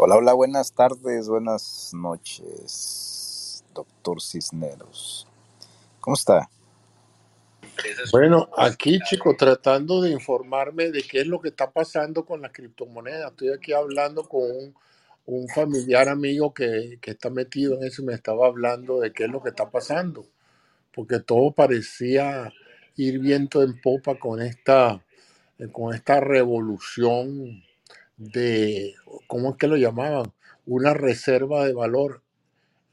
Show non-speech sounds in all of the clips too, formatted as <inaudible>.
Hola, hola, buenas tardes, buenas noches, doctor Cisneros. ¿Cómo está? Bueno, aquí chico, tratando de informarme de qué es lo que está pasando con las criptomonedas. Estoy aquí hablando con un, familiar amigo que, que está metido en eso y me estaba hablando de qué es lo que está pasando, porque todo parecía ir viento en popa con esta, con esta revolución de, ¿cómo es que lo llamaban? Una reserva de valor.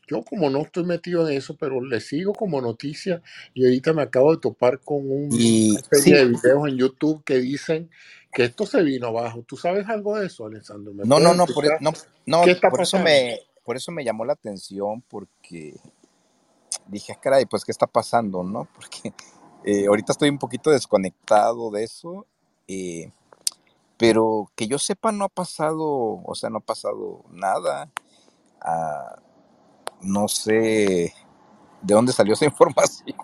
Yo como no estoy metido en eso, pero le sigo como noticia y ahorita me acabo de topar con un- Y una serie de sí, videos en YouTube que dicen que esto se vino abajo. ¿Tú sabes algo de eso, Alessandro? ¿Me no, no, no, por, e- no, no, qué está por eso me, por eso me llamó la atención, porque dije, "Ah, caray, pues, ¿qué está pasando, no? <laughs> Porque eh, ahorita estoy un poquito desconectado de eso, eh, pero que yo sepa no ha pasado, o sea, no ha pasado nada. Ah, no sé de dónde salió esa <laughs> información.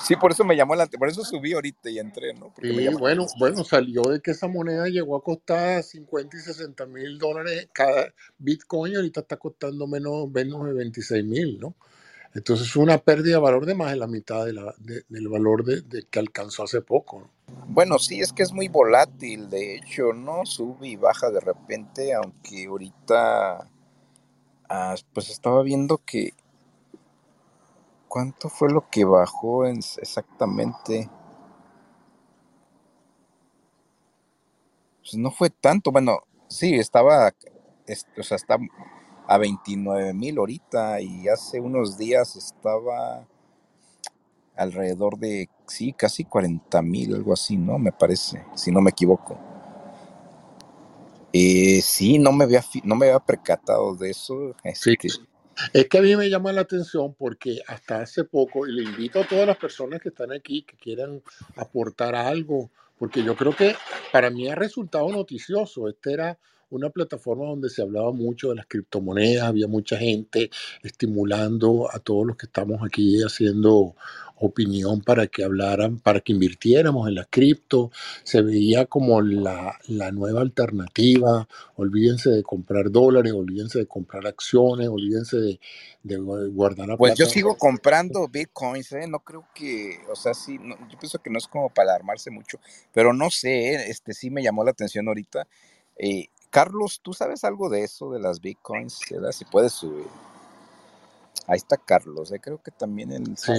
Sí, por eso me llamó la por eso subí ahorita y entré, ¿no? Porque me Sí, la bueno, bueno, salió de que esa moneda llegó a costar 50 y 60 mil dólares cada Bitcoin ahorita está costando menos, menos de 26 mil, ¿no? Entonces es una pérdida de valor de más de la mitad del valor de, que alcanzó hace poco. ¿no? Bueno, sí, es que es muy volátil, de hecho, ¿no? Sube y baja de repente, aunque ahorita, ah, pues estaba viendo que, ¿cuánto fue lo que bajó en- exactamente? Pues no fue tanto, bueno, sí, estaba, o sea, está a 29 mil ahorita y hace unos días estaba alrededor de, sí, casi 40 mil, algo así, ¿no? Me parece, si no me equivoco. Eh, sí, no me había, no me había percatado de eso, Sí, este, Es que a mí me llama la atención porque hasta hace poco, y le invito a todas las personas que están aquí, que quieran aportar algo, porque yo creo que para mí ha resultado noticioso. Esta era una plataforma donde se hablaba mucho de las criptomonedas, había mucha gente estimulando a todos los que estamos aquí haciendo opinión para que hablaran, para que invirtiéramos en las cripto. Se veía como la, la nueva alternativa, olvídense de comprar dólares, olvídense de comprar acciones, olvídense de, de gu- guardar la Pues yo sigo comprando bitcoins, ¿eh? No creo que, o sea, sí, no- yo pienso que no es como para alarmarse mucho, pero no sé, ¿eh? este sí me llamó la atención ahorita. Eh, Carlos, ¿tú sabes algo de eso, de las bitcoins? ¿verdad? Si puedes subir. Ahí está Carlos, ¿eh? Creo que también él Sí.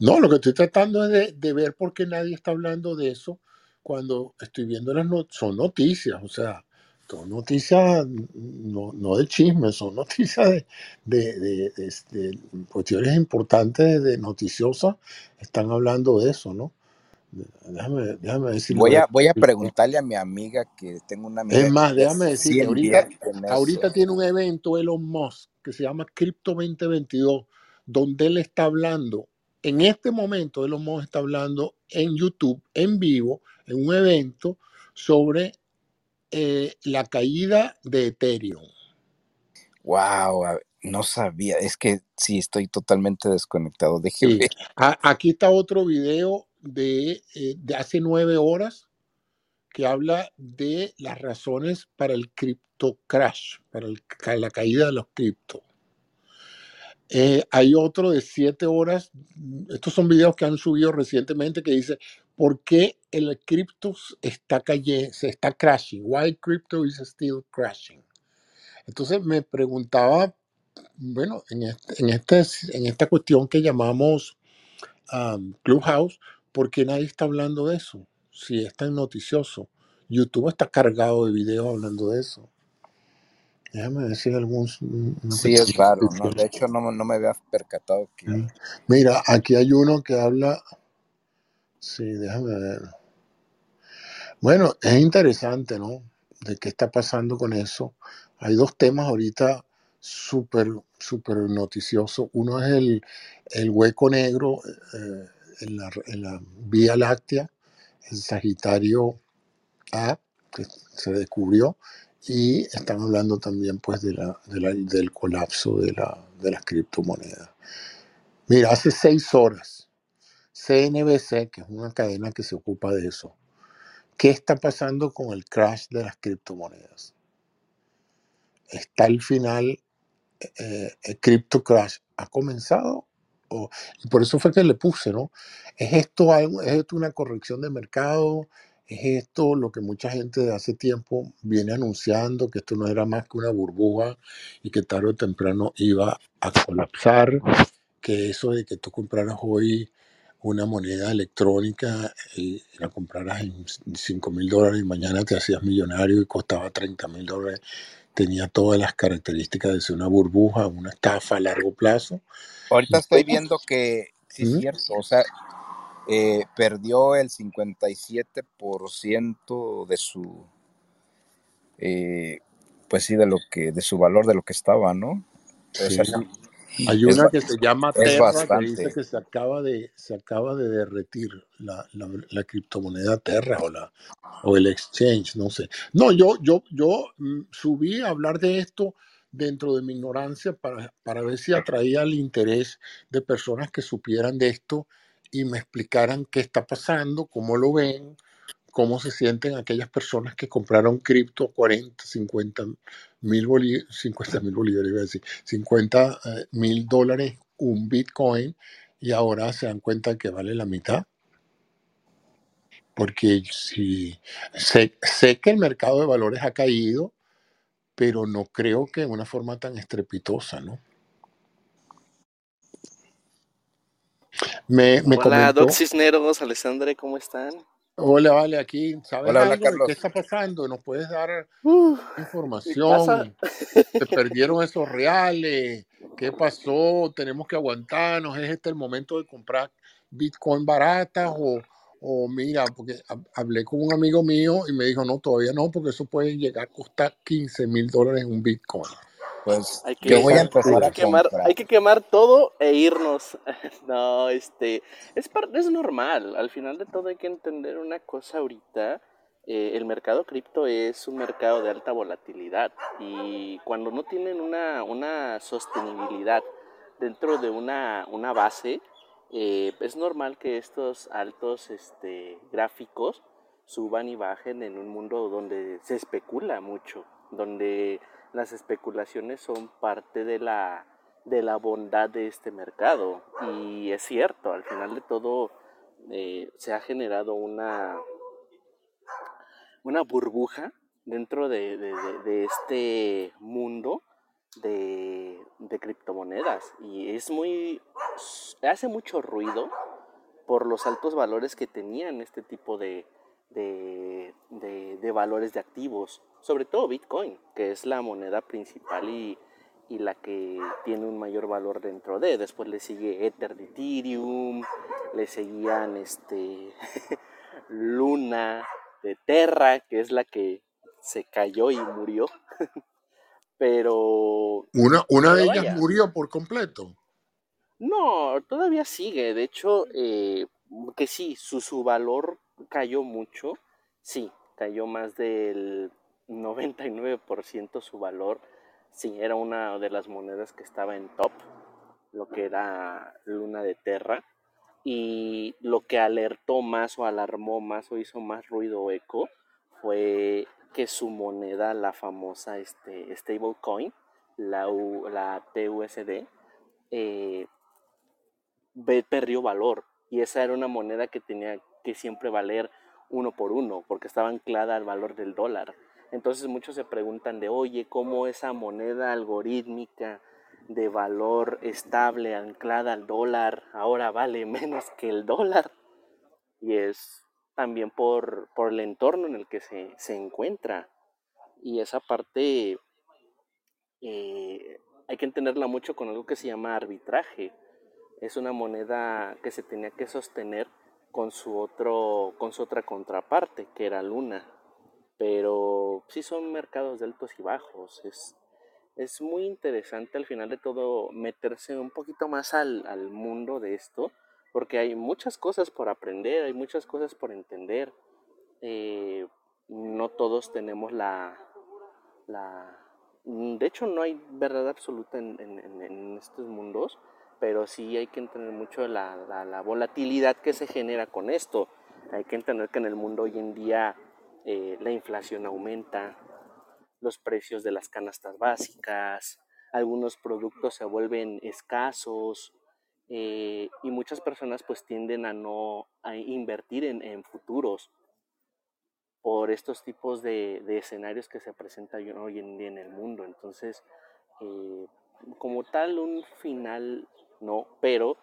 No, lo que estoy tratando es de, de ver por qué nadie está hablando de eso cuando estoy viendo las noticias. Son noticias, o sea, son noticias no, no de chisme, son noticias de, de, de- de- de cuestiones importantes, de noticiosas, están hablando de eso, ¿no? Déjame, déjame decirlo. Voy a, voy a preguntarle a mi amiga que tengo una amiga Es más, déjame sí decirte, ahorita, ahorita tiene un evento Elon Musk que se llama Crypto 2022, donde él está hablando, en este momento Elon Musk está hablando en YouTube, en vivo, en un evento sobre eh, la caída de Ethereum. Wow, no sabía, es que sí, estoy totalmente desconectado. Déjeme Sí. aquí está otro video de, eh, de hace nueve horas que habla de las razones para el cripto crash, para la caída de los criptos. Eh, hay otro de siete horas, estos son videos que han subido recientemente que dice, ¿por qué el cripto está cayendo, se está crashing? Why crypto is still crashing? Entonces me preguntaba, bueno, en, este- en, este, en esta cuestión que llamamos um, Clubhouse, ¿por qué nadie está hablando de eso? Si es tan noticioso. YouTube está cargado de videos hablando de eso. Déjame decir algún... Sí, es raro, ¿no? De hecho, no, no me había percatado que... Mira, aquí hay uno que habla. Sí, déjame ver. Bueno, es interesante, ¿no? De qué está pasando con eso. Hay dos temas ahorita súper, súper noticiosos. Uno es el, el hueco negro eh, en, la, en la Vía Láctea, el Sagitario A, que se descubrió. Y están hablando también, pues, de la, de la- del colapso de, la, de las criptomonedas. Mira, hace seis horas. CNBC, que es una cadena que se ocupa de eso, ¿Qué está pasando con el crash de las criptomonedas? ¿Está el final, eh, el crypto crash ha comenzado? Y por eso fue que le puse, ¿no? ¿Es esto, ¿Es esto una corrección de mercado? ¿Es esto lo que mucha gente de hace tiempo viene anunciando, que esto no era más que una burbuja y que tarde o temprano iba a colapsar? Que eso de que tú compraras hoy una moneda electrónica y la compraras en 5 mil dólares y mañana te hacías millonario y costaba 30 mil dólares, tenía todas las características de ser una burbuja, una estafa a largo plazo. Ahorita estoy viendo que sí es cierto, o sea, eh, perdió el 57% de su, eh, pues sí, de lo que, de su valor de lo que estaba, ¿no? Sí. Hay una que se llama Terra que dice que se acaba de, se acaba de derretir la, la, criptomoneda Terra o, la, o el exchange, no sé. No, yo, yo, yo mm, subí a hablar de esto dentro de mi ignorancia para, para ver si atraía el interés de personas que supieran de esto y me explicaran qué está pasando, cómo lo ven, cómo se sienten aquellas personas que compraron cripto 40, 50 mil bolívares, 50 mil bolívares, 50 eh, mil dólares un Bitcoin y ahora se dan cuenta que vale la mitad. Porque si sé, sé que el mercado de valores ha caído, pero no creo que de una forma tan estrepitosa, ¿no? Me, me Hola, Doc Cisneros, Alessandre, ¿cómo están? Hola, vale, aquí, ¿sabes algo qué está pasando? ¿Nos puedes dar información? ¿Se perdieron esos reales? ¿Qué pasó? ¿Tenemos que aguantarnos? ¿Es este el momento de comprar Bitcoin baratas? O, o mira, porque hablé con un amigo mío y me dijo, no, todavía no, porque eso puede llegar a costar 15 mil dólares en un Bitcoin. Pues hay que, voy a empezar a quemar, hay que quemar todo e irnos. <laughs> no, este, es, es normal. Al final de todo hay que entender una cosa ahorita. Eh, el mercado cripto es un mercado de alta volatilidad y cuando no tienen una, una sostenibilidad dentro de una, una base, eh, es normal que estos altos este, gráficos suban y bajen en un mundo donde se especula mucho, donde las especulaciones son parte de la, de la bondad de este mercado. Y es cierto, al final de todo eh, se ha generado una, una burbuja dentro de, este mundo de, de, criptomonedas. Y es muy. hace mucho ruido por los altos valores que tenían este tipo de, de, valores de activos, sobre todo Bitcoin, que es la moneda principal y, la que tiene un mayor valor dentro de. Después le sigue Ether de Ethereum, le seguían este <laughs> Luna de Terra, que es la que se cayó y murió. <laughs> pero... Una, una de ellas murió por completo. No, todavía sigue. De hecho, eh, que sí, su, su valor cayó mucho, sí, cayó más del 99% su valor, sí, era una de las monedas que estaba en top, lo que era Luna de Terra, y lo que alertó más o alarmó más o hizo más ruido eco fue que su moneda, la famosa este, stablecoin, la, la TUSD, eh, perdió valor. Y esa era una moneda que tenía que siempre valer uno por uno, porque estaba anclada al valor del dólar. Entonces muchos se preguntan de, oye, ¿cómo esa moneda algorítmica de valor estable anclada al dólar ahora vale menos que el dólar? Y es también por, por el entorno en el que se, se encuentra. Y esa parte eh, hay que entenderla mucho con algo que se llama arbitraje. Es una moneda que se tenía que sostener con su otro con su otra contraparte que era Luna. Pero sí son mercados altos y bajos. Es es muy interesante al final de todo meterse un poquito más al, al mundo de esto porque hay muchas cosas por aprender hay muchas cosas por entender. Eh, no todos tenemos la la de hecho no hay verdad absoluta en, en estos mundos pero sí hay que entender mucho la, la, volatilidad que se genera con esto. Hay que entender que en el mundo hoy en día eh, la inflación aumenta, los precios de las canastas básicas, algunos productos se vuelven escasos eh, y muchas personas pues tienden a no a invertir en, futuros por estos tipos de, escenarios que se presentan hoy en día en el mundo. Entonces, eh, como tal, un final no, pero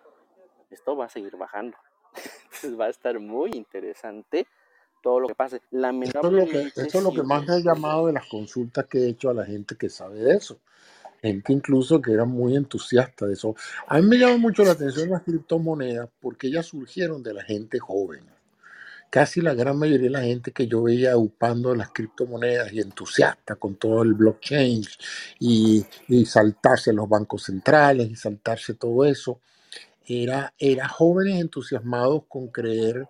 esto va a seguir bajando. <laughs> Entonces va a estar muy interesante todo lo que pase. Esto es lo que, esto es lo que más me ha llamado de las consultas que he hecho a la gente que sabe de eso. Gente incluso que era muy entusiasta de eso. A mí me llama mucho la atención las criptomonedas porque ellas surgieron de la gente joven. Casi la gran mayoría de la gente que yo veía upando las criptomonedas y entusiasta con todo el blockchain y, y saltarse los bancos centrales y saltarse todo eso, era, era jóvenes entusiasmados con creer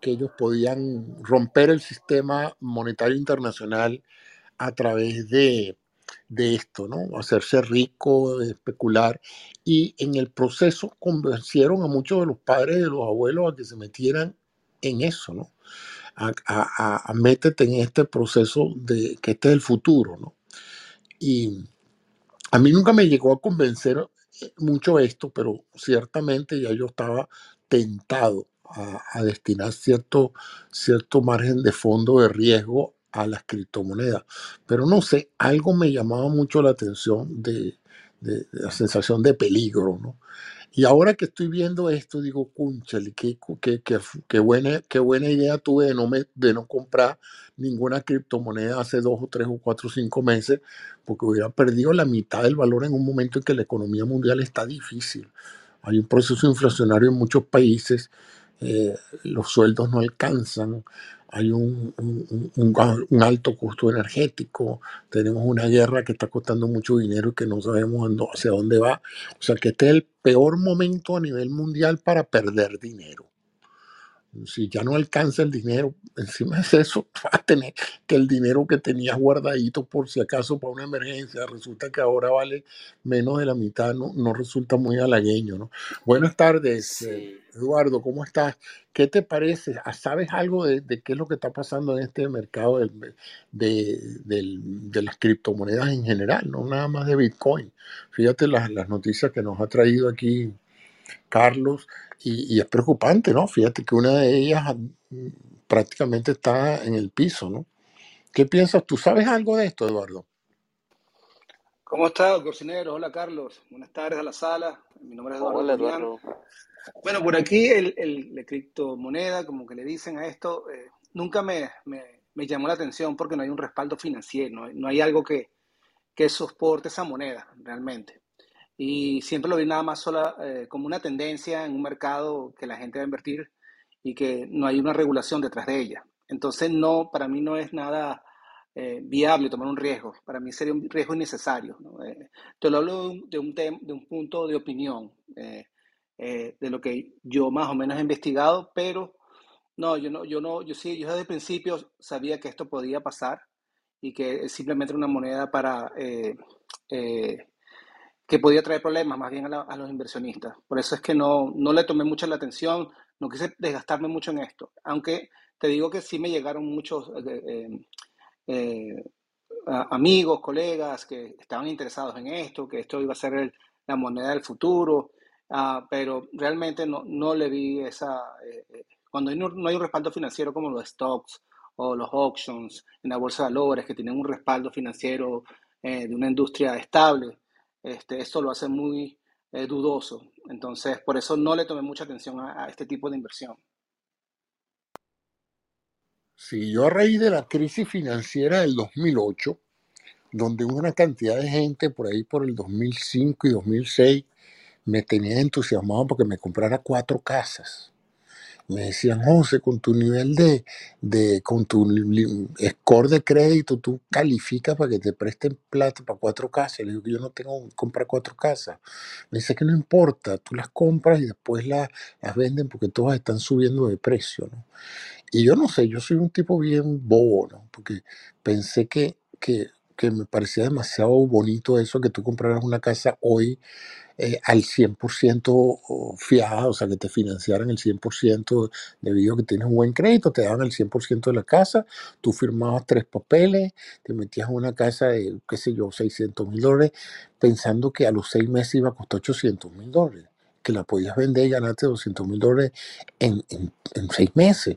que ellos podían romper el sistema monetario internacional a través de, esto, ¿no? Hacerse rico, especular. Y en el proceso convencieron a muchos de los padres de los abuelos a que se metieran en eso, ¿no? A, a, métete en este proceso de que este es el futuro, ¿no? Y a mí nunca me llegó a convencer eh, mucho esto, pero ciertamente ya yo estaba tentado a, destinar cierto, cierto margen de fondo de riesgo a las criptomonedas. Pero no sé, algo me llamaba mucho la atención de, de, la sensación de peligro, ¿no? Y ahora que estoy viendo esto, digo, cúnchale, qué, qué, qué, buena, qué buena idea tuve de no, de no comprar ninguna criptomoneda hace dos o tres o cuatro o cinco meses, porque hubiera perdido la mitad del valor en un momento en que la economía mundial está difícil. Hay un proceso inflacionario en muchos países eh, los sueldos no alcanzan, hay un, un, alto costo energético, tenemos una guerra que está costando mucho dinero y que no sabemos hacia dónde va. O sea que este es el peor momento a nivel mundial para perder dinero si ya no alcanza el dinero, encima de eso, <laughs> vas a tener que el dinero que tenías guardadito por si acaso para una emergencia, resulta que ahora vale menos de la mitad, no, no resulta muy halagueño, ¿no? Buenas tardes, eh, Eduardo, ¿cómo estás? ¿Qué te parece? Ah, ¿Sabes algo de, qué es lo que está pasando en este mercado de, de, las criptomonedas en general, no nada más de Bitcoin? Fíjate las, las noticias que nos ha traído aquí Carlos y, es preocupante, ¿no? Fíjate que una de ellas mm, prácticamente está en el piso, ¿no? ¿Qué piensas? ¿Tú sabes algo de esto, Eduardo? ¿Cómo estás, cocinero? Hola, Carlos. Buenas tardes a la sala. Mi nombre es Eduardo. Hola, Eduardo. Bueno, por aquí el, el, la criptomoneda, como que le dicen a esto, eh, nunca me, me, llamó la atención porque no hay un respaldo financiero, no hay, no hay algo que, que soporte esa moneda realmente y siempre lo vi nada más sola eh, como una tendencia en un mercado que la gente va a invertir y que no hay una regulación detrás de ella. Entonces, no, para mí no es nada eh, viable tomar un riesgo. Para mí sería un riesgo innecesario. Eh, te lo hablo de un, de un punto de opinión, de lo que yo más o menos he investigado, pero no, yo no, yo no, yo sí, yo desde el principio sabía que esto podía pasar y que es simplemente una moneda para que podía traer problemas más bien a, los inversionistas. Por eso es que no, no le tomé mucha la atención, no quise desgastarme mucho en esto. Aunque te digo que sí me llegaron muchos eh, eh, eh, amigos, colegas que estaban interesados en esto, que esto iba a ser la moneda del futuro, ah, pero realmente no, no le vi esa... cuando no, no hay un respaldo financiero como los stocks o los auctions en la bolsa de valores que tienen un respaldo financiero de una industria estable, este, esto lo hace muy eh, dudoso. Entonces, por eso no le tomé mucha atención a, este tipo de inversión. Sí, yo a raíz de la crisis financiera del 2008, donde una cantidad de gente por ahí por el 2005 y 2006 me tenía entusiasmado porque me comprara cuatro casas me decían, José, con tu nivel de, de, con tu score de crédito, tú calificas para que te presten plata para cuatro casas. Le digo que yo no tengo que comprar cuatro casas. Me dice que no importa, tú las compras y después las, las venden porque todas están subiendo de precio, ¿no? Y yo no sé, yo soy un tipo bien bobo, ¿no? Porque pensé que, que que me parecía demasiado bonito eso, que tú compraras una casa hoy eh, al 100% fiada, o sea, que te financiaran el 100% debido a que tienes un buen crédito, te daban el 100% de la casa, tú firmabas tres papeles, te metías en una casa de, qué sé yo, 600 mil dólares, pensando que a los seis meses iba a costar 800 mil dólares que la podías vender y ganarte 200 mil dólares en, en, seis meses.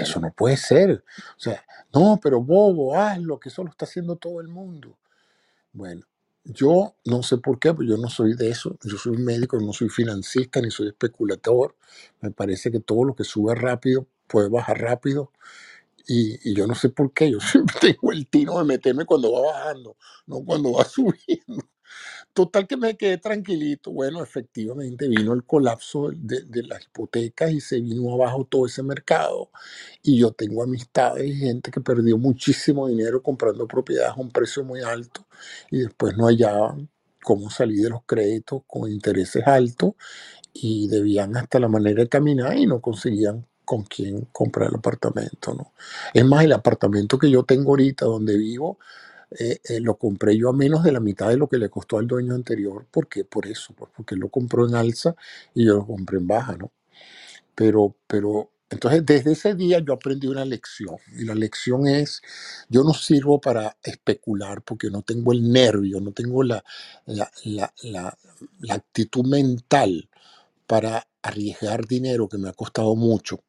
Eso no puede ser. O sea, no, pero bobo, hazlo, que eso lo está haciendo todo el mundo. Bueno, yo no sé por qué, pero yo no soy de eso. Yo soy médico, no soy financista ni soy especulador. Me parece que todo lo que sube rápido puede bajar rápido. Y, y, yo no sé por qué. Yo <laughs> siempre tengo el tino de meterme cuando va bajando, no cuando va <laughs> subiendo. Total que me quedé tranquilito. Bueno, efectivamente vino el colapso de, de, las hipotecas y se vino abajo todo ese mercado. Y yo tengo amistades y gente que perdió muchísimo dinero comprando propiedades a un precio muy alto y después no hallaban cómo salir de los créditos con intereses altos y debían hasta la manera de caminar y no conseguían con quién comprar el apartamento. ¿no? Es más, el apartamento que yo tengo ahorita donde vivo, eh, eh, lo compré yo a menos de la mitad de lo que le costó al dueño anterior. ¿Por qué? Por eso, pues porque él lo compró en alza y yo lo compré en baja, ¿no? Pero, pero, entonces desde ese día yo aprendí una lección y la lección es, yo no sirvo para especular porque no tengo el nervio, no tengo la, la, la, la actitud mental para arriesgar dinero que me ha costado mucho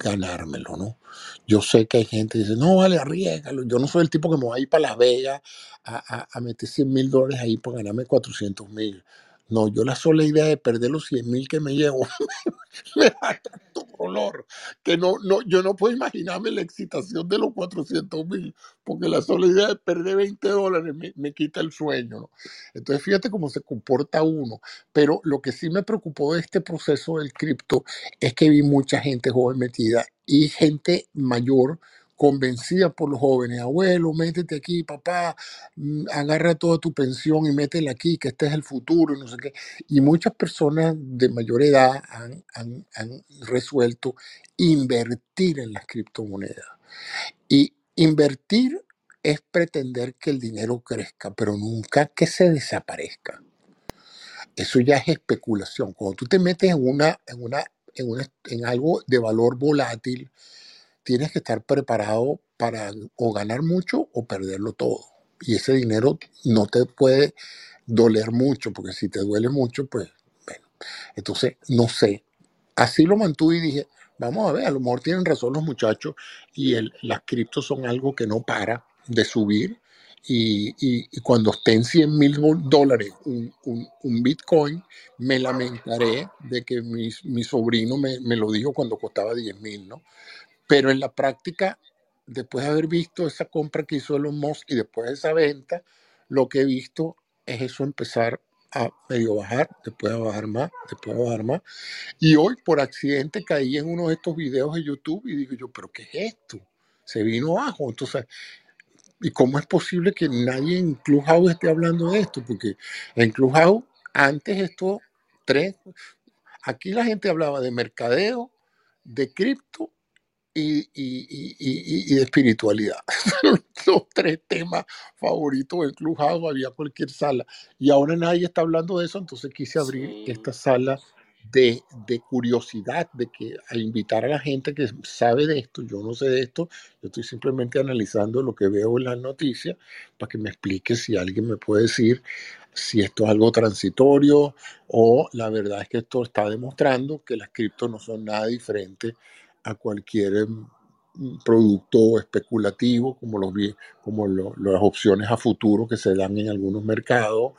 ganármelo, ¿no? Yo sé que hay gente que dice, no, vale, arriesgalo. Yo no soy el tipo que me va a ir para Las Vegas a, a, a meter 100 mil dólares ahí para ganarme 400 mil. No, yo la sola idea de perder los 100 mil que me llevo <laughs> me da tanto dolor que no, no, yo no puedo imaginarme la excitación de los 400 mil, porque la sola idea de perder 20 dólares me, quita el sueño. Entonces, fíjate cómo se comporta uno. Pero lo que sí me preocupó de este proceso del cripto es que vi mucha gente joven metida y gente mayor convencida por los jóvenes, abuelo, métete aquí, papá, mm, agarra toda tu pensión y métela aquí, que este es el futuro, y no sé qué. Y muchas personas de mayor edad han, han- han resuelto invertir en las criptomonedas. Y invertir es pretender que el dinero crezca, pero nunca que se desaparezca. Eso ya es especulación. Cuando tú te metes en una, en una, en una, en algo de valor volátil, tienes que estar preparado para o ganar mucho o perderlo todo. Y ese dinero no te puede doler mucho, porque si te duele mucho, pues, bueno. Entonces, no sé. Así lo mantuve y dije, vamos a ver, a lo mejor tienen razón los muchachos y el, las criptos son algo que no para de subir. Y, y- cuando esté en 100 mil dólares un, un- un Bitcoin, me lamentaré de que mi, mi sobrino me, me lo dijo cuando costaba 10 mil, ¿no? Pero en la práctica, después de haber visto esa compra que hizo Elon Musk y después de esa venta, lo que he visto es eso empezar a medio bajar, después a bajar más, después a bajar más. Y hoy por accidente caí en uno de estos videos de YouTube y digo yo, pero ¿qué es esto? Se vino abajo. Entonces, ¿y cómo es posible que nadie en Clubhouse esté hablando de esto? Porque en Clubhouse, antes esto, tres, aquí la gente hablaba de mercadeo, de cripto y, y- y- y- y de espiritualidad. <laughs> Los tres temas favoritos Clubhouse, había cualquier sala. Y ahora nadie está hablando de eso, entonces quise abrir Sí, esta sala de, de curiosidad, de que a invitar a la gente que sabe de esto, yo no sé de esto, yo estoy simplemente analizando lo que veo en las noticias para que me explique si alguien me puede decir si esto es algo transitorio o la verdad es que esto está demostrando que las criptos no son nada diferentes a cualquier em, producto especulativo como los como lo- las opciones a futuro que se dan en algunos mercados,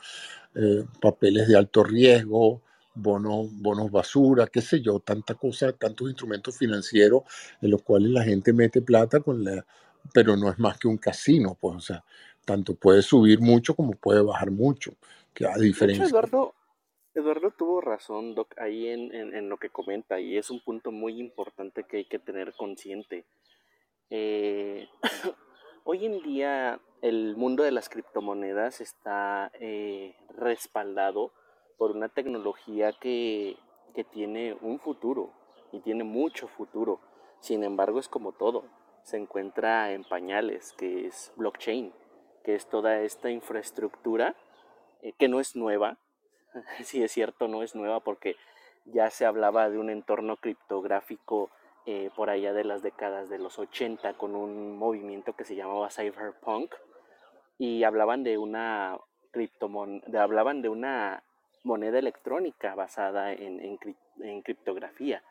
eh, papeles de alto riesgo, bonos, bonos basura, qué sé yo, tanta cosa, tantos instrumentos financieros en los cuales la gente mete plata con la, pero no es más que un casino, pues, o sea, tanto puede subir mucho como puede bajar mucho, que a diferencia. Eduardo, Eduardo tuvo razón, Doc, ahí en, en- lo que comenta, y es un punto muy importante que hay que tener consciente. Eh, <coughs> hoy en día el mundo de las criptomonedas está eh, respaldado por una tecnología que, que tiene un futuro y tiene mucho futuro. Sin embargo, es como todo, se encuentra en pañales, que es blockchain. que es toda esta infraestructura, eh, que no es nueva, <laughs> sí es cierto, no es nueva porque ya se hablaba de un entorno criptográfico eh, por allá de las décadas de los 80 con un movimiento que se llamaba cyberpunk y hablaban de una criptomoneda, hablaban de una moneda electrónica basada en, en, criptografía.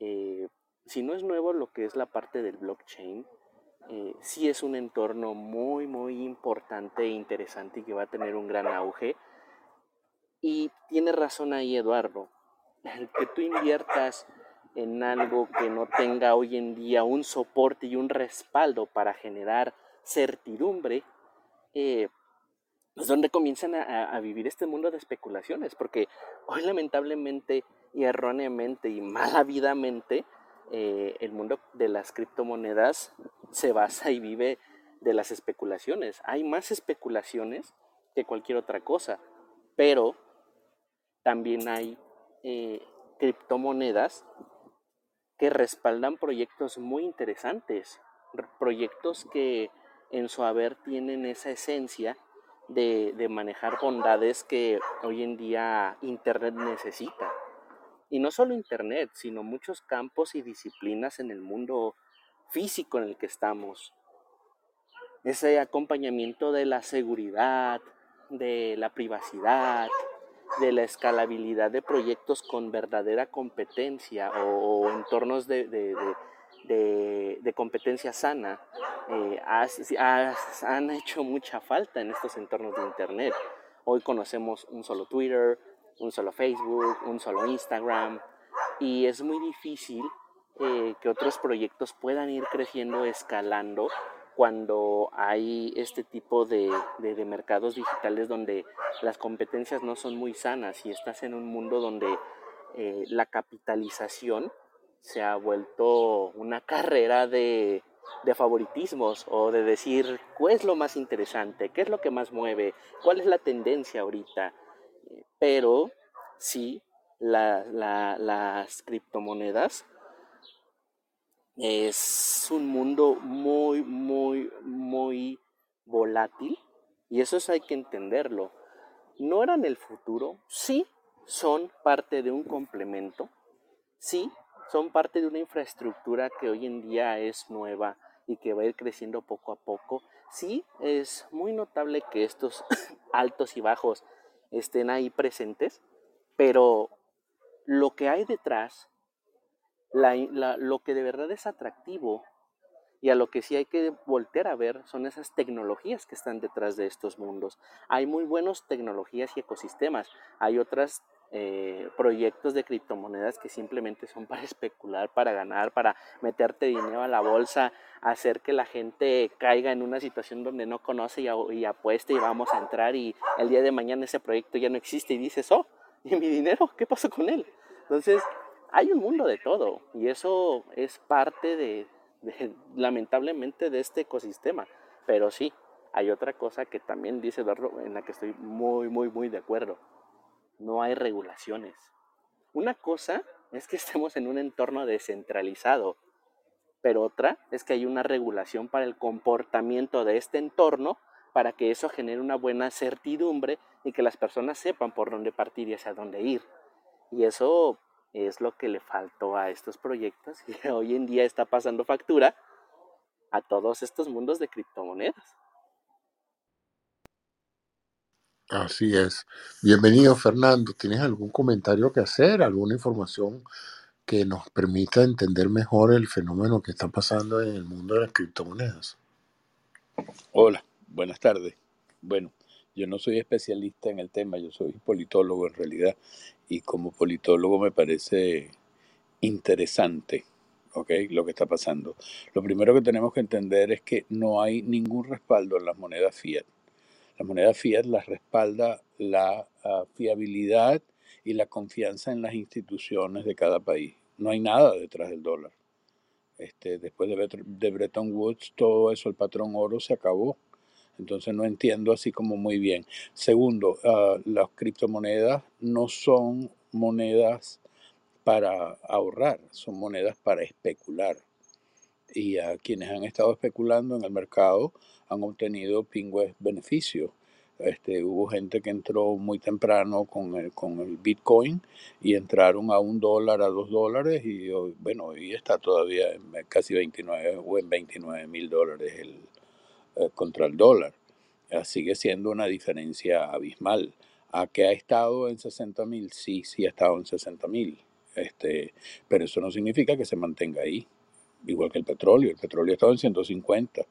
Eh, si no es nuevo lo que es la parte del blockchain, eh, sí es un entorno muy, muy importante e interesante y que va a tener un gran auge. Y tiene razón ahí Eduardo, el que tú inviertas en algo que no tenga hoy en día un soporte y un respaldo para generar certidumbre, eh, es donde comienzan a, vivir este mundo de especulaciones, porque hoy lamentablemente y erróneamente y <laughs> malavidamente eh, el mundo de las criptomonedas se basa y vive de las especulaciones. Hay más especulaciones que cualquier otra cosa, pero también hay eh, criptomonedas que respaldan proyectos muy interesantes, proyectos que en su haber tienen esa esencia de, de, manejar bondades que hoy en día Internet necesita. Y no solo Internet, sino muchos campos y disciplinas en el mundo físico en el que estamos. Ese acompañamiento de la seguridad, de la privacidad, de la escalabilidad de proyectos con verdadera competencia o, entornos de, de, competencia sana eh, han hecho mucha falta en estos entornos de Internet. Hoy conocemos un solo Twitter, un solo Facebook, un solo Instagram y es muy difícil eh, que otros proyectos puedan ir creciendo, escalando cuando hay este tipo de, mercados digitales donde las competencias no son muy sanas y estás en un mundo donde eh, la capitalización se ha vuelto una carrera de, favoritismos o de decir cuál es lo más interesante, qué es lo que más mueve, cuál es la tendencia ahorita. Pero sí, las criptomonedas es un mundo muy, muy, muy volátil y eso hay que entenderlo. No eran el futuro, sí son parte de un complemento, sí son parte de una infraestructura que hoy en día es nueva y que va a ir creciendo poco a poco. Sí, es muy notable que estos <coughs> altos y bajos estén ahí presentes, pero lo que hay detrás lo que de verdad es atractivo y a lo que sí hay que voltear a ver son esas tecnologías que están detrás de estos mundos. Hay muy buenas tecnologías y ecosistemas. Hay otros eh, proyectos de criptomonedas que simplemente son para <laughs> especular, para ganar, para meterte dinero a la bolsa, hacer que la gente caiga en una situación donde no conoce y, y apueste y vamos a entrar y el día de mañana ese proyecto ya no existe y dices, oh, ¿y mi dinero? ¿Qué pasó con él? Entonces, hay un mundo de todo y eso es parte de, lamentablemente de este ecosistema. Pero sí, hay otra cosa que también dice Eduardo en la que estoy muy, muy, muy de acuerdo. No hay regulaciones. Una cosa es que <laughs> estemos en un entorno descentralizado, pero otra es que hay una regulación para el comportamiento de este entorno para que eso genere una buena certidumbre y que las personas sepan por dónde partir y hacia dónde ir. Y eso es lo que le faltó a estos proyectos y <laughs> hoy en día está pasando factura a todos estos mundos de criptomonedas. Así es. Bienvenido Fernando. ¿Tienes algún comentario que hacer? ¿Alguna información que nos permita entender mejor el fenómeno que está pasando en el mundo de las criptomonedas? Hola, buenas tardes. Bueno, yo no soy especialista en el tema, yo soy politólogo en realidad y como politólogo me parece interesante ¿okay? lo que está pasando. Lo primero que tenemos que entender es que no hay ningún respaldo en las monedas fiat. Las monedas fiat las respalda la ah, fiabilidad y la confianza en las instituciones de cada país. No hay nada detrás del dólar. Este, después de, de Bretton Woods, todo eso, el patrón oro se acabó. Entonces no entiendo así como muy bien. Segundo, ah, las criptomonedas no son monedas para ahorrar, son monedas para especular. Y a quienes han estado especulando en el mercado han obtenido pingües beneficios. Este, hubo gente que entró muy temprano con el, con el Bitcoin y entraron a un dólar, a dos dólares y bueno, hoy está todavía en casi 29 o en 29 mil dólares el, eh, contra el dólar. Eh, sigue siendo una diferencia abismal. ¿A que ha estado en 60 mil? Sí, sí ha estado en 60 mil. Este, pero eso no significa que se mantenga ahí. Igual que el petróleo. El petróleo ha estado en 150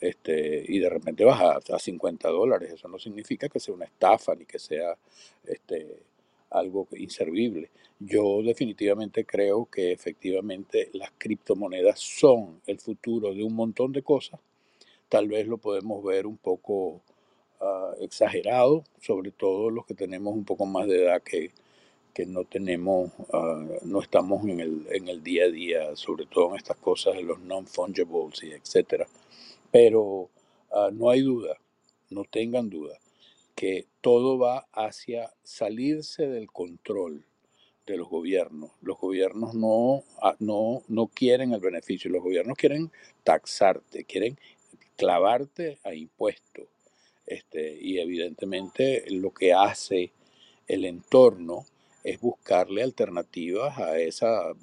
este, y de repente baja a 50 dólares. Eso no significa que sea una estafa ni que sea este, algo inservible. Yo definitivamente creo que efectivamente las criptomonedas son el futuro de un montón de cosas. Tal vez lo podemos ver un poco ah, exagerado, sobre todo los que tenemos un poco más de edad que, que no tenemos, ah, no estamos en el, en el día a día, sobre todo en estas cosas de los non-fungibles y etcétera. Pero ah, no hay duda, no tengan duda, que todo va hacia salirse del control de los gobiernos. Los gobiernos no, no, no quieren el beneficio, los gobiernos quieren taxarte, quieren clavarte a impuestos. Este, y evidentemente lo que hace el entorno es buscarle alternativas a esa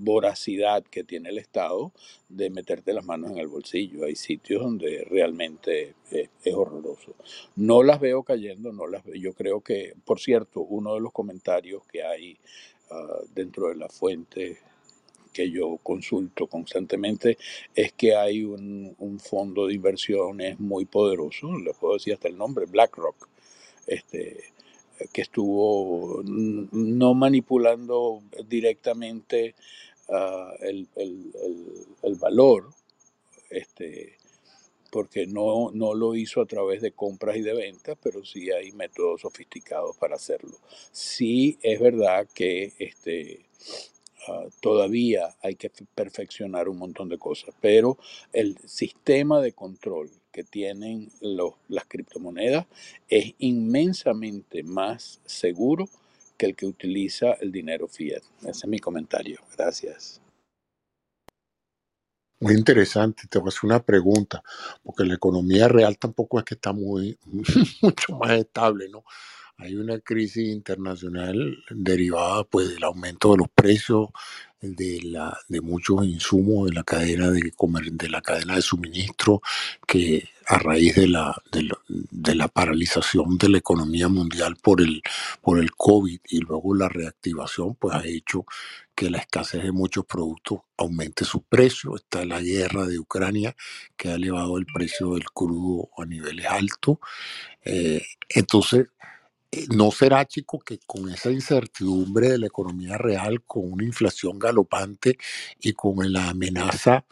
voracidad que tiene el Estado de meterte las manos en el bolsillo. Hay sitios donde realmente es, horroroso. No las veo cayendo, no las veo. Yo creo que, por cierto, uno de los comentarios que hay ah, dentro de la fuente que yo consulto constantemente es que hay un, un, fondo de inversiones muy poderoso, le puedo decir hasta el nombre, BlackRock, este, que estuvo no manipulando directamente el, el, valor, este, porque no, no lo hizo a través de compras y de ventas, pero sí hay métodos sofisticados para hacerlo. Sí es verdad que este, ah, todavía hay que perfeccionar un montón de cosas, pero el sistema de control que tienen las criptomonedas es inmensamente más seguro que el que utiliza el dinero fiat. Ese es mi comentario. Gracias. Muy interesante. Te voy a hacer una pregunta, porque la economía real tampoco es que está muy, <laughs> mucho más estable, ¿no? Hay una crisis internacional derivada pues del aumento de los precios de, la, de muchos insumos de la cadena de, de la cadena de suministro que a raíz de la, de la, paralización de la economía mundial por el, por el COVID y luego la reactivación, pues ha hecho que la escasez de muchos productos aumente su precio. Está la guerra de Ucrania que ha elevado el precio del crudo a niveles altos. Eh, entonces, ¿No será, chico, que con esa incertidumbre de la economía real, con una inflación galopante y con la amenaza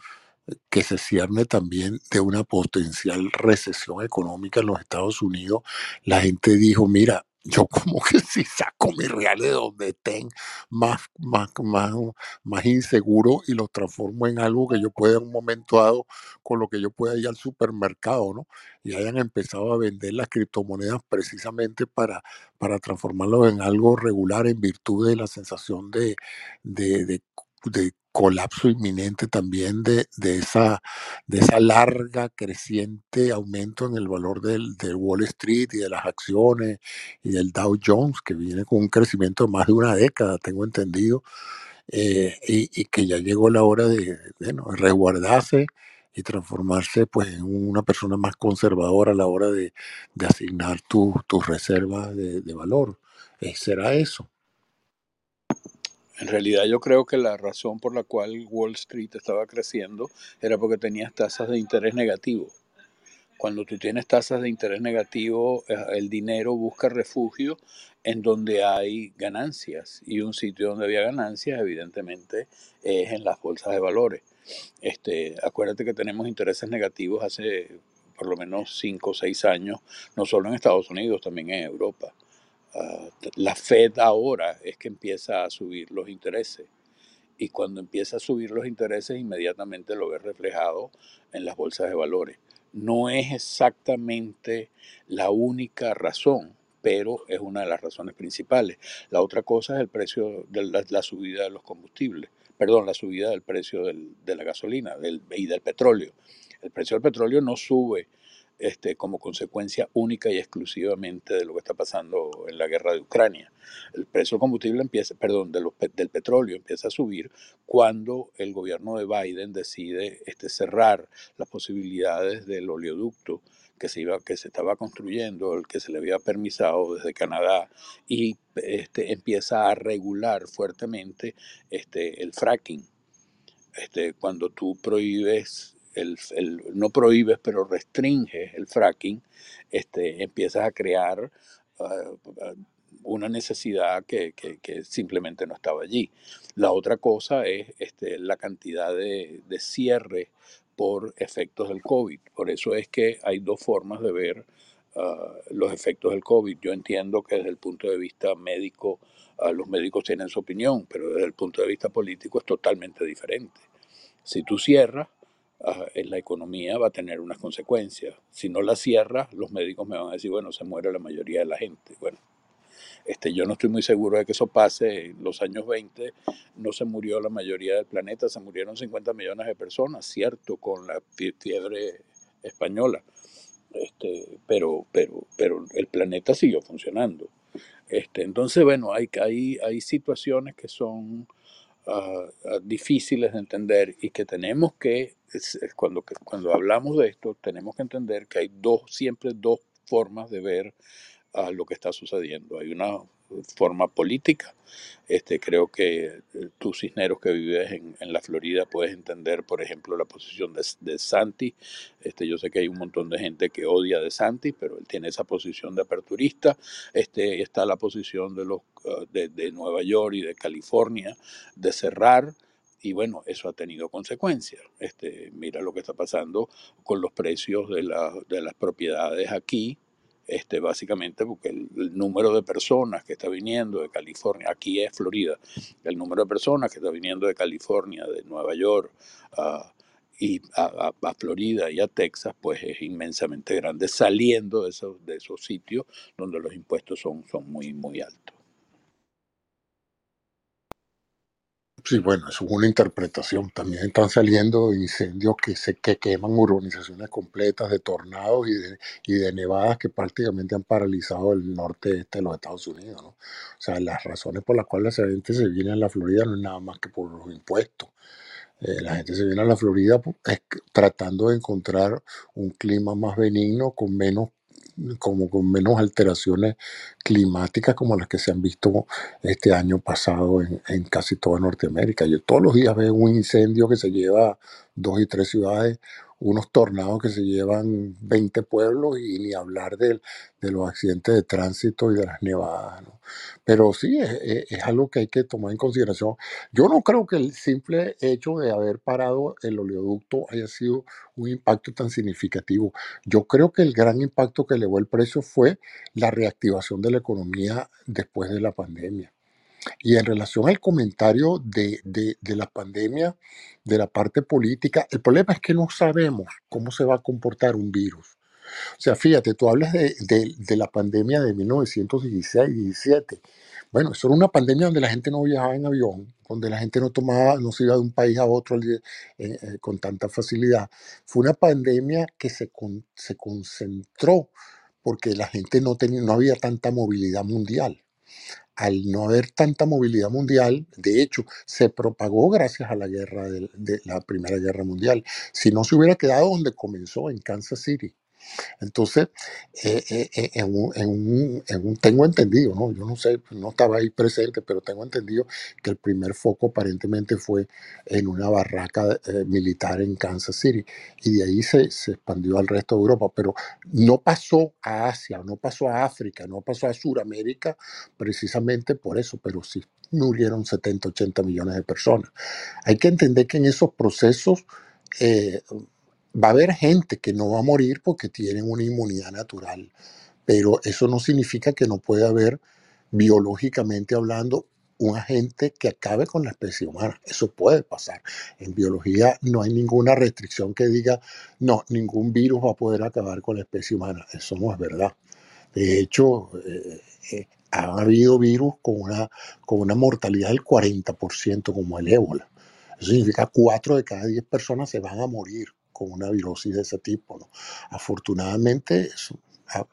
que se cierne también de una potencial recesión económica en los Estados Unidos, la gente dijo, mira, yo como que <laughs> si saco mis reales de donde estén más, más, más, más inseguro y los transformo en algo que yo pueda en un momento dado, con lo que yo pueda ir al supermercado, ¿no? Y hayan empezado a vender las criptomonedas precisamente para, para transformarlo en algo regular en virtud de la sensación de, de de colapso inminente también de, de, esa, de esa larga, creciente aumento en el valor del, Wall Street y de las acciones y del Dow Jones, que viene con un crecimiento de más de una década, tengo entendido, eh, y, que ya llegó la hora de, resguardarse y transformarse pues, en una persona más conservadora a la hora de, asignar tus reservas de, valor. Eh, ¿Será eso? En realidad yo creo que la razón por la cual Wall Street estaba creciendo era porque tenías tasas de interés negativo. Cuando tú tienes tasas de interés negativo, eh, el dinero busca refugio en donde hay ganancias. Y un sitio donde había ganancias, evidentemente, es en las bolsas de valores. Este, acuérdate que tenemos intereses negativos hace por lo menos 5 o 6 años, no solo en Estados Unidos, también en Europa. Ah, la Fed ahora es que empieza a subir los intereses. Y cuando empieza a subir los intereses, inmediatamente lo ve reflejado en las bolsas de valores. No es exactamente la única razón, pero es una de las razones principales. La otra cosa es el precio de la, subida de los combustibles. perdón, la subida del precio de la gasolina del, y del petróleo. El precio del petróleo no sube este, como consecuencia única y exclusivamente de lo que está pasando en la guerra de Ucrania. El precio del combustible empieza, perdón, del petróleo empieza a subir cuando el gobierno de Biden decide este, cerrar las posibilidades del oleoducto que se, iba, que se estaba construyendo, el que se le había permisado desde Canadá, y este, empieza a regular fuertemente este, el fracking. Este, cuando tú prohíbes no prohíbes, pero restringes el fracking, este, empiezas a crear ah, ah, una necesidad que, simplemente no estaba allí. La otra cosa es este, la cantidad de, de cierre por efectos del COVID. Por eso es que hay dos formas de ver ah, los efectos del COVID. Yo entiendo que desde el punto de vista médico, los médicos tienen su opinión, pero desde el punto de vista político es totalmente diferente. Si tú cierras, en la economía va a tener unas consecuencias. Si no la cierra, los médicos me van a decir, bueno, se muere la mayoría de la gente. Bueno, este, yo no estoy muy seguro de que eso pase. En los años 20 no se murió la mayoría del planeta, se murieron 50 millones de personas, cierto, con la fiebre española. Este, pero, pero, pero el planeta siguió funcionando. Este, entonces, bueno, hay, hay, hay situaciones que son difíciles de entender y que tenemos que, cuando, cuando hablamos de esto, tenemos que entender que hay dos, siempre dos formas de ver a lo que está sucediendo. Hay una forma política. Este, creo que eh, tú, Cisneros, que vives en, en, la Florida, puedes entender, por ejemplo, la posición de, de, Santi. Este, yo sé que hay un montón de gente que odia de Santi, pero él tiene esa posición de aperturista. Este, está la posición de, los, uh, de, de Nueva York y de California de cerrar y bueno, eso ha tenido consecuencias. Este, mira lo que está pasando con los precios de, la, de las propiedades aquí, este, básicamente porque el, número de personas que está viniendo de California, aquí es Florida, el número de personas que está viniendo de California, de Nueva York y a, Florida y a Texas, pues es inmensamente grande, saliendo de esos, de esos sitios donde los impuestos son, son muy, muy altos. Sí, bueno, eso es una interpretación. También están saliendo incendios que se que queman urbanizaciones completas de tornados y de, y de nevadas que prácticamente han paralizado el norte este de los Estados Unidos. ¿no? O sea, las razones por las cuales la gente se viene a la Florida no es nada más que por los impuestos. Eh, la gente se viene a la Florida pues, tratando de encontrar un clima más benigno, con menos como con menos alteraciones climáticas como las que se han visto este año pasado en, en casi toda Norteamérica. Yo todos los días veo un incendio que se lleva dos y tres ciudades, unos tornados que se llevan 20 pueblos y ni hablar de, los accidentes de tránsito y de las nevadas. Pero sí, es, es, algo que hay que tomar en consideración. Yo no creo que el simple hecho de haber parado el oleoducto haya sido un impacto tan significativo. Yo creo que el gran impacto que elevó el precio fue la reactivación de la economía después de la pandemia. Y en relación al comentario de, de, de, la pandemia, de la parte política, el problema es que no sabemos cómo se va a comportar un virus. O sea, fíjate, tú hablas de, de la pandemia de 1916 y 17. Bueno, eso era una pandemia donde la gente no viajaba en avión, donde la gente no tomaba, no se iba de un país a otro eh, eh, con tanta facilidad. Fue una pandemia que se, con, se concentró porque la gente no, tenía, no había tanta movilidad mundial al no haber tanta movilidad mundial, de hecho, se propagó gracias a la guerra de, de, la Primera Guerra Mundial. Si no se hubiera quedado donde comenzó, en Kansas City, entonces, eh, eh, eh, en un, en un- en un- tengo entendido, ¿no? Yo no sé, no estaba ahí presente, pero tengo entendido que el primer foco aparentemente fue en una barraca militar en Kansas City y de ahí se, se expandió al resto de Europa, pero no pasó a Asia, no pasó a África, no pasó a Sudamérica precisamente por eso, pero sí murieron 70, 80 millones de personas. Hay que entender que en esos procesos va a haber gente que no va a morir porque tienen una inmunidad natural, pero eso no significa que no pueda haber, biológicamente hablando, un agente que acabe con la especie humana. Eso puede pasar. En biología no hay ninguna restricción que diga, no, ningún virus va a poder acabar con la especie humana. Eso no es verdad. De hecho, eh, eh, ha habido virus con una, con una mortalidad del 40% como el ébola. Eso significa cuatro de cada diez personas se van a morir con una virosis de ese tipo. ¿no? Afortunadamente, ha,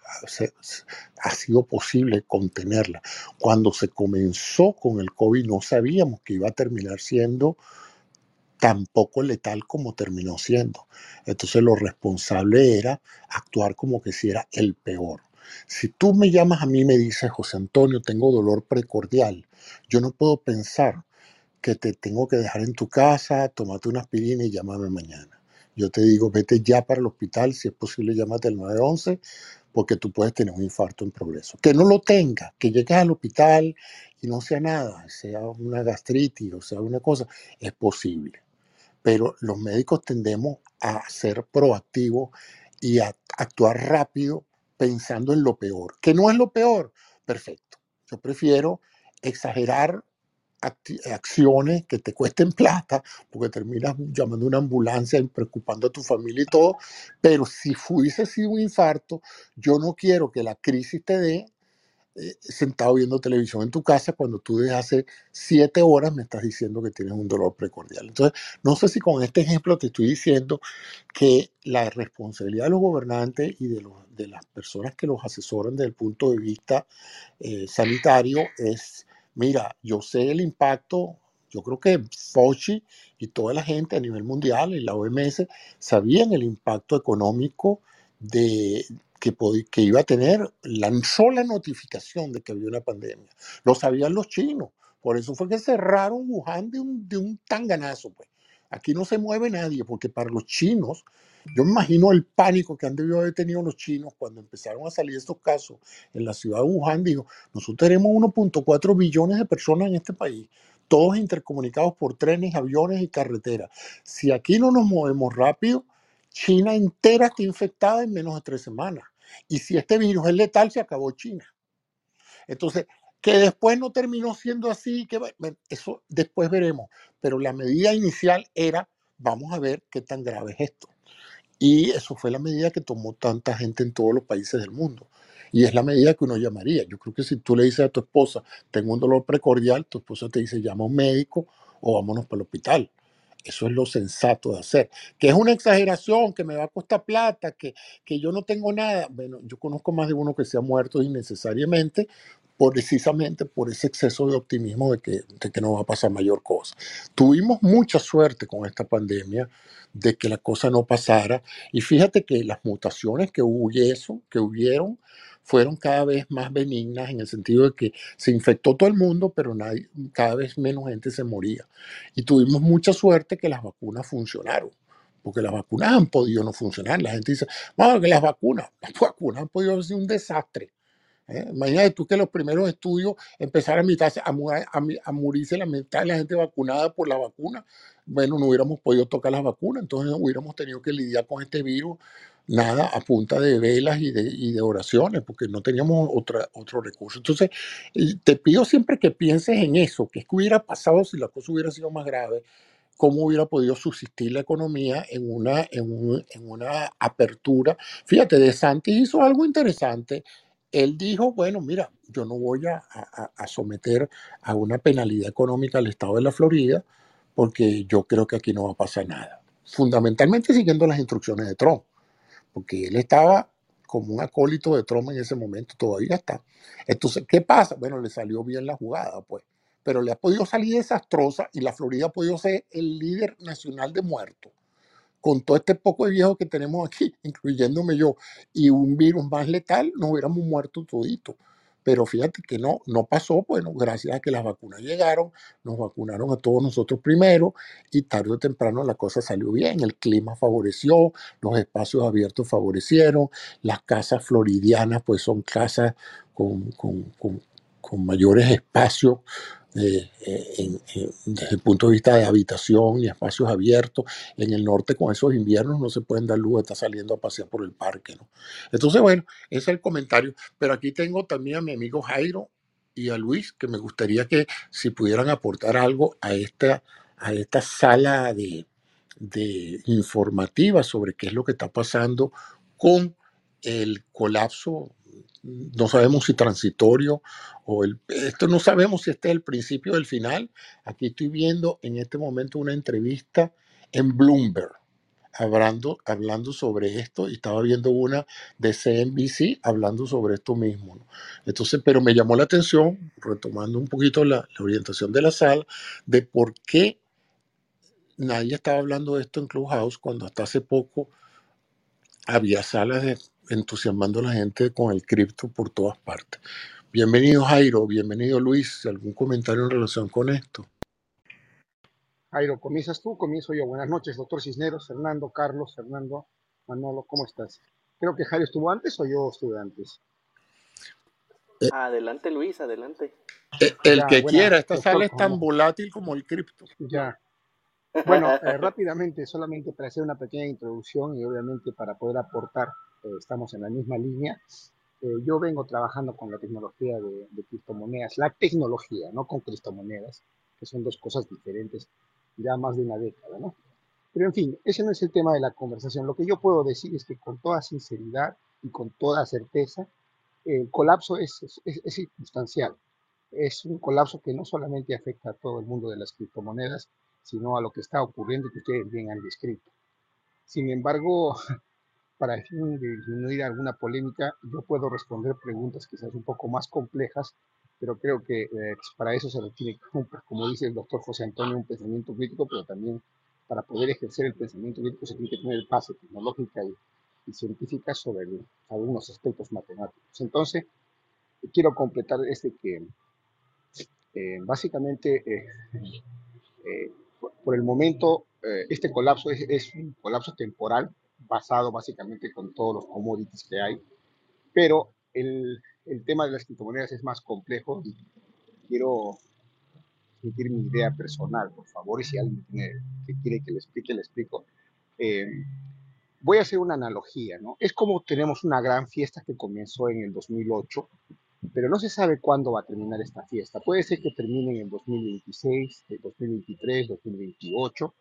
ha, sido posible contenerla. Cuando se comenzó con el COVID no sabíamos que iba a terminar siendo tan poco letal como terminó siendo. Entonces lo responsable era actuar como que si era el peor. Si tú me llamas a mí y me dices, José Antonio, tengo dolor precordial, yo no puedo pensar que te tengo que dejar en tu casa, tomate una aspirina y llámame mañana. Yo te digo, vete ya para el hospital, si es posible, llámate al 911, porque tú puedes tener un infarto en progreso. Que no lo tenga, que llegues al hospital y no sea nada, sea una gastritis o sea una cosa, es posible. Pero los médicos tendemos a ser proactivos y a actuar rápido pensando en lo peor. ¿Que no es lo peor? Perfecto. Yo prefiero exagerar acciones que te cuesten plata, porque terminas llamando una ambulancia y preocupando a tu familia y todo, pero si fuese sido un infarto, yo no quiero que la crisis te dé eh, sentado viendo televisión en tu casa cuando tú desde hace siete horas me estás diciendo que tienes un dolor precordial. Entonces, no sé si con este ejemplo te estoy diciendo que la responsabilidad de los gobernantes y de, los, de las personas que los asesoran desde el punto de vista eh, sanitario es Mira, yo sé el impacto, yo creo que Fauci y toda la gente a nivel mundial y la OMS sabían el impacto económico de, que, que iba a tener la sola notificación de que había una pandemia. Lo sabían los chinos. Por eso fue que cerraron Wuhan de un, de un tanganazo. Pues. Aquí no se mueve nadie, porque para los chinos yo me imagino el pánico que han debido haber tenido los chinos cuando empezaron a salir estos casos en la ciudad de Wuhan. Dijo, nosotros tenemos 1.4 billones de personas en este país, todos intercomunicados por trenes, aviones y carreteras. Si aquí no nos movemos rápido, China entera está infectada en menos de tres semanas. Y si este virus es letal, se acabó China. Entonces, que después no terminó siendo así, que eso después veremos. Pero la medida inicial era, vamos a ver qué tan grave es esto. Y eso fue la medida que tomó tanta gente en todos los países del mundo. Y es la medida que uno llamaría. Yo creo que si tú le dices a tu esposa, tengo un dolor precordial, tu esposa te dice, llama a un médico o vámonos para el hospital. Eso es lo sensato de hacer. Que es una exageración, que me va a costar plata, que, que yo no tengo nada. Bueno, yo conozco más de uno que se ha muerto innecesariamente precisamente por ese exceso de optimismo de que, de que no va a pasar mayor cosa. Tuvimos mucha suerte con esta pandemia de que la cosa no pasara y fíjate que las mutaciones que hubo que hubieron fueron cada vez más benignas en el sentido de que se infectó todo el mundo, pero cada vez menos gente se moría. Y tuvimos mucha suerte que las vacunas funcionaron porque las vacunas han podido no funcionar. La gente dice, no, que las vacunas, las vacunas han podido ser un desastre. ¿Eh? Imagínate tú que los primeros estudios empezaran a, mitad, a, a, morirse la mitad de la gente vacunada por la vacuna. Bueno, no hubiéramos podido tocar las vacunas, entonces hubiéramos tenido que lidiar con este virus, nada, a punta de velas y de, y de oraciones, porque no teníamos otra, otro recurso. Entonces, te pido siempre que pienses en eso, que es que hubiera pasado si la cosa hubiera sido más grave, cómo hubiera podido subsistir la economía en una, en, en una apertura. Fíjate, De Santi hizo algo interesante él dijo, bueno, mira, yo no voy a, someter a una penalidad económica al Estado de la Florida porque yo creo que aquí no va a pasar nada. Fundamentalmente siguiendo las instrucciones de Trump, porque él estaba como un acólito de Trump en ese momento, todavía está. Entonces, ¿qué pasa? Bueno, le salió bien la jugada, pues, pero le ha podido salir desastrosa y la Florida ha podido ser el líder nacional de muertos con todo este poco de viejo que tenemos aquí, <laughs> incluyéndome yo, y un virus más letal, nos hubiéramos muerto todito. Pero fíjate que no, no pasó, bueno, gracias a que las vacunas llegaron, nos vacunaron a todos nosotros primero y tarde o temprano la cosa salió bien, el clima favoreció, los espacios abiertos favorecieron, las casas floridianas pues son casas con, con, con mayores espacios eh, desde el punto de vista de habitación y espacios abiertos. En el norte con esos inviernos no se pueden dar luz, está saliendo a pasear por el parque. Entonces, bueno, ese es el comentario. Pero aquí tengo también a mi amigo Jairo y a Luis, que me gustaría que si pudieran aportar algo a esta, a esta sala de, de informativa sobre qué es lo que está pasando con el colapso no sabemos si transitorio o el, esto no sabemos si este es el principio del final. Aquí estoy viendo en este momento una entrevista en Bloomberg hablando, hablando sobre esto y estaba viendo una de CNBC hablando sobre esto mismo. Entonces, pero me llamó la atención, retomando un poquito la, la orientación de la sala, de por qué nadie estaba hablando de esto en Clubhouse cuando hasta hace poco había salas de entusiasmando a la gente con el cripto por todas partes. Bienvenido Jairo, bienvenido Luis. ¿Algún comentario en relación con esto? Jairo, comienzas tú, comienzo yo. Buenas noches, doctor Cisneros, Fernando, Carlos, Fernando, Manolo, ¿cómo estás? Creo que Jairo estuvo antes o yo estuve antes. Eh, adelante Luis, adelante. Eh, el que quiera, esta sala es tan volátil como el cripto. Ya, bueno, <laughs> eh, rápidamente, solamente para hacer una pequeña introducción y obviamente para poder aportar, eh, estamos en la misma línea. Eh, yo vengo trabajando con la tecnología de, de, criptomonedas, la tecnología, no con criptomonedas, que son dos cosas diferentes, ya más de una década, ¿no? Pero en fin, ese no es el tema de la conversación. Lo que yo puedo decir es que con toda sinceridad y con toda certeza, el colapso es, es, es circunstancial. Es un colapso que no solamente afecta a todo el mundo de las criptomonedas, sino a lo que está ocurriendo que ustedes bien han descrito. Sin embargo, <laughs> para disminuir alguna polémica, yo puedo responder preguntas quizás un poco más complejas, pero creo que eh, para eso se requiere, <laughs> como dice el doctor José Antonio, un pensamiento crítico, pero también para poder ejercer el pensamiento crítico se tiene que tener el base tecnológica y, científica sobre algunos aspectos matemáticos. Entonces, quiero completar este que eh, básicamente eh, eh por el momento, eh, este colapso es, un colapso temporal basado básicamente con todos los commodities que hay, pero el, el tema de las criptomonedas es más complejo y quiero emitir mi idea personal, por favor, y si alguien tiene, que quiere que le explique, le explico. Eh, voy a hacer una analogía, ¿no? Es como tenemos una gran fiesta que comenzó en el 2008 pero no se sabe cuándo va a terminar esta fiesta. Puede ser que termine en 2026, 2023, 2028,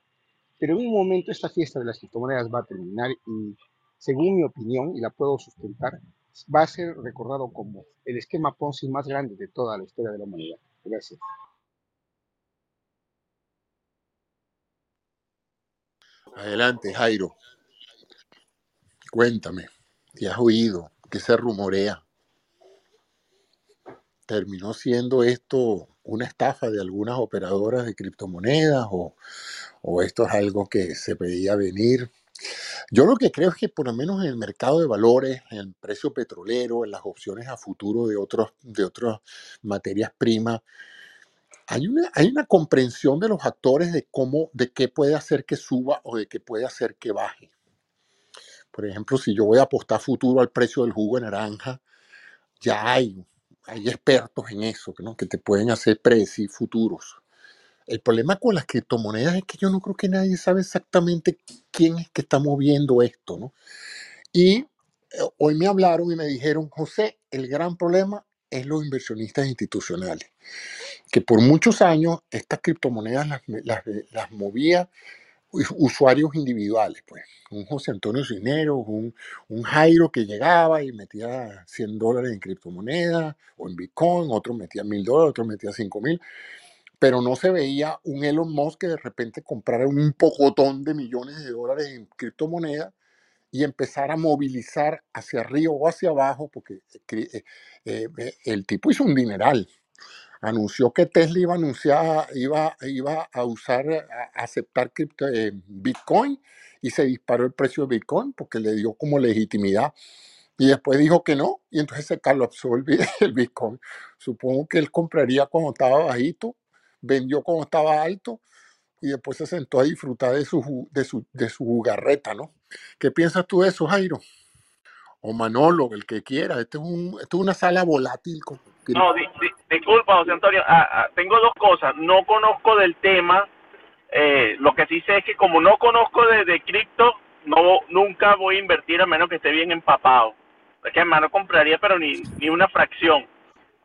pero en un momento esta fiesta de las criptomonedas va a terminar y, según mi opinión, y la puedo sustentar, va a ser recordado como el esquema Ponzi más grande de toda la historia de la humanidad. Gracias. Adelante, Jairo. Cuéntame, ¿qué has oído? ¿Qué se rumorea? terminó siendo esto una estafa de algunas operadoras de criptomonedas o, esto es algo que se pedía venir. Yo lo que creo es que por lo menos en el mercado de valores, en el precio petrolero, en las opciones a futuro de, otros, de otras materias primas, hay una, hay una comprensión de los actores de cómo, de qué puede hacer que suba o de qué puede hacer que baje. Por ejemplo, si yo voy a apostar futuro al precio del jugo de naranja, ya hay hay expertos en eso, ¿no? que te pueden hacer predecir futuros. El problema con las criptomonedas es que yo no creo que nadie sabe exactamente quién es que está moviendo esto, ¿no? Y eh, hoy me hablaron y me dijeron, José, el gran problema es los inversionistas institucionales, que por muchos años estas criptomonedas las, las, movía usuarios individuales, pues. Un José Antonio Cisneros, un, un, Jairo que llegaba y metía 100 dólares en criptomonedas o en Bitcoin, otro metía 1000 dólares, otro metía 5000, pero no se veía un Elon Musk que de repente comprara un pocotón de millones de dólares en criptomonedas y empezar a movilizar hacia arriba o hacia abajo, porque eh, eh, eh, el tipo hizo un dineral, anunció que Tesla iba a usar, a aceptar cripto, Bitcoin y se disparó el precio de Bitcoin porque le dio como legitimidad. Y después dijo que no, y entonces se colapsó el, <laughs> el Bitcoin. Supongo que él compraría cuando estaba bajito, vendió cuando estaba alto y después se sentó a disfrutar de su, de su, de su jugarreta, ¿no? ¿Qué piensas tú de eso, Jairo? O Manolo, el que quiera. Este es, un, esto es una sala volátil. No, disculpa, José Antonio, ah, ah, tengo dos cosas. No conozco del tema. Eh, lo que sí sé es que como no conozco de, cripto, no nunca voy a invertir a menos que esté bien empapado. Es que hermano compraría, pero ni, ni una fracción.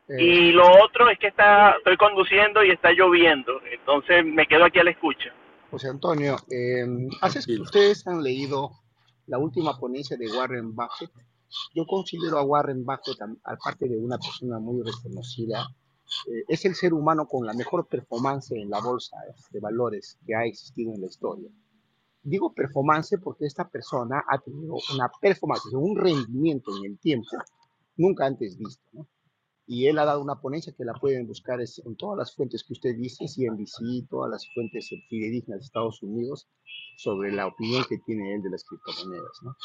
Eh. Y lo otro es que está, estoy conduciendo y está lloviendo, entonces me quedo aquí a la escucha. José Antonio, eh, ¿haces que ustedes han leído la última ponencia de Warren Buffett Yo considero a Warren Buffett, aparte de una persona muy reconocida, eh, es el ser humano con la mejor performance en la bolsa de valores que ha existido en la historia. Digo performance porque esta persona ha tenido una performance, un rendimiento en el tiempo nunca antes visto. ¿no? Y él ha dado una ponencia que la pueden buscar en todas las fuentes que usted dice, CNBC, todas las fuentes fidedignas de Estados Unidos, sobre la opinión que tiene él de las criptomonedas. ¿no?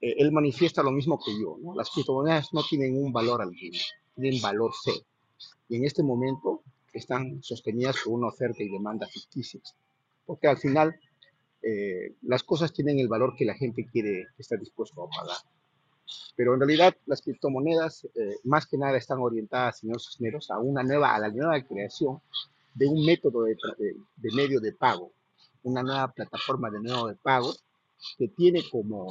Eh, él manifiesta lo mismo que yo. ¿no? Las criptomonedas no tienen un valor alguno, tienen valor cero. Y en este momento están sostenidas por una oferta y demanda ficticias. Porque al final eh, las cosas tienen el valor que la gente quiere, está dispuesto a pagar. Pero en realidad las criptomonedas eh, más que nada están orientadas, señor Cisneros, a una nueva, a la nueva creación de un método de, de, medio de pago, una nueva plataforma de medio de pago que tiene como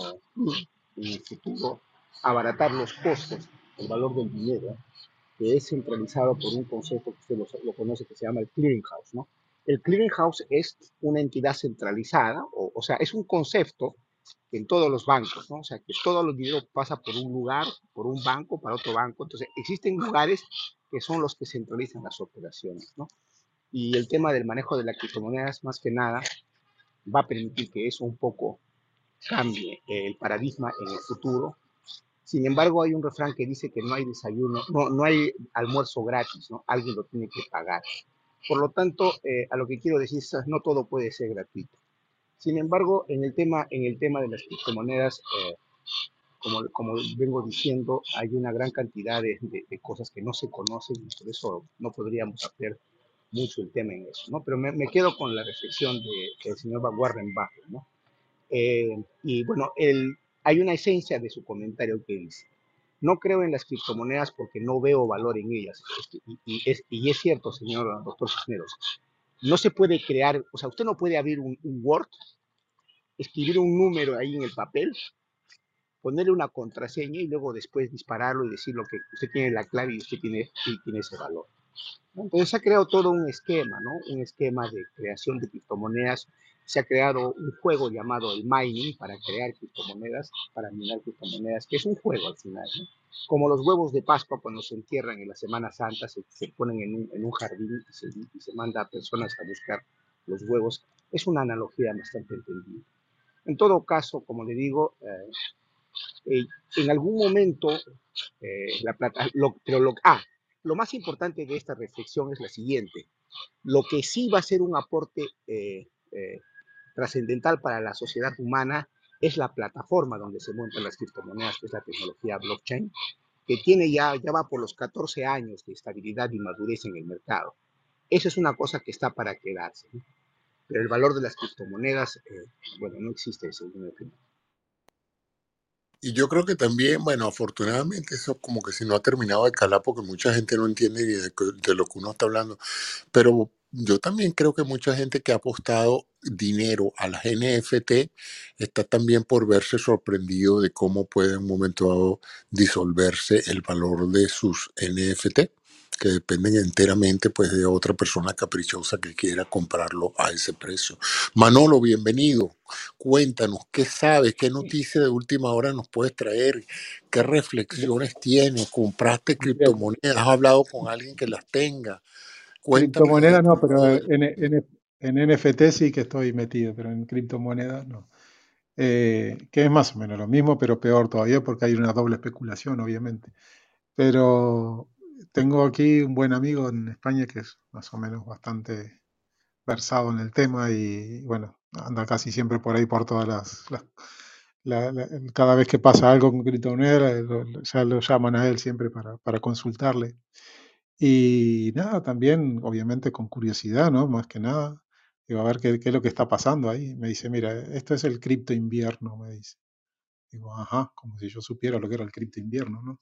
en el futuro abaratar los costos, el valor del dinero, que es centralizado por un concepto que usted lo, lo conoce que se llama el clearinghouse, ¿no? El clearinghouse es una entidad centralizada, o, o sea, es un concepto en todos los bancos, ¿no? O sea, que todo el dinero pasa por un lugar, por un banco, para otro banco. Entonces, existen lugares que son los que centralizan las operaciones, ¿no? Y el tema del manejo de las criptomonedas, más que nada, va a permitir que eso un poco cambie el paradigma en el futuro. Sin embargo, hay un refrán que dice que no hay desayuno, no, no hay almuerzo gratis, ¿no? Alguien lo tiene que pagar. Por lo tanto, eh, a lo que quiero decir es no todo puede ser gratuito. Sin embargo, en el tema, en el tema de las criptomonedas, eh, como, como, vengo diciendo, hay una gran cantidad de, de, cosas que no se conocen y por eso no podríamos hacer mucho el tema en eso, ¿no? Pero me, me quedo con la reflexión de, del señor Warren Buffett, ¿no? Eh, y bueno, el, hay una esencia de su comentario que dice, no creo en las criptomonedas porque no veo valor en ellas. Y, y, es, y es, cierto, señor doctor Cisneros, no se puede crear, o sea, usted no puede abrir un, Word, escribir un número ahí en el papel, ponerle una contraseña y luego después dispararlo y decir lo que usted tiene la clave y usted tiene, y tiene ese valor. Entonces se ha creado todo un esquema, ¿no? Un esquema de creación de criptomonedas. Se ha creado un juego llamado el mining para crear criptomonedas, para minar criptomonedas, que es un juego al final, ¿no? Como los huevos de Pascua cuando se entierran en la Semana Santa, se, se ponen en un, en un jardín y se, y se, manda a personas a buscar los huevos. Es una analogía bastante entendida. En todo caso, como le digo, eh, eh, en algún momento, eh, la plata, lo, pero lo, ah, lo más importante de esta reflexión es la siguiente. Lo que sí va a ser un aporte trascendental para la sociedad humana es la plataforma donde se montan las criptomonedas, que es la tecnología blockchain, que tiene ya, ya va por los 14 años de estabilidad y madurez en el mercado. Esa es una cosa que está para quedarse. ¿no? Pero el valor de las criptomonedas, eh, bueno, no existe, según mi opinión. Y yo creo que también, bueno, afortunadamente eso como que si no ha terminado de calar porque mucha gente no entiende de, de lo que uno está hablando. Pero yo también creo que mucha gente que ha apostado dinero a las NFT está también por verse sorprendido de cómo puede en un momento dado disolverse el valor de sus NFT que dependen enteramente pues de otra persona caprichosa que quiera comprarlo a ese precio. Manolo, bienvenido. Cuéntanos, ¿qué sabes? ¿Qué noticia de última hora nos puedes traer? ¿Qué reflexiones tienes? ¿Compraste criptomonedas? ¿Has hablado con alguien que las tenga? Criptomonedas no, pero en, en, en, NFT sí que estoy metido, pero en criptomonedas no. Eh, que es más o menos lo mismo, pero peor todavía porque hay una doble especulación, obviamente. Pero tengo aquí un buen amigo en España que es más o menos bastante versado en el tema y bueno, anda casi siempre por ahí por todas las... las la, la, cada vez que pasa algo con criptomonedas, ya lo llaman a él siempre para, para consultarle. Y nada, también, obviamente, con curiosidad, ¿no? Más que nada, digo, a ver qué, qué es lo que está pasando ahí. Me dice, mira, esto es el cripto invierno, me dice. Digo, ajá, como si yo supiera lo que era el cripto invierno, ¿no?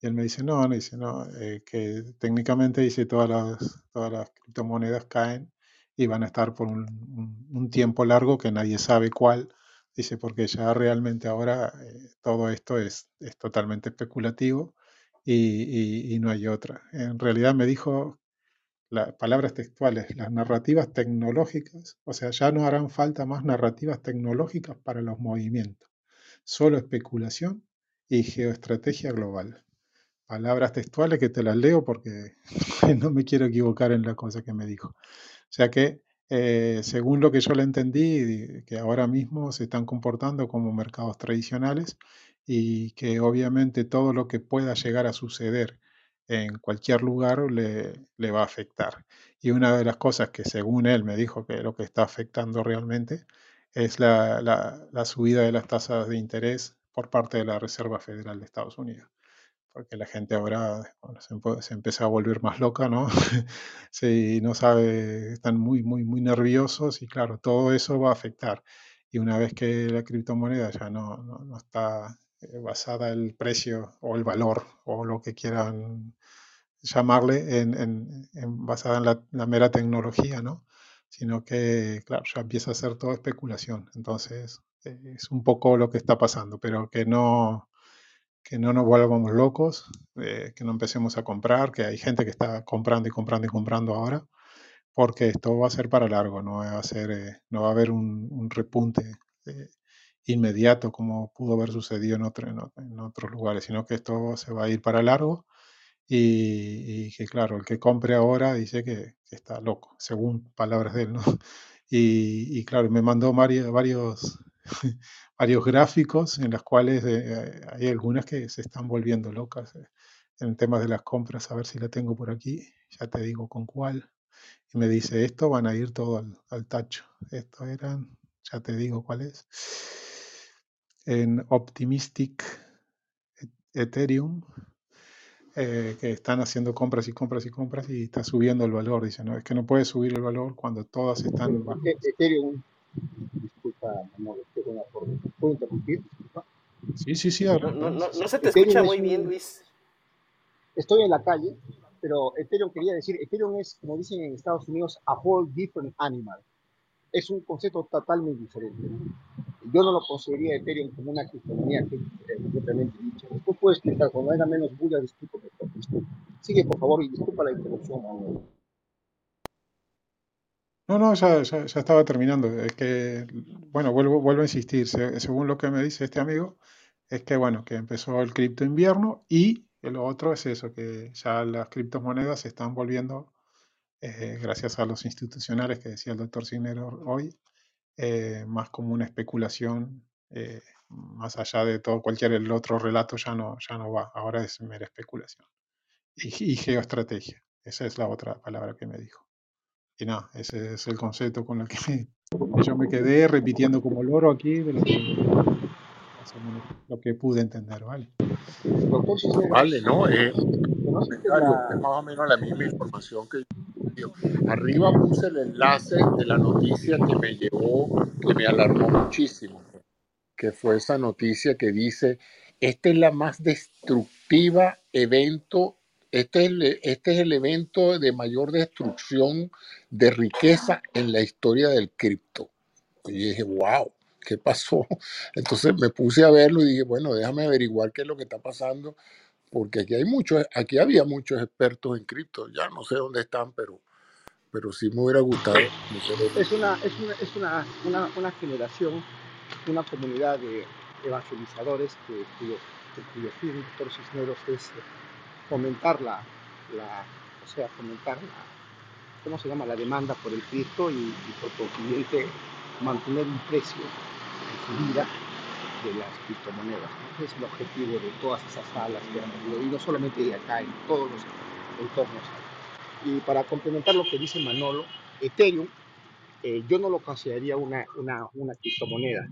Y él me dice, no, no, dice, no, eh, que técnicamente dice todas las, todas las criptomonedas caen y van a estar por un tiempo largo que nadie sabe cuál. Dice, porque ya realmente ahora eh, todo esto es, es totalmente especulativo y, no hay otra. En realidad me dijo las palabras textuales, las narrativas tecnológicas, o sea, ya no harán falta más narrativas tecnológicas para los movimientos, solo especulación y geoestrategia global. Palabras textuales que te las leo porque <laughs> no me quiero equivocar en la cosa que me dijo. O sea que, eh, según lo que yo le entendí, que ahora mismo se están comportando como mercados tradicionales y que obviamente todo lo que pueda llegar a suceder en cualquier lugar le, le, va a afectar. Y una de las cosas que según él me dijo que lo que está afectando realmente es la, la, subida de las tasas de interés por parte de la Reserva Federal de Estados Unidos. Porque la gente ahora se, empieza a volver más loca, ¿no? <laughs> si no sabe, están muy, muy, muy nerviosos y claro, todo eso va a afectar. Y una vez que la criptomoneda ya no, no, está basada el precio o el valor o lo que quieran llamarle en, en, en basada en la, la, mera tecnología, ¿no? Sino que, claro, ya empieza a ser todo especulación. Entonces, eh, es un poco lo que está pasando, pero que no, que no nos volvamos locos, eh, que no empecemos a comprar, que hay gente que está comprando y comprando y comprando ahora, porque esto va a ser para largo, no va a, ser, eh, no va a haber un, un repunte inmediato como pudo haber sucedido en, otro, en, en, otros lugares, sino que esto se va a ir para largo y, y que claro, el que compre ahora dice que, que, está loco, según palabras de él, ¿no? <laughs> Y, y claro, me mandó varios, varios, <laughs> varios gráficos en los cuales eh, hay algunas que se están volviendo locas eh, en temas de las compras, a ver si la tengo por aquí, ya te digo con cuál. Y me dice, esto van a ir todo al, al tacho. Esto eran, ya te digo cuál es en Optimistic Ethereum, eh, que están haciendo compras y compras y compras y está subiendo el valor. Dicen, no, es que no puede subir el valor cuando todas están bajas. Ethereum, disculpa, no, ¿puedo interrumpir? Sí, sí, sí. No, no, no, no se te Ethereum escucha muy bien, Luis. Estoy en la calle, pero Ethereum quería decir, Ethereum es, como dicen en Estados Unidos, a whole different animal. Es un concepto totalmente diferente yo no lo consideraría Ethereum como una criptomoneda propiamente dicha. Después puedes explicar, cuando haya menos bulla, disculpa. Sigue, por favor, y disculpa la interrupción. No, no, ya, ya, ya, estaba terminando. Es que, bueno, vuelvo, vuelvo a insistir. Se, según lo que me dice este amigo, es que, bueno, que empezó el cripto invierno y lo otro es eso, que ya las criptomonedas se están volviendo, eh, gracias a los institucionales que decía el doctor Cinero hoy, eh, más como una especulación, eh, más allá de todo cualquier el otro relato ya no, ya no va, ahora es mera especulación. Y, y geoestrategia, esa es la otra palabra que me dijo. Y nada, ese es el concepto con el que, <laughs> yo me quedé repitiendo como loro aquí de lo que, lo que pude entender, ¿vale? Vale, ¿no? Eh, es más o menos la misma información que Arriba puse el enlace de la noticia que me llevó, que me alarmó muchísimo, que fue esa noticia que dice, esta es la más destructiva evento, este es el, este es el evento de mayor destrucción de riqueza en la historia del cripto. Y dije, wow, ¿qué pasó? <laughs> Entonces me puse a verlo y dije, bueno, déjame averiguar qué es lo que está pasando porque aquí hay muchos, aquí había muchos expertos en cripto, ya no sé dónde están, pero, pero sí me hubiera gustado. Es una, es una, es una, una, una generación, una comunidad de evangelizadores que, cuyo, cuyo fin, por Cisneros, es fomentar la, la, o sea, fomentar la, ¿cómo se llama? La demanda por el cripto y, y por consiguiente mantener un precio en su vida de las criptomonedas. ¿no? Es el objetivo de todas esas salas que han habido, y no solamente acá, en todos los entornos. Y para complementar lo que dice Manolo, Ethereum, eh, yo no lo consideraría una, una, una criptomoneda.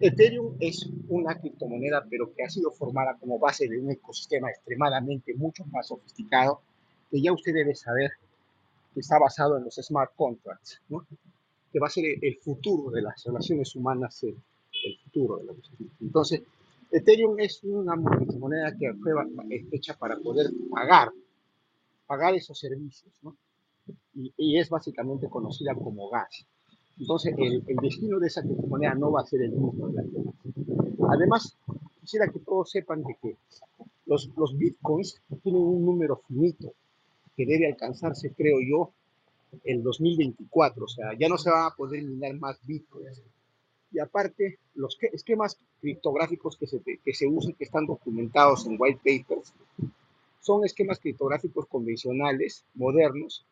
Ethereum es una criptomoneda, pero que ha sido formada como base de un ecosistema extremadamente mucho más sofisticado, que ya usted debe saber que está basado en los smart contracts, ¿no? que va a ser el futuro de las relaciones humanas el futuro de la Entonces, Ethereum es una moneda que fue hecha para poder pagar, pagar esos servicios, ¿no? Y, y, es básicamente conocida como gas. Entonces, el, el, destino de esa moneda no va a ser el mismo de la Además, quisiera que todos sepan de que los, los bitcoins tienen un número finito que debe alcanzarse, creo yo, el 2024. O sea, ya no se van a poder minar más bitcoins Y aparte, los esquemas criptográficos que se, que se usan, que están documentados en white papers, son esquemas criptográficos convencionales, modernos,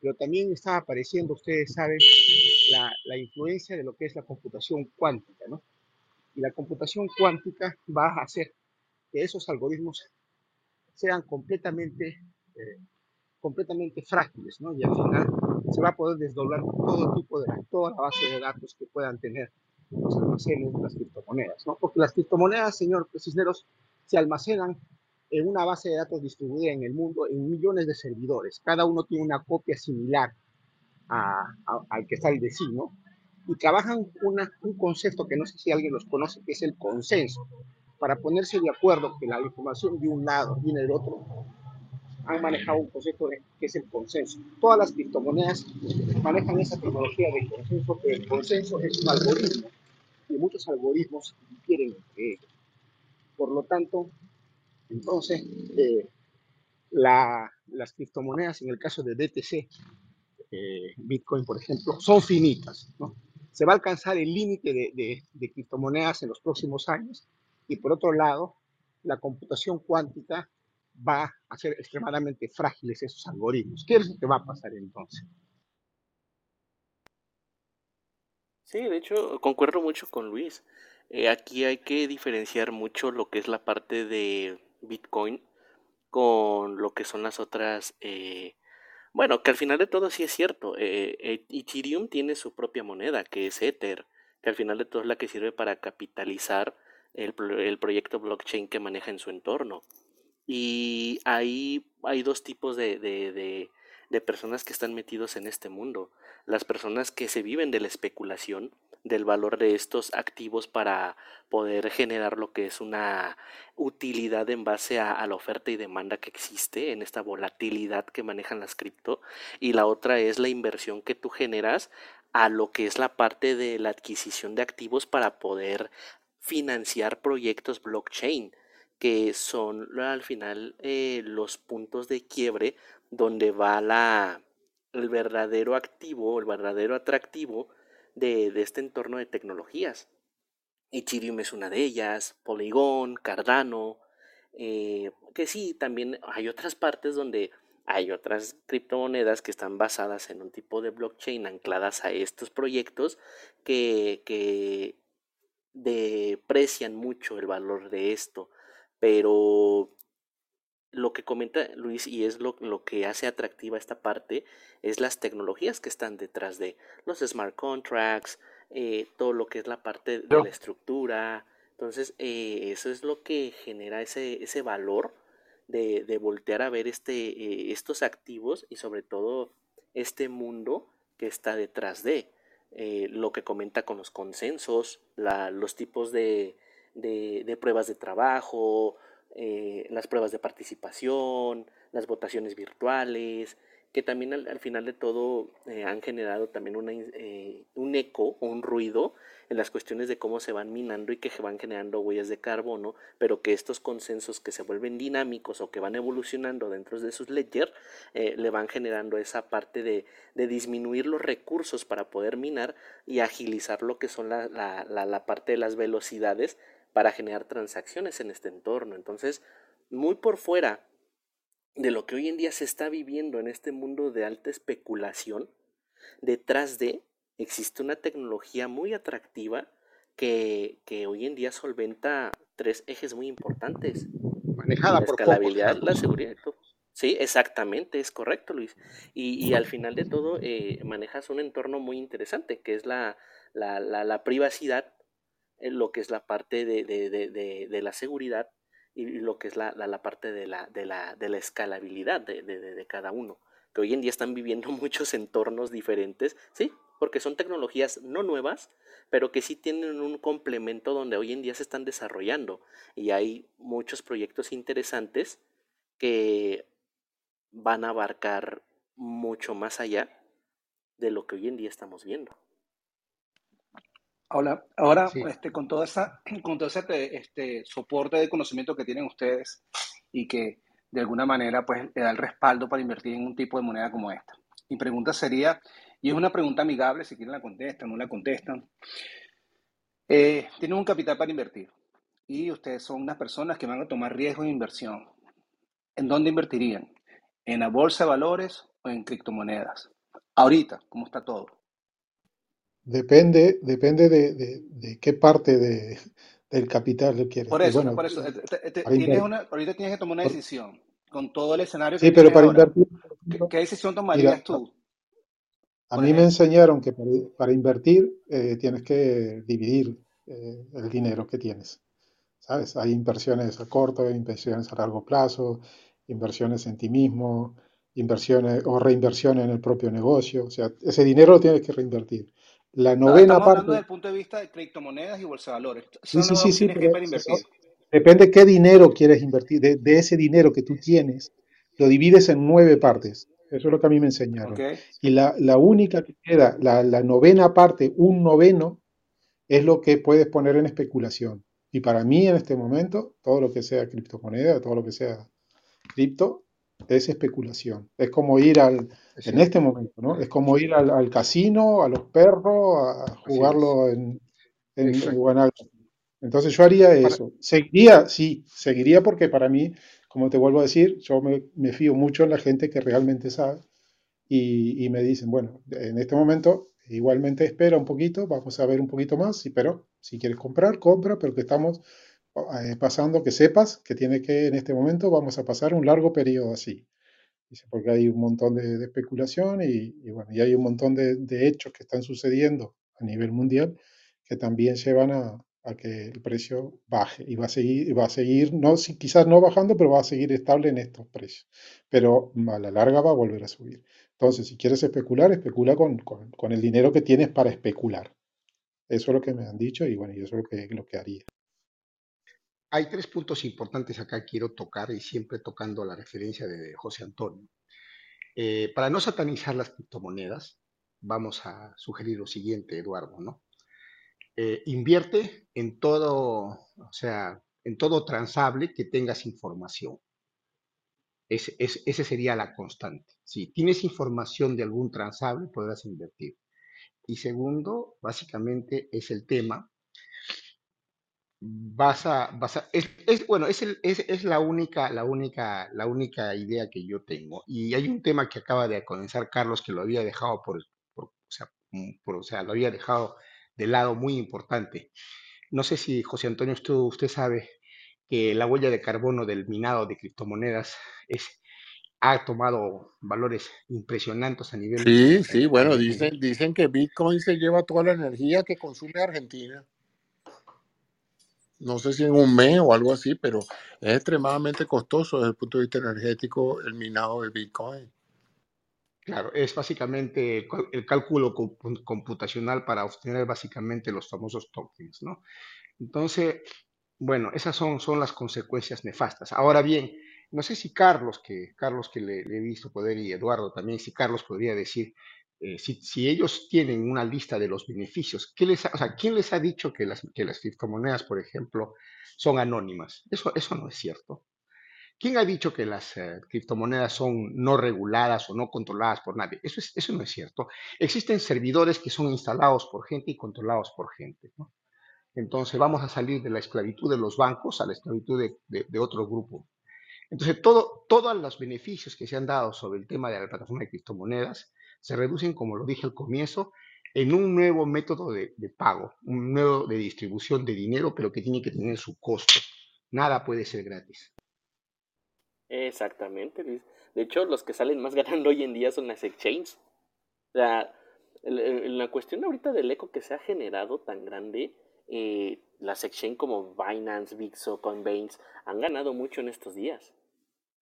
pero también está apareciendo, ustedes saben, la, la, influencia de lo que es la computación cuántica, ¿no? Y la computación cuántica va a hacer que esos algoritmos sean completamente, eh, completamente frágiles, ¿no? Y al final se va a poder desdoblar todo tipo de, toda la base de datos que puedan tener los almacenes de las criptomonedas, ¿no? Porque las criptomonedas, señor Cisneros, se almacenan en una base de datos distribuida en el mundo en millones de servidores. Cada uno tiene una copia similar al que está el vecino y trabajan un concepto que no sé si alguien los conoce, que es el consenso. Para ponerse de acuerdo que la información de un lado viene del otro, han manejado un concepto que es el consenso. Todas las criptomonedas manejan esa tecnología de consenso, pero el consenso es un algoritmo y muchos algoritmos difieren entre ellos. Por lo tanto, entonces, eh, las criptomonedas, en el caso de DTC, eh, Bitcoin, por ejemplo, son finitas. Se va a alcanzar el límite de, criptomonedas en los próximos años y por otro lado, la computación cuántica va a hacer extremadamente frágiles esos algoritmos. ¿Qué es lo que va a pasar entonces? Sí, de hecho, concuerdo mucho con Luis. Eh, aquí hay que diferenciar mucho lo que es la parte de Bitcoin con lo que son las otras... Eh, bueno, que al final de todo sí es cierto. Eh, eh, Ethereum tiene su propia moneda, que es Ether, que al final de todo es la que sirve para capitalizar el proyecto blockchain que maneja en su entorno. Y hay dos tipos de, de, de, de personas que están metidos en este mundo. Las personas que se viven de la especulación del valor de estos activos para poder generar lo que es una utilidad en base a, la oferta y demanda que existe en esta volatilidad que manejan las cripto y la otra es la inversión que tú generas a lo que es la parte de la adquisición de activos para poder financiar proyectos blockchain que son al final eh, los puntos de quiebre donde va la el verdadero activo, el verdadero atractivo de, este entorno de tecnologías. Ethereum es una de ellas, Polygon, Cardano, eh, que sí, también hay otras partes donde hay otras criptomonedas que están basadas en un tipo de blockchain ancladas a estos proyectos que, que deprecian mucho el valor de esto. Pero lo que comenta Luis y es lo, lo, que hace atractiva esta parte es las tecnologías que están detrás de los smart contracts, eh, todo lo que es la parte de la estructura. Entonces, eh, eso es lo que genera ese, ese valor de, de voltear a ver este, eh, estos activos y sobre todo este mundo que está detrás de. lo que comenta con los consensos, la, los tipos de, de, pruebas de trabajo, eh, las pruebas de participación, las votaciones virtuales, que también al, final de todo eh, han generado también una, eh, un eco o un ruido en las cuestiones de cómo se van minando y que van generando huellas de carbono, pero que estos consensos que se vuelven dinámicos o que van evolucionando dentro de sus ledger le van generando esa parte de, de, disminuir los recursos para poder minar y agilizar lo que son la, la, la parte de las velocidades para generar transacciones en este entorno. Entonces, muy por fuera de lo que hoy en día se está viviendo en este mundo de alta especulación, detrás de existe una tecnología muy atractiva que, que hoy en día solventa tres ejes muy importantes. Manejada la escalabilidad, la seguridad. Sí, exactamente, es correcto, Luis. Y, y al final de todo, eh, manejas un entorno muy interesante, que es la, la, la, la privacidad lo que es la parte de, de, de, de la seguridad y lo que es la, la, la parte de la, de la, de la escalabilidad de, cada uno, que hoy en día están viviendo <laughs> muchos entornos diferentes, sí, porque son tecnologías no nuevas, pero que sí tienen un complemento donde hoy en día se están desarrollando y hay muchos proyectos interesantes que van a abarcar mucho más allá de lo que hoy en día estamos viendo. Ahora, ahora este, con, toda esa, <clears throat> con todo ese este, soporte de conocimiento que tienen ustedes y que de alguna manera pues, le da el respaldo para invertir en un tipo de moneda como esta. Mi pregunta sería, y es una pregunta amigable, si quieren la contestan, no la contestan, Eh, tienen un capital para invertir y ustedes son unas personas que van a tomar riesgo de inversión. ¿En dónde invertirían? ¿En la bolsa de valores o en criptomonedas? Ahorita, ¿cómo está todo? Depende, depende de, de, qué parte de, del capital lo quieres. Por eso, por eso. Tienes una, ahorita tienes que tomar una decisión con todo el escenario que Sí, pero para invertir. ¿Qué, decisión tomarías tú? A mí me enseñaron que para, invertir eh, tienes que dividir eh, el dinero que tienes. ¿Sabes? Hay inversiones a corto, inversiones a largo plazo, inversiones en ti mismo, inversiones o reinversiones en el propio negocio. O sea, ese dinero lo tienes que reinvertir. La novena estamos parte. hablando desde el punto de vista de criptomonedas y bolsa de valores. Sí, sí, sí, sí. depende qué dinero quieres invertir. De, ese dinero que tú tienes, lo divides en nueve partes. Eso es lo que a mí me enseñaron. Y la, la, única que queda, la, la novena parte, un noveno, es lo que puedes poner en especulación. Y para mí en este momento, todo lo que sea criptomoneda, todo lo que sea cripto, es especulación. Es como ir al, en este momento, ¿no? Es como ir al, casino, a los perros, a jugarlo en, en, Entonces yo haría eso. Seguiría, sí, seguiría porque para mí, como te vuelvo a decir, yo me, me fío mucho en la gente que realmente sabe y, y, me dicen, bueno, en este momento igualmente espera un poquito, vamos a ver un poquito más, sí, pero si quieres comprar, compra, pero que estamos eh, pasando, que sepas que tiene que en este momento vamos a pasar un largo periodo así. Dice, porque hay un montón de, especulación y, bueno, y hay un montón de, hechos que están sucediendo a nivel mundial que también llevan a, a que el precio baje y va a seguir, va a seguir no, quizás no bajando, pero va a seguir estable en estos precios. Pero a la larga va a volver a subir. Entonces, si quieres especular, especula con, con, el dinero que tienes para especular. Eso es lo que me han dicho y bueno, yo eso es lo que, lo que haría. Hay tres puntos importantes acá quiero tocar y siempre tocando la referencia de José Antonio. Eh, para no satanizar las criptomonedas, vamos a sugerir lo siguiente, Eduardo, ¿no? Eh, invierte en todo, o sea, en todo transable que tengas información. Es, ese sería la constante. Si tienes información de algún transable, podrás invertir. Y segundo, básicamente es el tema vas a, vas a es, es, bueno, es, el, es, es, la única, la única, la única idea que yo tengo. Y hay un tema que acaba de comenzar Carlos que lo había dejado por, por, o sea, mm, por, o sea, lo había dejado de lado muy importante. No sé si José Antonio, usted, usted sabe que la huella de carbono del minado de criptomonedas es, ha tomado valores impresionantes a nivel. Sí, sí, bueno, dicen, dicen que Bitcoin se lleva toda la energía que consume Argentina no sé si en un mes o algo así, pero es extremadamente costoso desde el punto de vista energético el minado del Bitcoin. Claro, es básicamente el cálculo computacional para obtener básicamente los famosos tokens, ¿no? Entonces, bueno, esas son, son las consecuencias nefastas. Ahora bien, no sé si Carlos, que Carlos que le, le he visto poder y Eduardo también, si Carlos podría decir eh, si, ellos tienen una lista de los beneficios, ¿qué les o sea, ¿quién les ha dicho que las, criptomonedas, por ejemplo, son anónimas? Eso, no es cierto. ¿Quién ha dicho que las eh, criptomonedas son no reguladas o no controladas por nadie? Eso, es, eso no es cierto. Existen servidores que son instalados por gente y controlados por gente. Entonces vamos a salir de la esclavitud de los bancos a la esclavitud de, otro grupo. Entonces, todo, todos los beneficios que se han dado sobre el tema de la plataforma de criptomonedas se reducen, como lo dije al comienzo, en un nuevo método de, pago, un nuevo de distribución de dinero, pero que tiene que tener su costo. Nada puede ser gratis. Exactamente, Luis. De hecho, los que salen más <laughs> ganando hoy en día son las exchanges. La, la cuestión ahorita del eco que se ha generado tan grande, eh, las exchanges como Binance, Vixo, Coinbase han ganado mucho en estos días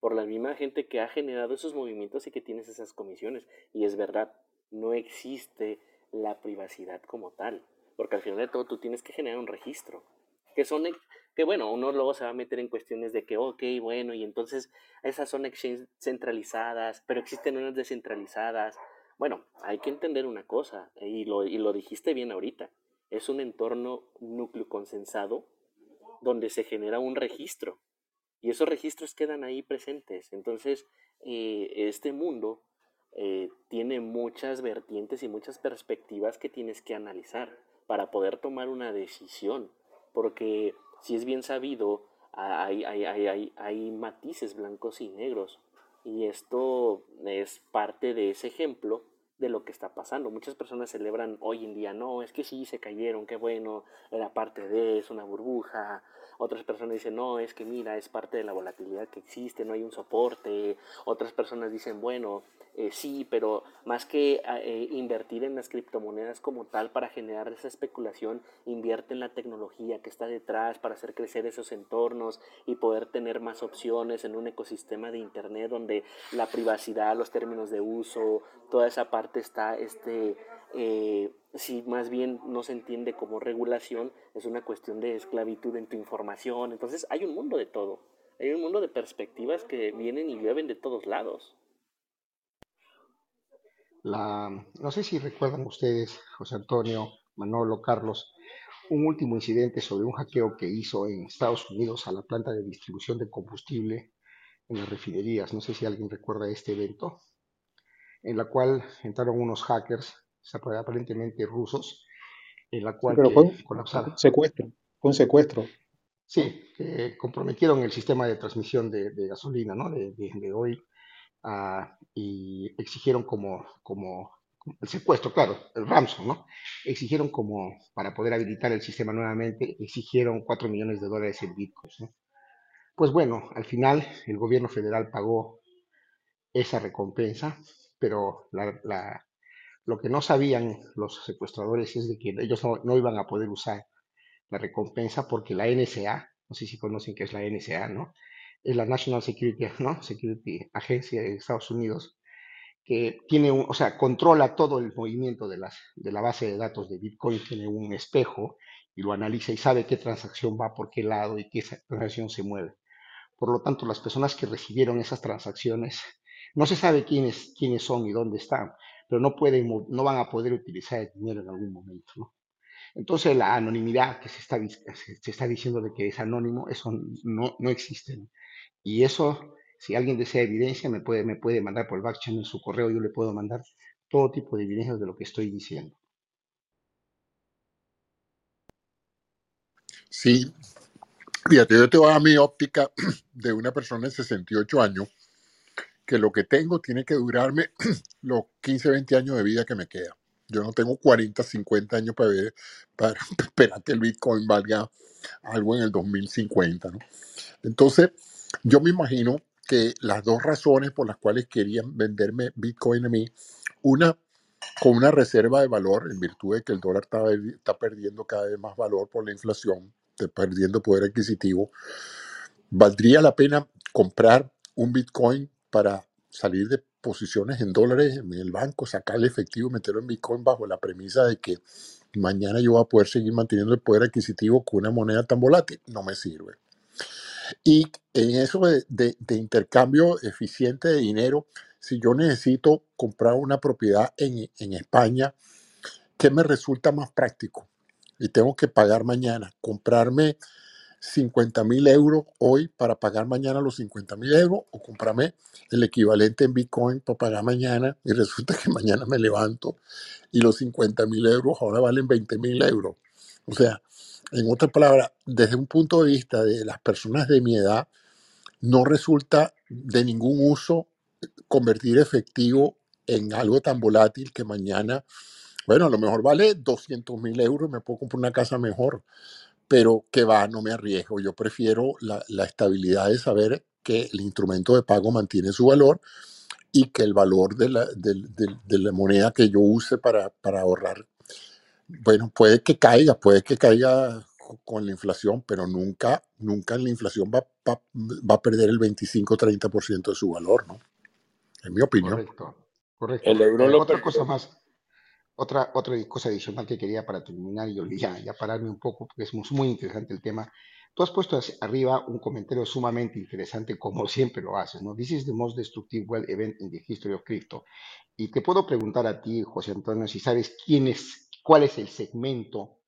por la misma gente que ha generado esos movimientos y que tienes esas comisiones. Y es verdad, no existe la privacidad como tal, porque al final de todo tú tienes que generar un registro, que son, que bueno, uno luego se va a meter en cuestiones de que, ok, bueno, y entonces esas son exchanges centralizadas, pero existen unas descentralizadas. Bueno, hay que entender una cosa, y lo, y lo dijiste bien ahorita, es un entorno núcleo consensado donde se genera un registro y esos registros quedan ahí presentes. Entonces, eh, este mundo eh, tiene muchas vertientes y muchas perspectivas que tienes que analizar. para poder tomar una decisión, porque si es bien sabido, hay, hay, hay, hay, matices blancos y negros, y esto es parte de ese ejemplo de lo que está pasando. Muchas personas celebran hoy en día, no, es que sí, se cayeron, qué bueno, era parte de, es una burbuja. Otras personas dicen, no, es que mira, es parte de la volatilidad que existe, no hay un soporte. Otras personas dicen, bueno, eh, sí, pero más que ah, eh, invertir en las criptomonedas como tal para generar esa especulación, invierte en la tecnología que está detrás para hacer crecer esos entornos y poder tener más opciones en un ecosistema de Internet donde la privacidad, los términos de uso, toda esa parte está, este, eh, si más bien no se entiende como regulación, es una cuestión de esclavitud en tu información. Entonces hay un mundo de todo, hay un mundo de perspectivas que vienen y llueven de todos lados. La, no sé si recuerdan ustedes, José Antonio, Manolo, Carlos, un último incidente sobre un hackeo que hizo en Estados Unidos a la planta de distribución de combustible en las refinerías. No sé si alguien recuerda este evento, en la cual entraron unos hackers, aparentemente rusos, en la cual fue un secuestro, fue un secuestro. Sí, que comprometieron el sistema de transmisión de, gasolina, ¿no? De, de, de oil Ah, y exigieron como, como, el secuestro, claro, el ransom, ¿no? Exigieron como, para poder habilitar el sistema nuevamente, exigieron 4 millones de dólares en bitcoins, ¿no? Pues bueno, al final el gobierno federal pagó esa recompensa, pero la, lo que no sabían los secuestradores es de que ellos no, no, iban a poder usar la recompensa porque la NSA, no sé si conocen qué es la NSA, ¿no? es la National Security, ¿no? Security Agencia de Estados Unidos, que tiene un, o sea, controla todo el movimiento de, las, de la base de datos de Bitcoin, tiene un espejo y lo analiza y sabe qué transacción va por qué lado y qué transacción se mueve. Por lo tanto, las personas que recibieron esas transacciones, no se sabe quiénes, quiénes son y dónde están, pero no, pueden, no van a poder utilizar el dinero en algún momento, ¿no? Entonces, la anonimidad que se está, se está diciendo de que es anónimo, eso no, no existe. Y eso, si alguien desea evidencia, me puede, me puede mandar por el back channel su correo, yo le puedo mandar todo tipo de evidencias de lo que estoy diciendo. Sí, fíjate, yo te voy a mi óptica <clears throat> de una persona de 68 años, que lo que tengo tiene que durarme <clears throat> los 15, 20 años de vida que me queda. Yo no tengo 40, 50 años para, ver, para <laughs> esperar que el Bitcoin valga algo en el 2050, ¿no? Entonces, yo me imagino que las dos razones por las cuales querían venderme Bitcoin a mí, una con una reserva de valor, en virtud de que el dólar está, está perdiendo cada vez más valor por la inflación, está perdiendo poder adquisitivo, valdría la pena comprar un Bitcoin para salir de posiciones en dólares en el banco, sacarle efectivo, meterlo en Bitcoin bajo la premisa de que mañana yo voy a poder seguir manteniendo el poder adquisitivo con una moneda tan volátil. No me sirve. Y en eso de, intercambio eficiente de dinero, si yo necesito comprar una propiedad en, en España, ¿qué me resulta más práctico? Y tengo que pagar mañana, comprarme 50 mil euros hoy para pagar mañana los 50 mil euros o comprarme el equivalente en Bitcoin para pagar mañana y resulta que <laughs> mañana me levanto y los 50 mil euros ahora valen 20 mil euros. O sea, en otras palabras, desde un punto de vista de las personas de mi edad, no resulta de ningún uso convertir efectivo en algo tan volátil que mañana, bueno, a lo mejor vale 200 mil euros, me puedo comprar una casa mejor, pero que va, no me arriesgo. Yo prefiero la, estabilidad de saber que el instrumento de pago mantiene su valor y que el valor de la, de la moneda que yo use para, para ahorrar bueno, puede que caiga, puede que caiga con la inflación, pero nunca, nunca la inflación va, va, a perder el 25-30% de su valor, ¿no? En mi opinión. Correcto, correcto. Eh, otra cosa más, otra, otra cosa adicional que quería para terminar y ya, ya pararme un poco, porque es muy interesante el tema. Tú has puesto arriba un comentario sumamente interesante, como siempre lo haces, ¿no? This is the most destructive well event in the history of crypto. Y te puedo preguntar a ti, José Antonio, si sabes quién es ¿Cuál es el segmento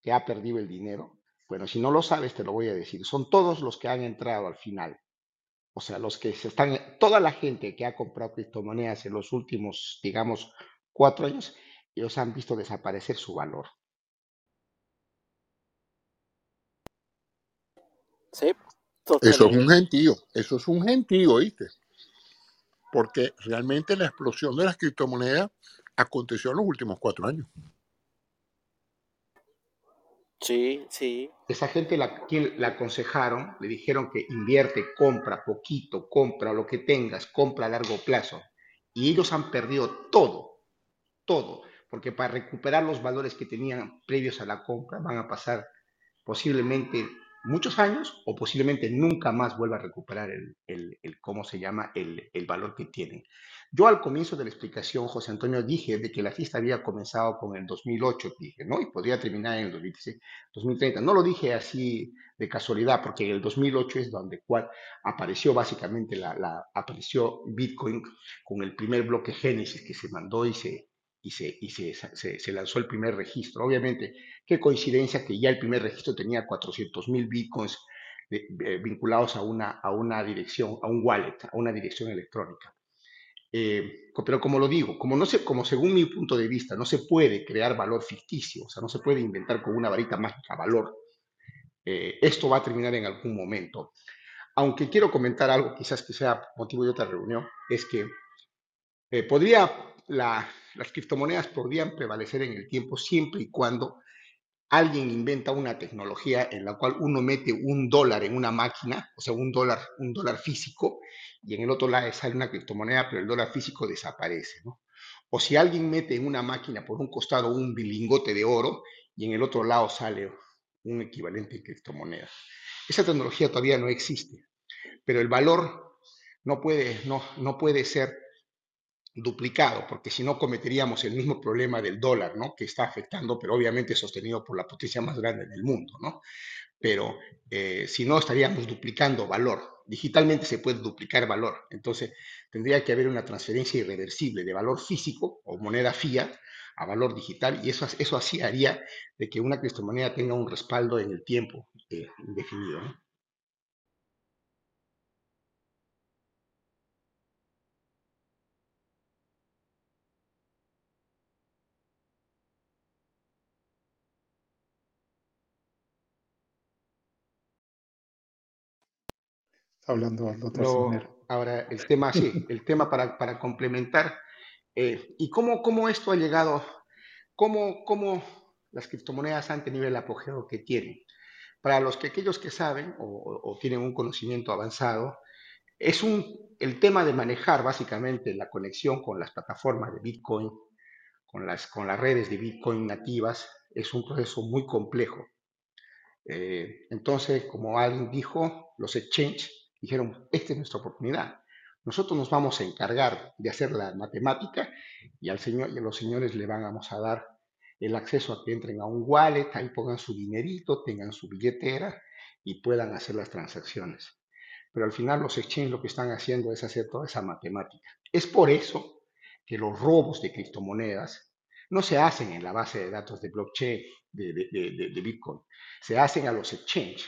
que ha perdido el dinero? Bueno, si no lo sabes, te lo voy a decir. Son todos los que han entrado al final. O sea, los que se están, toda la gente que ha comprado criptomonedas en los últimos, digamos, cuatro años, ellos han visto desaparecer su valor. Sí, eso es un gentío, eso es un gentío, ¿viste? Porque realmente la explosión de las criptomonedas aconteció en los últimos cuatro años. Sí, sí. Esa gente la, la aconsejaron, le dijeron que invierte, compra poquito, compra lo que tengas, compra a largo plazo. Y ellos han perdido todo, todo porque para recuperar los valores que tenían previos a la compra van a pasar posiblemente muchos años o posiblemente nunca más vuelva a recuperar el, el, ¿cómo se llama?, el, el, valor que tienen. Yo al comienzo de la explicación, José Antonio, dije de que la fiesta había comenzado con el 2008, dije, ¿no? Y podría terminar en el 2016, 2030. No lo dije así de casualidad, porque el 2008 es donde cual apareció básicamente la apareció Bitcoin con el primer bloque Génesis que se mandó y se, y, se, y se, se, se, lanzó el primer registro. Obviamente, qué coincidencia que ya el primer registro tenía 400 mil bitcoins eh, eh, vinculados a una, a una dirección, a un wallet, a una dirección electrónica. Eh, pero como lo digo, como, no se, como según mi punto de vista no se puede crear valor ficticio, o sea, no se puede inventar con una varita mágica valor, eh, esto va a terminar en algún momento. Aunque quiero comentar algo, quizás que sea motivo de otra reunión, es que eh, podría la, las criptomonedas podrían prevalecer en el tiempo siempre y cuando alguien inventa una tecnología en la cual uno mete un dólar en una máquina, o sea, un dólar, un dólar físico, y en el otro lado sale una criptomoneda, pero el dólar físico desaparece, ¿no? O si alguien mete en una máquina por un costado un bilingote de oro y en el otro lado sale un equivalente en criptomoneda. Esa tecnología todavía no existe, pero el valor no puede, no, no puede ser duplicado, porque si no cometeríamos el mismo problema del dólar, ¿no? Que está afectando, pero obviamente sostenido por la potencia más grande del mundo, ¿no? Pero eh, si no, estaríamos duplicando valor. Digitalmente se puede duplicar valor, entonces tendría que haber una transferencia irreversible de valor físico o moneda fiat a valor digital y eso, eso así haría de que una criptomoneda tenga un respaldo en el tiempo eh, indefinido, ¿no? Hablando al doctor Lo, ahora, el tema, sí, el tema para, para complementar, eh, y cómo, cómo esto ha llegado, cómo, cómo las criptomonedas han tenido el apogeo que tienen. Para los que aquellos que saben o, o tienen un conocimiento avanzado, es un, el tema de manejar básicamente la conexión con las plataformas de Bitcoin, con las, con las redes de Bitcoin nativas, es un proceso muy complejo. Eh, entonces, como alguien dijo, los exchanges dijeron, esta es nuestra oportunidad. Nosotros nos vamos a encargar de hacer la matemática y al señor y a los señores le vamos a dar el acceso a que entren a un wallet, ahí pongan su dinerito, tengan su billetera y puedan hacer las transacciones. Pero al final los exchanges lo que están haciendo es hacer toda esa matemática. Es por eso que los robos de criptomonedas no se hacen en la base de datos de blockchain de, de, Bitcoin, se hacen a los exchanges.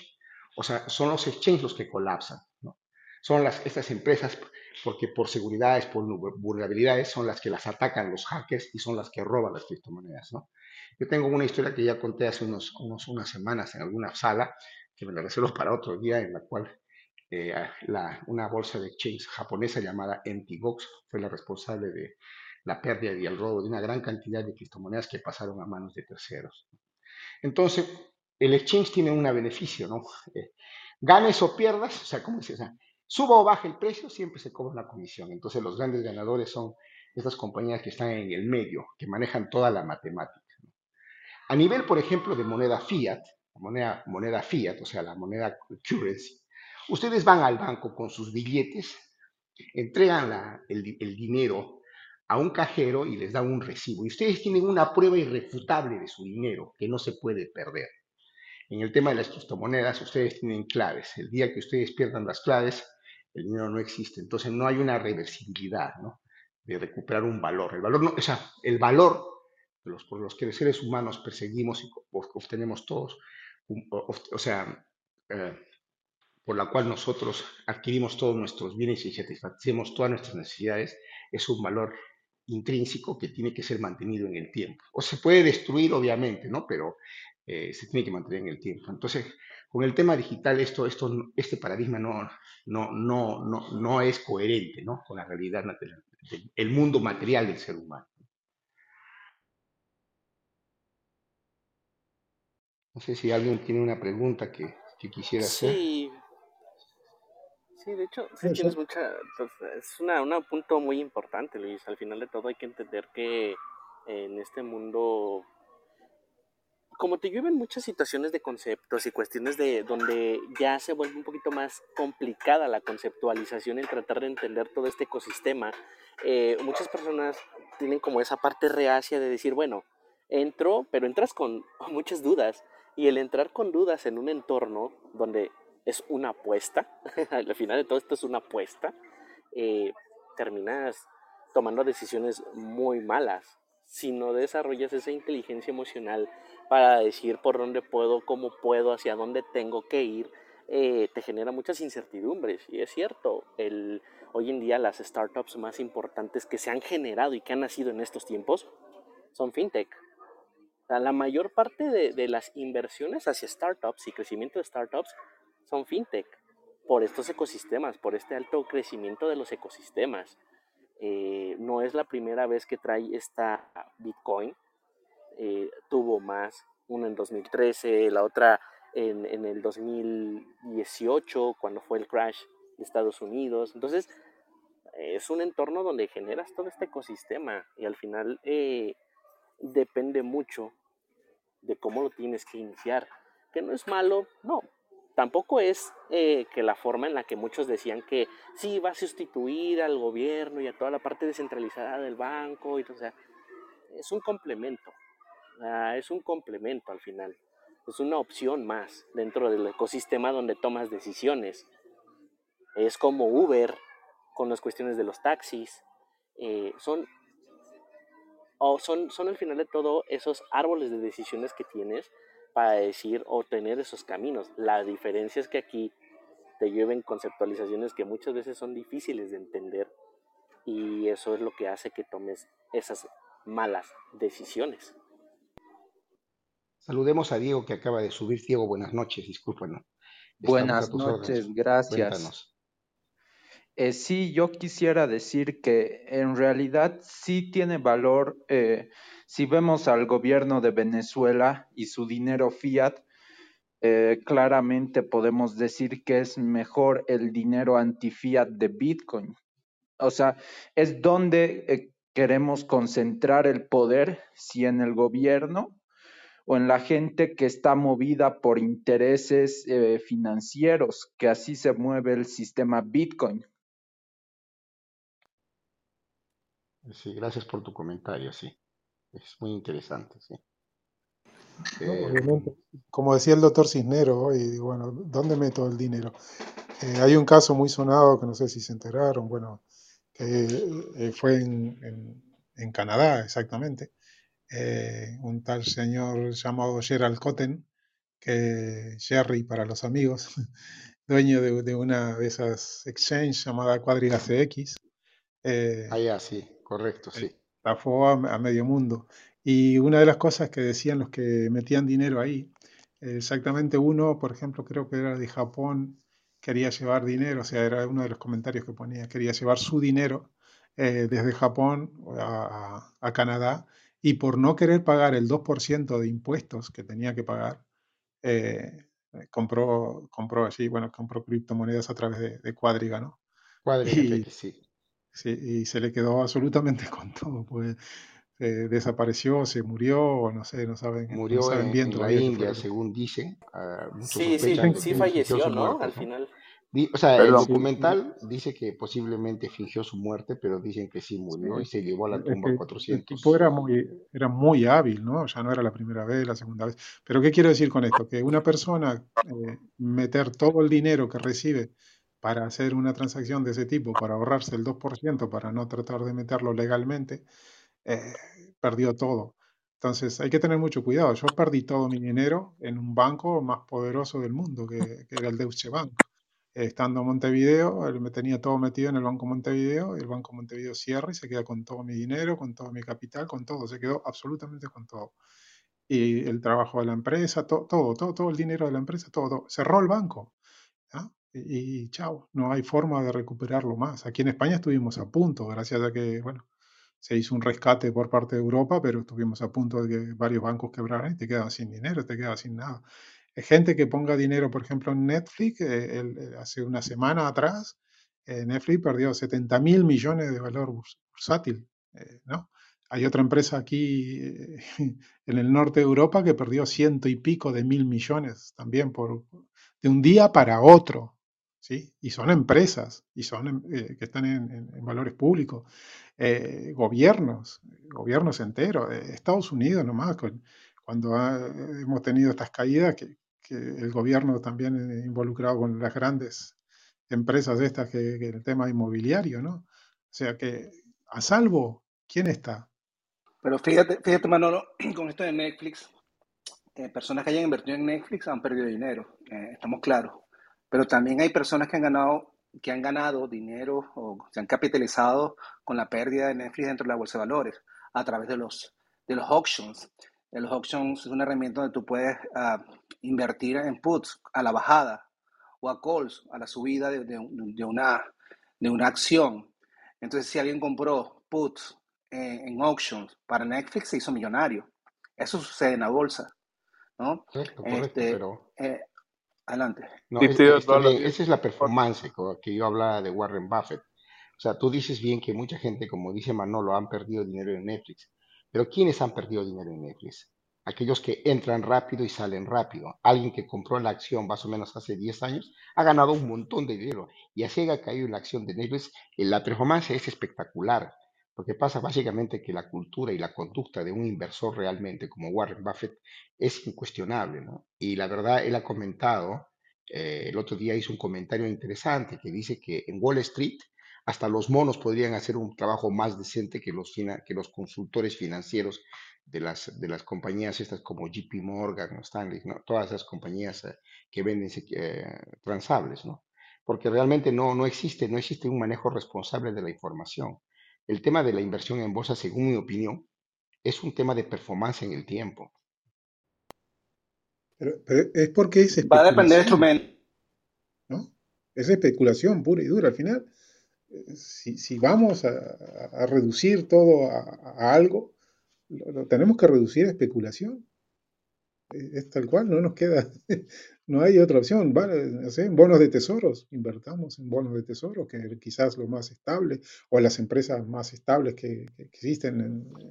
O sea, son los exchanges los que colapsan. Son las, estas empresas, porque por seguridades, por vulnerabilidades, son las que las atacan los hackers y son las que roban las criptomonedas. ¿no? Yo tengo una historia que ya conté hace unos, unos, unas semanas en alguna sala, que me la reservo para otro día, en la cual eh, la, una bolsa de exchange japonesa llamada MTGOX fue la responsable de la pérdida y el robo de una gran cantidad de criptomonedas que pasaron a manos de terceros. Entonces, el exchange tiene un beneficio, ¿no? Eh, ganes o pierdas, o sea, ¿cómo se dice? Suba o baje el precio, siempre se cobra una comisión. Entonces los grandes ganadores son estas compañías que están en el medio, que manejan toda la matemática. A nivel, por ejemplo, de moneda fiat, moneda, moneda fiat, o sea, la moneda currency, ustedes van al banco con sus billetes, entregan la, el, el dinero a un cajero y les dan un recibo. Y ustedes tienen una prueba irrefutable de su dinero que no se puede perder. En el tema de las criptomonedas, ustedes tienen claves. El día que ustedes pierdan las claves, el dinero no existe. Entonces no hay una reversibilidad, ¿no? De recuperar un valor. El valor, no, o sea, el valor de los, por los que los seres humanos perseguimos y obtenemos todos, o, o sea, eh, por la cual nosotros adquirimos todos nuestros bienes y satisfacemos todas nuestras necesidades, es un valor intrínseco que tiene que ser mantenido en el tiempo. O se puede destruir, obviamente, ¿no? Pero eh, se tiene que mantener en el tiempo. Entonces, con el tema digital esto, esto, este paradigma no, no, no, no, no es coherente ¿no? con la realidad el mundo material del ser humano. No sé si alguien tiene una pregunta que, que quisiera hacer. Sí. Sí, de hecho, sí tienes mucha. Pues, es una, un punto muy importante, Luis. Al final de todo hay que entender que en este mundo como te llueven muchas situaciones de conceptos y cuestiones de donde ya se vuelve un poquito más complicada la conceptualización en tratar de entender todo este ecosistema, eh, muchas personas tienen como esa parte reacia de decir, bueno, entro, pero entras con <laughs> muchas dudas y el entrar con dudas en un entorno donde es una apuesta, <laughs> al final de todo esto es una apuesta, eh, terminas tomando decisiones muy malas. Si no desarrollas esa inteligencia emocional para decir por dónde puedo, cómo puedo, hacia dónde tengo que ir, eh, te genera muchas incertidumbres. Y es cierto, hoy en día las startups más importantes que se han generado y que han nacido en estos tiempos son fintech. la mayor parte de, de las inversiones hacia startups y crecimiento de startups son fintech, por estos ecosistemas, por este alto crecimiento de los ecosistemas. Eh, no es la primera vez que trae esta Bitcoin. Eh, tuvo más, una en 2013, la otra en, en, el 2018, cuando fue el crash de Estados Unidos. Entonces, es un entorno donde generas todo este ecosistema y al final eh, depende mucho de cómo lo tienes que iniciar. Que no es malo, no, Tampoco es eh, que la forma en la que muchos decían que sí va a sustituir al gobierno y a toda la parte descentralizada del banco, y, o sea, es un complemento, es un complemento al final, es una opción más dentro del ecosistema donde tomas decisiones. Es como Uber con las cuestiones de los taxis, eh, son, o son, son al final de todo esos árboles de decisiones que tienes para decir o tener esos caminos. La diferencia es que aquí te lleven conceptualizaciones que muchas veces son difíciles de entender y eso es lo que hace que tomes esas malas decisiones. Saludemos a Diego que acaba de subir. Diego, buenas noches, discúlpanos. Buenas noches, gracias. Eh, sí, yo quisiera decir que en realidad sí tiene valor eh, si vemos al gobierno de Venezuela y su dinero fiat, eh, claramente podemos decir que es mejor el dinero anti-fiat de Bitcoin. O sea, es donde eh, queremos concentrar el poder, si en el gobierno o en la gente que está movida por intereses eh, financieros, que así se mueve el sistema Bitcoin. Sí, gracias por tu comentario, sí. Es muy interesante, sí. Eh, como decía el doctor Cisnero, y bueno, ¿dónde meto el dinero? Eh, hay un caso muy sonado que no sé si se enteraron, bueno, que eh, fue en, en, Canadá exactamente, un tal señor llamado Gerald Cotten, que Jerry para los amigos, <laughs> dueño de, de, una de esas exchanges llamada Quadriga CX. ah, ya, sí, correcto, sí la a, a, medio mundo. Y una de las cosas que decían los que metían dinero ahí, exactamente uno, por ejemplo, creo que era de Japón, quería llevar dinero, o sea, era uno de los comentarios que ponía, quería llevar su dinero eh, desde Japón a, a, Canadá y por no querer pagar el 2% de impuestos que tenía que pagar, eh, compró, compró allí, bueno, compró criptomonedas a través de, de Cuadriga, ¿no? Cuadriga, sí. Sí, y se le quedó absolutamente <laughs> con todo, pues desapareció, se murió, o no sé, no saben, murió no saben en, bien en la India, según dicen. Uh, sí, sí, sí falleció, ¿no? Muerte, Al final. O sea, el documental dice que posiblemente fingió su muerte, pero dicen que sí murió sí. y se llevó a la tumba es que 400. El tipo era muy, era muy hábil, ¿no? Ya no era la primera vez, la segunda vez. Pero ¿qué quiero decir con esto? Que una persona eh, meter todo el dinero que recibe para hacer una transacción de ese tipo, para ahorrarse el 2%, para no tratar de meterlo legalmente, eh, perdió todo. Entonces hay que tener mucho cuidado. Yo perdí todo mi dinero en un banco más poderoso del mundo, que, que era el Deutsche Bank. Estando en Montevideo, me tenía todo metido en el Banco Montevideo, el Banco Montevideo cierra y se queda con todo mi dinero, con todo mi capital, con todo, se quedó absolutamente con todo. y el trabajo de la empresa, todo, todo, todo, el dinero de la empresa, todo, cerró el banco. Y, y, chao, no hay forma de recuperarlo más. Aquí en España estuvimos a punto, gracias a que, bueno, se hizo un rescate por parte de Europa, pero estuvimos a punto de que varios bancos quebraran y te quedas sin dinero, te quedas sin nada. Gente que ponga dinero, por ejemplo, en Netflix, eh, hace una semana atrás, eh, Netflix perdió 70 mil millones de valor bursátil, eh, ¿no? Hay otra empresa aquí <laughs> en el norte de Europa que perdió ciento y pico de mil millones también por, de un día para otro. ¿sí? Y son empresas y son em, que están en, valores públicos. gobiernos, gobiernos enteros. Estados Unidos nomás, cuando hemos tenido estas caídas, que, que el gobierno también involucrado con las grandes empresas estas que, el tema inmobiliario, ¿no? O sea que, a salvo, ¿quién está? Pero fíjate, fíjate Manolo, <clears throat> con esto de Netflix, eh, personas que hayan invertido en Netflix han perdido dinero, eh, estamos claros. Pero también hay personas que han ganado que han ganado dinero o se han capitalizado con la pérdida de Netflix dentro de la bolsa de valores a través de los, de los auctions. Los auctions es una herramienta donde tú puedes uh, invertir en puts a la bajada o a calls a la subida de, de, una, de una acción. Entonces, si alguien compró puts en auctions para Netflix, se hizo millonario. Eso sucede en la bolsa. ¿no? Este, pero... Eh, adelante. No, es, esa es la performance que yo hablaba de Warren Buffett. O sea, tú dices bien que mucha gente, como dice Manolo, han perdido dinero en Netflix. Pero ¿quiénes han perdido dinero en Netflix? Aquellos que entran rápido y salen rápido. Alguien que compró la acción más o menos hace 10 años ha ganado un montón de dinero y así ha caído en la acción de Netflix. La performance es espectacular, porque pasa básicamente que la cultura y la conducta de un inversor realmente como Warren Buffett es incuestionable. Y la verdad, él ha comentado, eh, el otro día hizo un comentario interesante que dice que en Wall Street hasta los monos podrían hacer un trabajo más decente que los, que los consultores financieros de las, de las compañías estas como JP Morgan, Stanley, ¿no? todas esas compañías eh, que venden eh, transables, ¿no? Porque realmente no, no, existe, no existe un manejo responsable de la información. El tema de la inversión en bolsa, según mi opinión, es un tema de performance en el tiempo. Pero, es porque es Va a depender de ¿no? Es especulación pura y dura. Al final, si, vamos a, reducir todo a, algo, lo, tenemos que reducir a especulación. Es, tal cual, no nos queda, <laughs> no hay otra opción. en bonos de tesoros, invertamos en bonos de tesoro, que quizás lo más estable, o las empresas más estables que, existen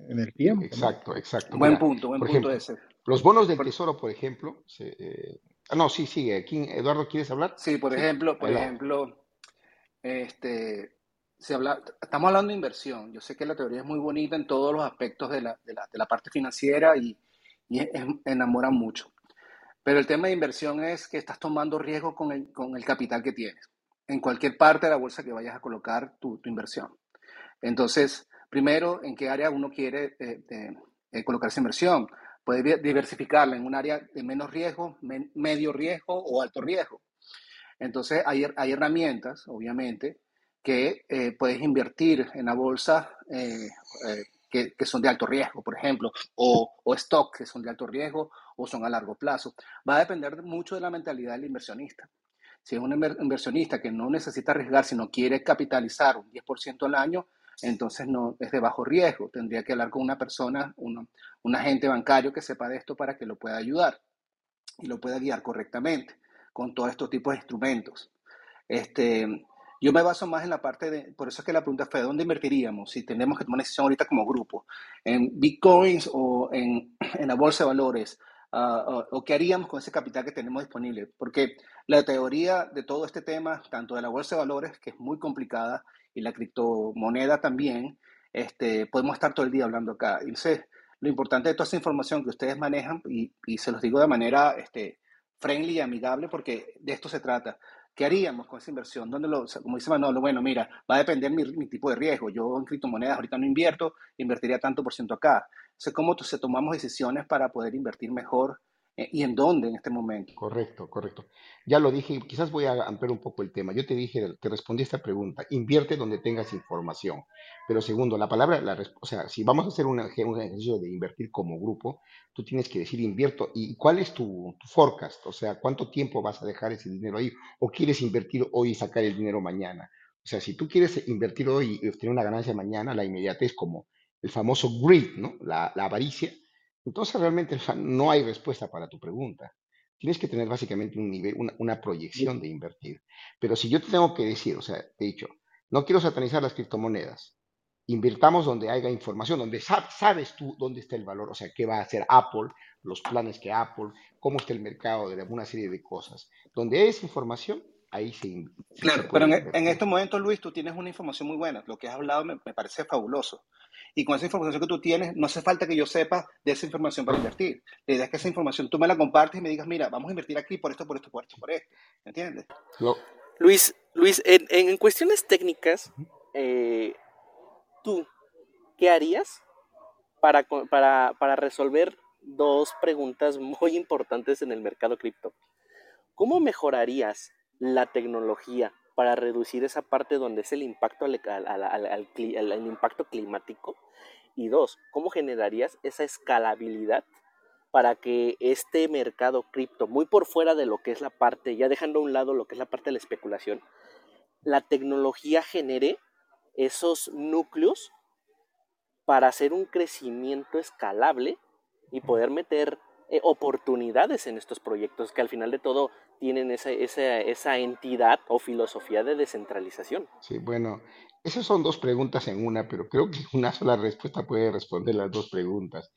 en, el tiempo. Exacto, exacto. Buen punto, buen punto ese. Los bonos del tesoro, por ejemplo, eh, ah, no, sí, sigue. Eduardo, ¿quieres hablar? Sí, por ejemplo, por ejemplo, este, habla, estamos hablando de inversión. Yo sé que la teoría es muy bonita en todos los aspectos de la, de la, de la parte financiera y, y enamora mucho. Pero el tema de inversión es que estás tomando riesgo con el, con el capital que tienes, en cualquier parte de la bolsa que vayas a colocar tu, tu inversión. Entonces, primero, ¿en qué área uno quiere eh, eh, colocar esa inversión? Puede diversificarla en un área de menos riesgo, medio riesgo o alto riesgo. Entonces, hay, hay herramientas, obviamente, que eh, puedes invertir en la bolsa eh, eh, que, son de alto riesgo, por ejemplo, o, o stock que son de alto riesgo o son a largo plazo. Va a depender mucho de la mentalidad del inversionista. Si es un inversionista que no necesita arriesgar, sino quiere capitalizar un 10% al año, entonces no es de bajo riesgo. Tendría que hablar con una persona, un agente bancario que sepa de esto para que lo pueda ayudar y lo pueda guiar correctamente con todos estos tipos de instrumentos. Este, yo me baso más en la parte de, por eso es que la pregunta fue, ¿dónde invertiríamos? Si tenemos que tomar una decisión ahorita como grupo, en bitcoins o en, <clears throat> en la bolsa de valores, uh, o, qué haríamos con ese capital que tenemos disponible. Porque la teoría de todo este tema, tanto de la bolsa de valores, que es muy complicada, y la criptomoneda también, este, podemos estar todo el día hablando acá. Y lo importante de toda esa información que ustedes manejan, y, y se los digo de manera este, friendly y amigable porque de esto se trata. ¿Qué haríamos con esa inversión? ¿Dónde lo, como dice Manolo, bueno, mira, va a depender mi, tipo de riesgo. Yo en criptomonedas ahorita no invierto, invertiría tanto por ciento acá. sé cómo se tomamos decisiones para poder invertir mejor y en dónde en este momento. Correcto, correcto. Ya lo dije, quizás voy a ampliar un poco el tema. Yo te dije, te respondí esta pregunta, invierte donde tengas información. Pero segundo, la palabra, la, o sea, si vamos a hacer un ejercicio de invertir como grupo, tú tienes que decir invierto. ¿Y cuál es tu, tu, forecast? O sea, ¿cuánto tiempo vas a dejar ese dinero ahí? ¿O quieres invertir hoy y sacar el dinero mañana? O sea, si tú quieres invertir hoy y obtener una ganancia mañana, la inmediatez como el famoso greed, ¿no? La avaricia entonces realmente no hay respuesta para tu pregunta. Tienes que tener básicamente un nivel, una, proyección de invertir. Pero si yo te tengo que decir, o sea, he dicho, no quiero satanizar las criptomonedas. Invirtamos donde haya información, donde sabes tú dónde está el valor, o sea, qué va a hacer Apple, los planes que Apple, cómo está el mercado de alguna serie de cosas. Donde hay esa información, ahí se. claro, pero en, estos momentos, Luis, tú tienes una información muy buena. Lo que has hablado me parece fabuloso. Y con esa información que tú tienes, no hace falta que yo sepa de esa información para invertir. La idea es que esa información tú me la compartes y me digas, mira, vamos a invertir aquí por esto, por esto, por esto, por esto. ¿Me entiendes? Luis, Luis en, cuestiones técnicas, eh, ¿tú qué harías para, para, para resolver dos preguntas <laughs> muy importantes en el mercado cripto? ¿Cómo mejorarías la tecnología para reducir esa parte donde es el impacto, al, el impacto climático? Y dos, ¿cómo generarías esa escalabilidad para que este mercado cripto, muy por fuera de lo que es la parte, ya dejando a un lado lo que es la parte de la especulación, la tecnología genere esos núcleos para hacer un crecimiento escalable y poder meter eh, oportunidades en estos proyectos que al final de todo tienen esa, esa, esa, entidad o filosofía de descentralización. Sí, bueno, esas son dos preguntas en una, pero creo que una sola respuesta puede responder las dos preguntas.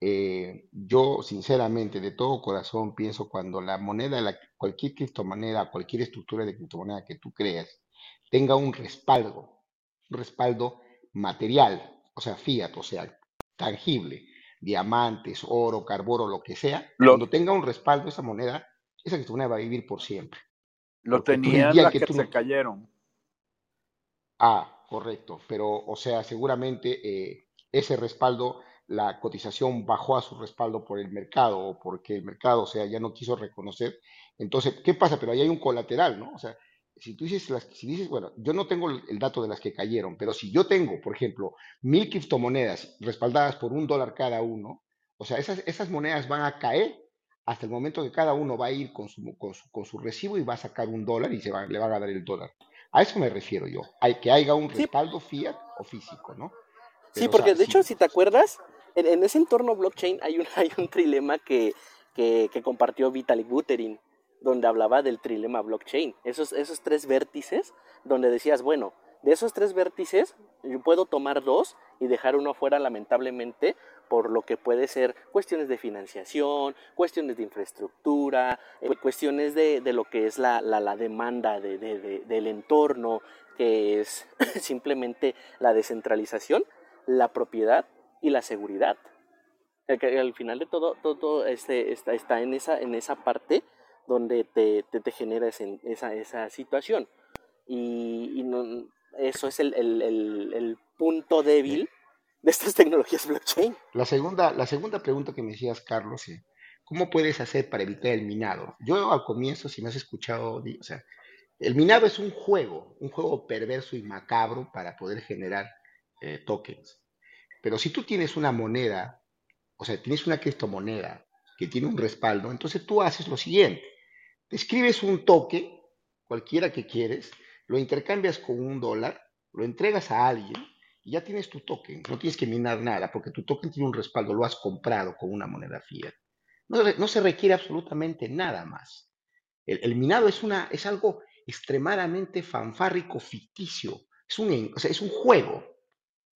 Eh, yo, sinceramente, de todo corazón, pienso cuando la moneda, la, cualquier criptomoneda, cualquier estructura de criptomoneda que tú creas, tenga un respaldo, un respaldo material, o sea, fiat, o sea, tangible, diamantes, oro, carboro, lo que sea, cuando tenga un respaldo esa moneda, esa criptomoneda va a vivir por siempre. Lo tenían las que, se cayeron. Ah, correcto, pero o sea, seguramente eh, ese respaldo, la cotización bajó a su respaldo por el mercado o porque el mercado, o sea, ya no quiso reconocer. Entonces, ¿qué pasa? Pero ahí hay un colateral, ¿no? O sea, si tú dices, las, si dices, bueno, yo no tengo el dato de las que cayeron, pero si yo tengo, por ejemplo, mil criptomonedas respaldadas por un dólar cada uno, o sea, esas, esas monedas van a caer hasta el momento que cada uno va a ir con su, con su, con su recibo y va a sacar un dólar y se va, le va a dar el dólar. A eso me refiero yo, hay, que haya un respaldo fiat o físico, ¿no? sí, porque de hecho, si te acuerdas, en, ese entorno blockchain hay un, <laughs> hay un trilema que, que, que compartió Vitalik Buterin donde hablaba del trilema blockchain. Esos, esos tres vértices, donde decías, bueno, de esos tres vértices, yo puedo tomar dos y dejar uno fuera, lamentablemente, por lo que puede ser cuestiones de financiación, cuestiones de infraestructura, eh, cuestiones de, lo que es la, demanda del entorno, que es <clears throat> simplemente la descentralización, la propiedad y la seguridad. al final de todo, todo, este, está, está en, esa, en esa parte donde te, te, genera esa, esa situación. Y, no, eso es el, el, el, punto débil de estas tecnologías blockchain. La segunda, la segunda pregunta que me decías, Carlos, es, ¿cómo puedes hacer para evitar el minado? Yo al comienzo, si me has escuchado, o sea, el minado es un juego, un juego perverso y macabro para poder generar eh, tokens. Pero si tú tienes una moneda, o sea, tienes una criptomoneda que tiene un respaldo, entonces tú haces lo siguiente escribes un toque, cualquiera que quieres, lo intercambias con un dólar, lo entregas a alguien y ya tienes tu token. No tienes que minar nada porque tu token tiene un respaldo, lo has comprado con una moneda fiat. No, se requiere absolutamente nada más. El, minado es, una, es algo extremadamente fanfárrico, ficticio. Es un, es un juego.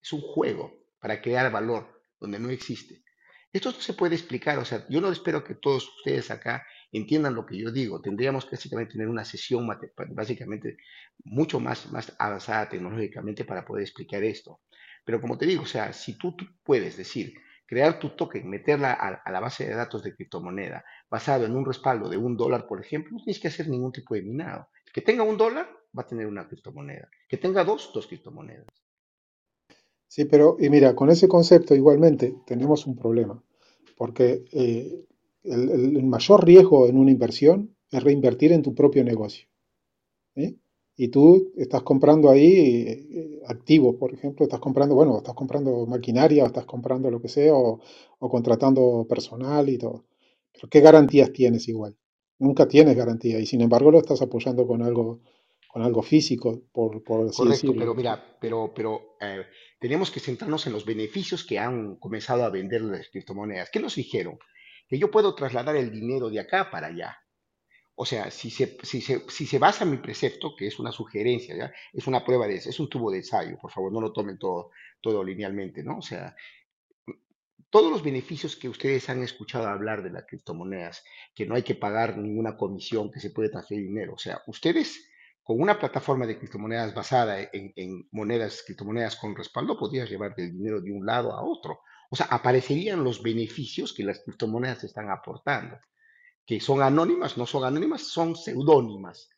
Es un juego para crear valor donde no existe. Esto no se puede explicar, o sea, yo no espero que todos ustedes acá entiendan lo que yo digo. Tendríamos que básicamente tener una sesión básicamente mucho más, más avanzada tecnológicamente para poder explicar esto. Pero como te digo, o sea, si tú, puedes decir, crear tu token, meterla a, la base de datos de criptomoneda, basado en un respaldo de un dólar, por ejemplo, no tienes que hacer ningún tipo de minado. Que tenga un dólar va a tener una criptomoneda. que tenga dos, dos criptomonedas. Sí, pero y mira, con ese concepto igualmente tenemos un problema, porque eh, el, mayor riesgo en una inversión es reinvertir en tu propio negocio. Y tú estás comprando ahí eh, activos, por ejemplo, estás comprando, bueno, estás comprando maquinaria, o estás comprando lo que sea, o, o contratando personal y todo. Pero ¿qué garantías tienes igual? Nunca tienes garantía y sin embargo lo estás apoyando con algo, con algo físico, por, por así Correcto, pero mira, pero, pero eh, tenemos que centrarnos en los beneficios que han comenzado a vender las criptomonedas. ¿Qué nos dijeron? Que yo puedo trasladar el dinero de acá para allá. O sea, si se, si se, si se basa en mi precepto, que es una sugerencia, ¿ya? es una prueba de eso, es un tubo de ensayo, por favor, no lo tomen todo, todo linealmente, ¿no? O sea, todos los beneficios que ustedes han escuchado hablar de las criptomonedas, que no hay que pagar ninguna comisión, que se puede transferir dinero, o sea, ustedes con una plataforma de criptomonedas basada en, monedas, criptomonedas con respaldo, podrías llevar el dinero de un lado a otro. O sea, aparecerían los beneficios que las criptomonedas están aportando que son anónimas, no son anónimas, son seudónimas.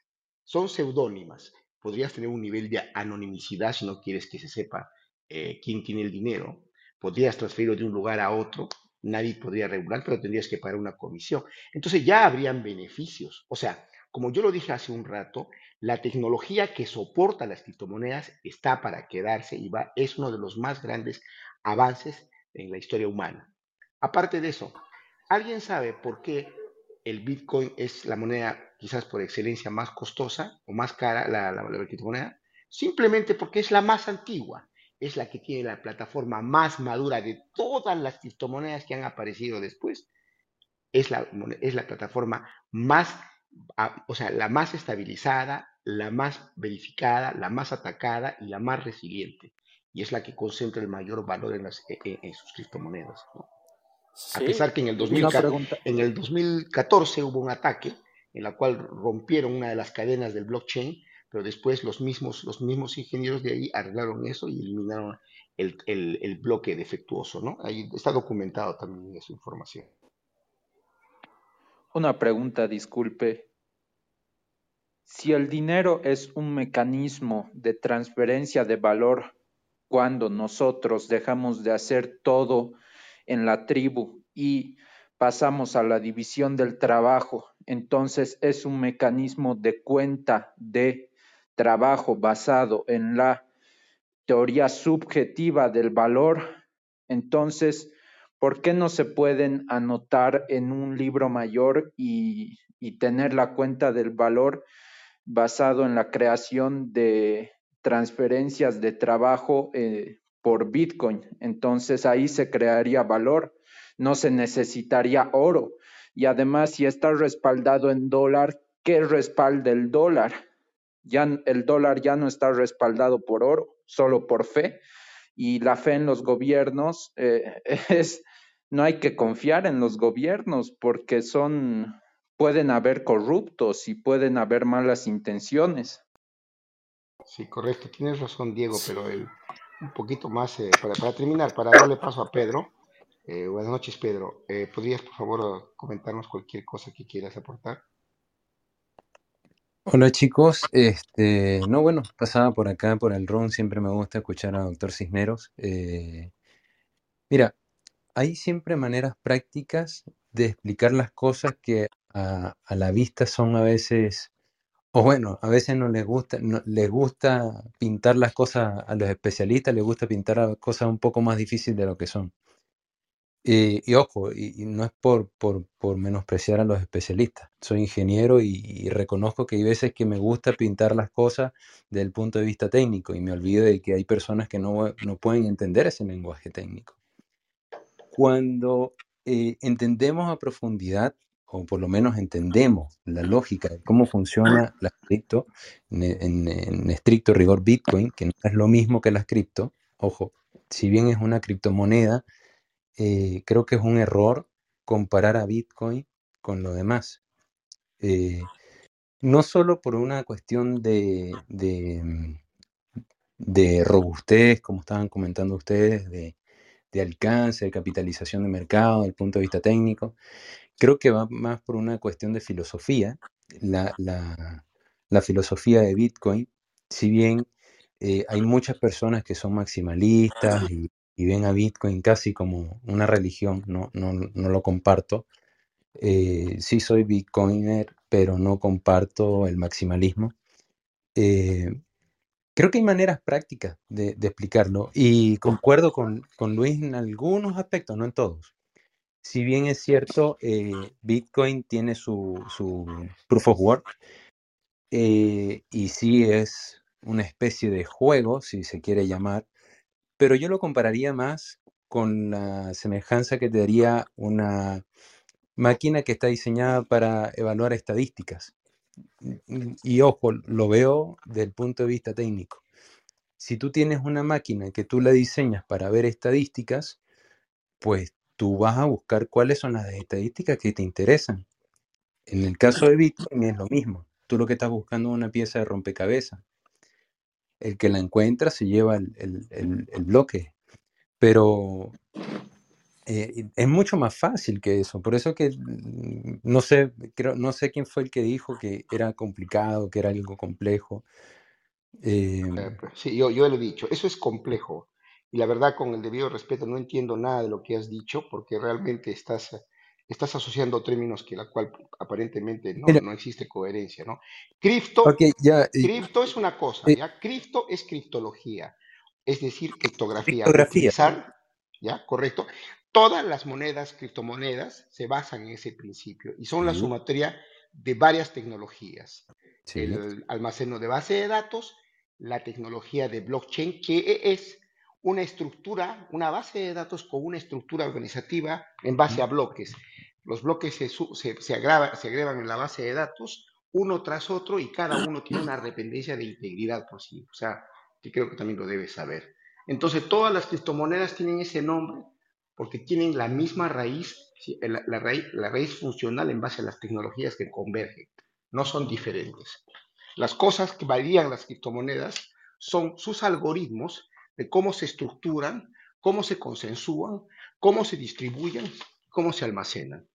Son seudónimas. Podrías tener un nivel de anonimicidad si no quieres que se sepa eh, quién tiene el dinero. Podrías transferirlo de un lugar a otro. Nadie podría regular, pero tendrías que pagar una comisión. Entonces ya habrían beneficios. O sea, como yo lo dije hace un rato, la tecnología que soporta las criptomonedas está para quedarse y va, es uno de los más grandes avances en la historia humana. Aparte de eso, ¿alguien sabe por qué el Bitcoin es la moneda quizás por excelencia más costosa o más cara, la, la, criptomoneda, simplemente porque es la más antigua, es la que tiene la plataforma más madura de todas las criptomonedas que han aparecido después, es la, es la plataforma más, o sea, la más estabilizada, la más verificada, la más atacada y la más resiliente. Y es la que concentra el mayor valor en, las, en, sus criptomonedas. A pesar que en el, 2014 hubo un ataque en la cual rompieron una de las cadenas del blockchain, pero después los mismos, los mismos ingenieros de ahí arreglaron eso y eliminaron el, bloque defectuoso, ¿no? Ahí está documentado también esa información. Una pregunta, disculpe. Si el dinero es un mecanismo de transferencia de valor cuando nosotros dejamos de hacer todo en la tribu y pasamos a la división del trabajo. Entonces es un mecanismo de cuenta de trabajo basado en la teoría subjetiva del valor. Entonces, ¿por qué no se pueden anotar en un libro mayor y, tener la cuenta del valor basado en la creación de transferencias de trabajo eh, por Bitcoin. Entonces ahí se crearía valor, no se necesitaría oro. Y además, si está respaldado en dólar, ¿qué respalda el dólar? Ya el dólar ya no está respaldado por oro, solo por fe. Y la fe en los gobiernos eh, <laughs> es, no hay que confiar en los gobiernos porque son, pueden haber corruptos y pueden haber malas intenciones. Sí, correcto, tienes razón, Diego, pero el, un poquito más eh, para, terminar, para darle paso a Pedro. Eh, buenas noches, Pedro. Eh, ¿Podrías, por favor, comentarnos cualquier cosa que quieras aportar? Hola chicos, este, no bueno, pasaba por acá, por el RON, siempre me gusta escuchar a doctor Cisneros. mira, hay siempre maneras prácticas de explicar las cosas que a, a la vista son a veces o bueno, a veces no les gusta, no, les gusta pintar las cosas a los especialistas, les gusta pintar cosas un poco más difíciles de lo que son. Y ojo, y, no es por, menospreciar a los especialistas. Soy ingeniero y, reconozco que hay veces que me gusta pintar las cosas desde el punto de vista técnico y me olvido de que hay personas que no, no pueden entender ese lenguaje técnico. Cuando eh, entendemos a profundidad o por lo menos entendemos la lógica de cómo funciona la cripto, en, estricto rigor Bitcoin, que no es lo mismo que las cripto, ojo, si bien es una criptomoneda, eh, creo que es un error comparar a Bitcoin con lo demás. Eh, no solo por una cuestión de, de, robustez, como estaban comentando ustedes, de, alcance, de capitalización de mercado, desde el punto de vista técnico, Creo que va más por una cuestión de filosofía. La, filosofía de Bitcoin, si bien eh, hay muchas personas que son maximalistas y, ven a Bitcoin casi como una religión, no, no, lo comparto, Eh, sí soy bitcoiner, pero no comparto el maximalismo. Eh, creo que hay maneras prácticas de, explicarlo y concuerdo con, Luis en algunos aspectos, no en todos. Si bien es cierto, eh, Bitcoin tiene su, su, proof of work y sí es una especie de juego, si se quiere llamar, pero yo lo compararía más con la semejanza que te daría una máquina que está diseñada para evaluar estadísticas. Y, ojo, lo veo desde el punto de vista técnico. Si tú tienes una máquina que tú la diseñas para ver estadísticas, pues tú vas a buscar cuáles son las estadísticas que te interesan. En el caso de Bitcoin es lo mismo. Tú lo que estás buscando es una pieza de rompecabezas. El que la encuentra se lleva el, el bloque. Pero eh, es mucho más fácil que eso. Por eso que mm, no sé, creo, no sé quién fue el que dijo que era complicado, que era algo complejo. Eh, pues, sí, yo, yo lo he dicho, eso es complejo. Y la verdad, con el debido respeto, no entiendo nada de lo que has dicho porque realmente estás, estás asociando términos que la cual aparentemente no, no existe coherencia, ¿no? Cripto, cripto es una cosa, ¿ya? Cripto es criptología, es decir, criptografía. criptografía. ¿ya? Correcto. Todas las monedas, criptomonedas, se basan en ese principio y son la sumatoria de varias tecnologías. El almaceno de base de datos, la tecnología de blockchain, que es una estructura, una base de datos con una estructura organizativa en base a bloques. Los bloques se, se, se, agregan en la base de datos uno tras otro y cada uno tiene una dependencia de integridad por sí. O sea, que creo que también lo debes saber. Entonces, todas las criptomonedas tienen ese nombre porque tienen la misma raíz, la, raíz, la raíz funcional en base a las tecnologías que convergen, no son diferentes. Las cosas que varían las criptomonedas son sus algoritmos de cómo se estructuran, cómo se consensúan, cómo se distribuyen, cómo se almacenan.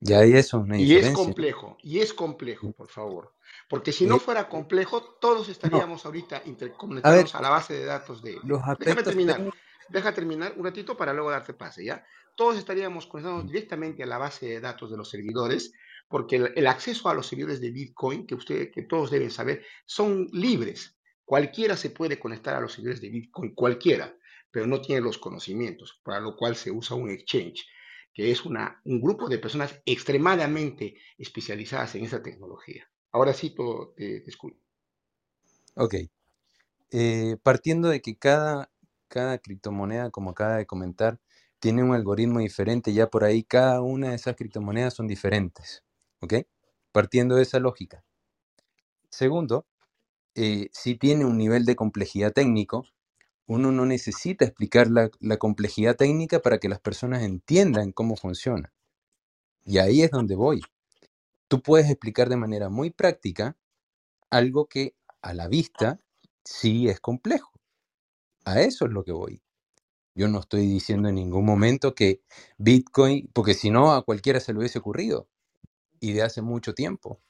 Ya hay eso, Y es complejo, y es complejo, por favor. Porque si no fuera complejo, todos estaríamos ahorita interconectados a, la base de datos de... Déjame terminar. Deja terminar un ratito para luego darte pase, ¿ya? Todos estaríamos conectados directamente a la base de datos de los servidores, porque el, acceso a los servidores de Bitcoin, que, usted, que todos deben saber, son libres. Cualquiera se puede conectar a los servidores de Bitcoin, cualquiera, pero no tiene los conocimientos, para lo cual se usa un exchange, que es una, un grupo de personas extremadamente especializadas en esa tecnología. Ahora sí, todo te, escucho. Ok. Eh, partiendo de que cada cada criptomoneda, como acaba de comentar, tiene un algoritmo diferente. Ya por ahí cada una de esas criptomonedas son diferentes. ¿Ok? Partiendo de esa lógica. Segundo, eh, si tiene un nivel de complejidad técnico, uno no necesita explicar la, complejidad técnica para que las personas entiendan cómo funciona. Y ahí es donde voy. Tú puedes explicar de manera muy práctica algo que a la vista sí es complejo. A eso es lo que voy. Yo no estoy diciendo en ningún momento que Bitcoin, porque si no a cualquiera se le hubiese ocurrido, y de hace mucho tiempo.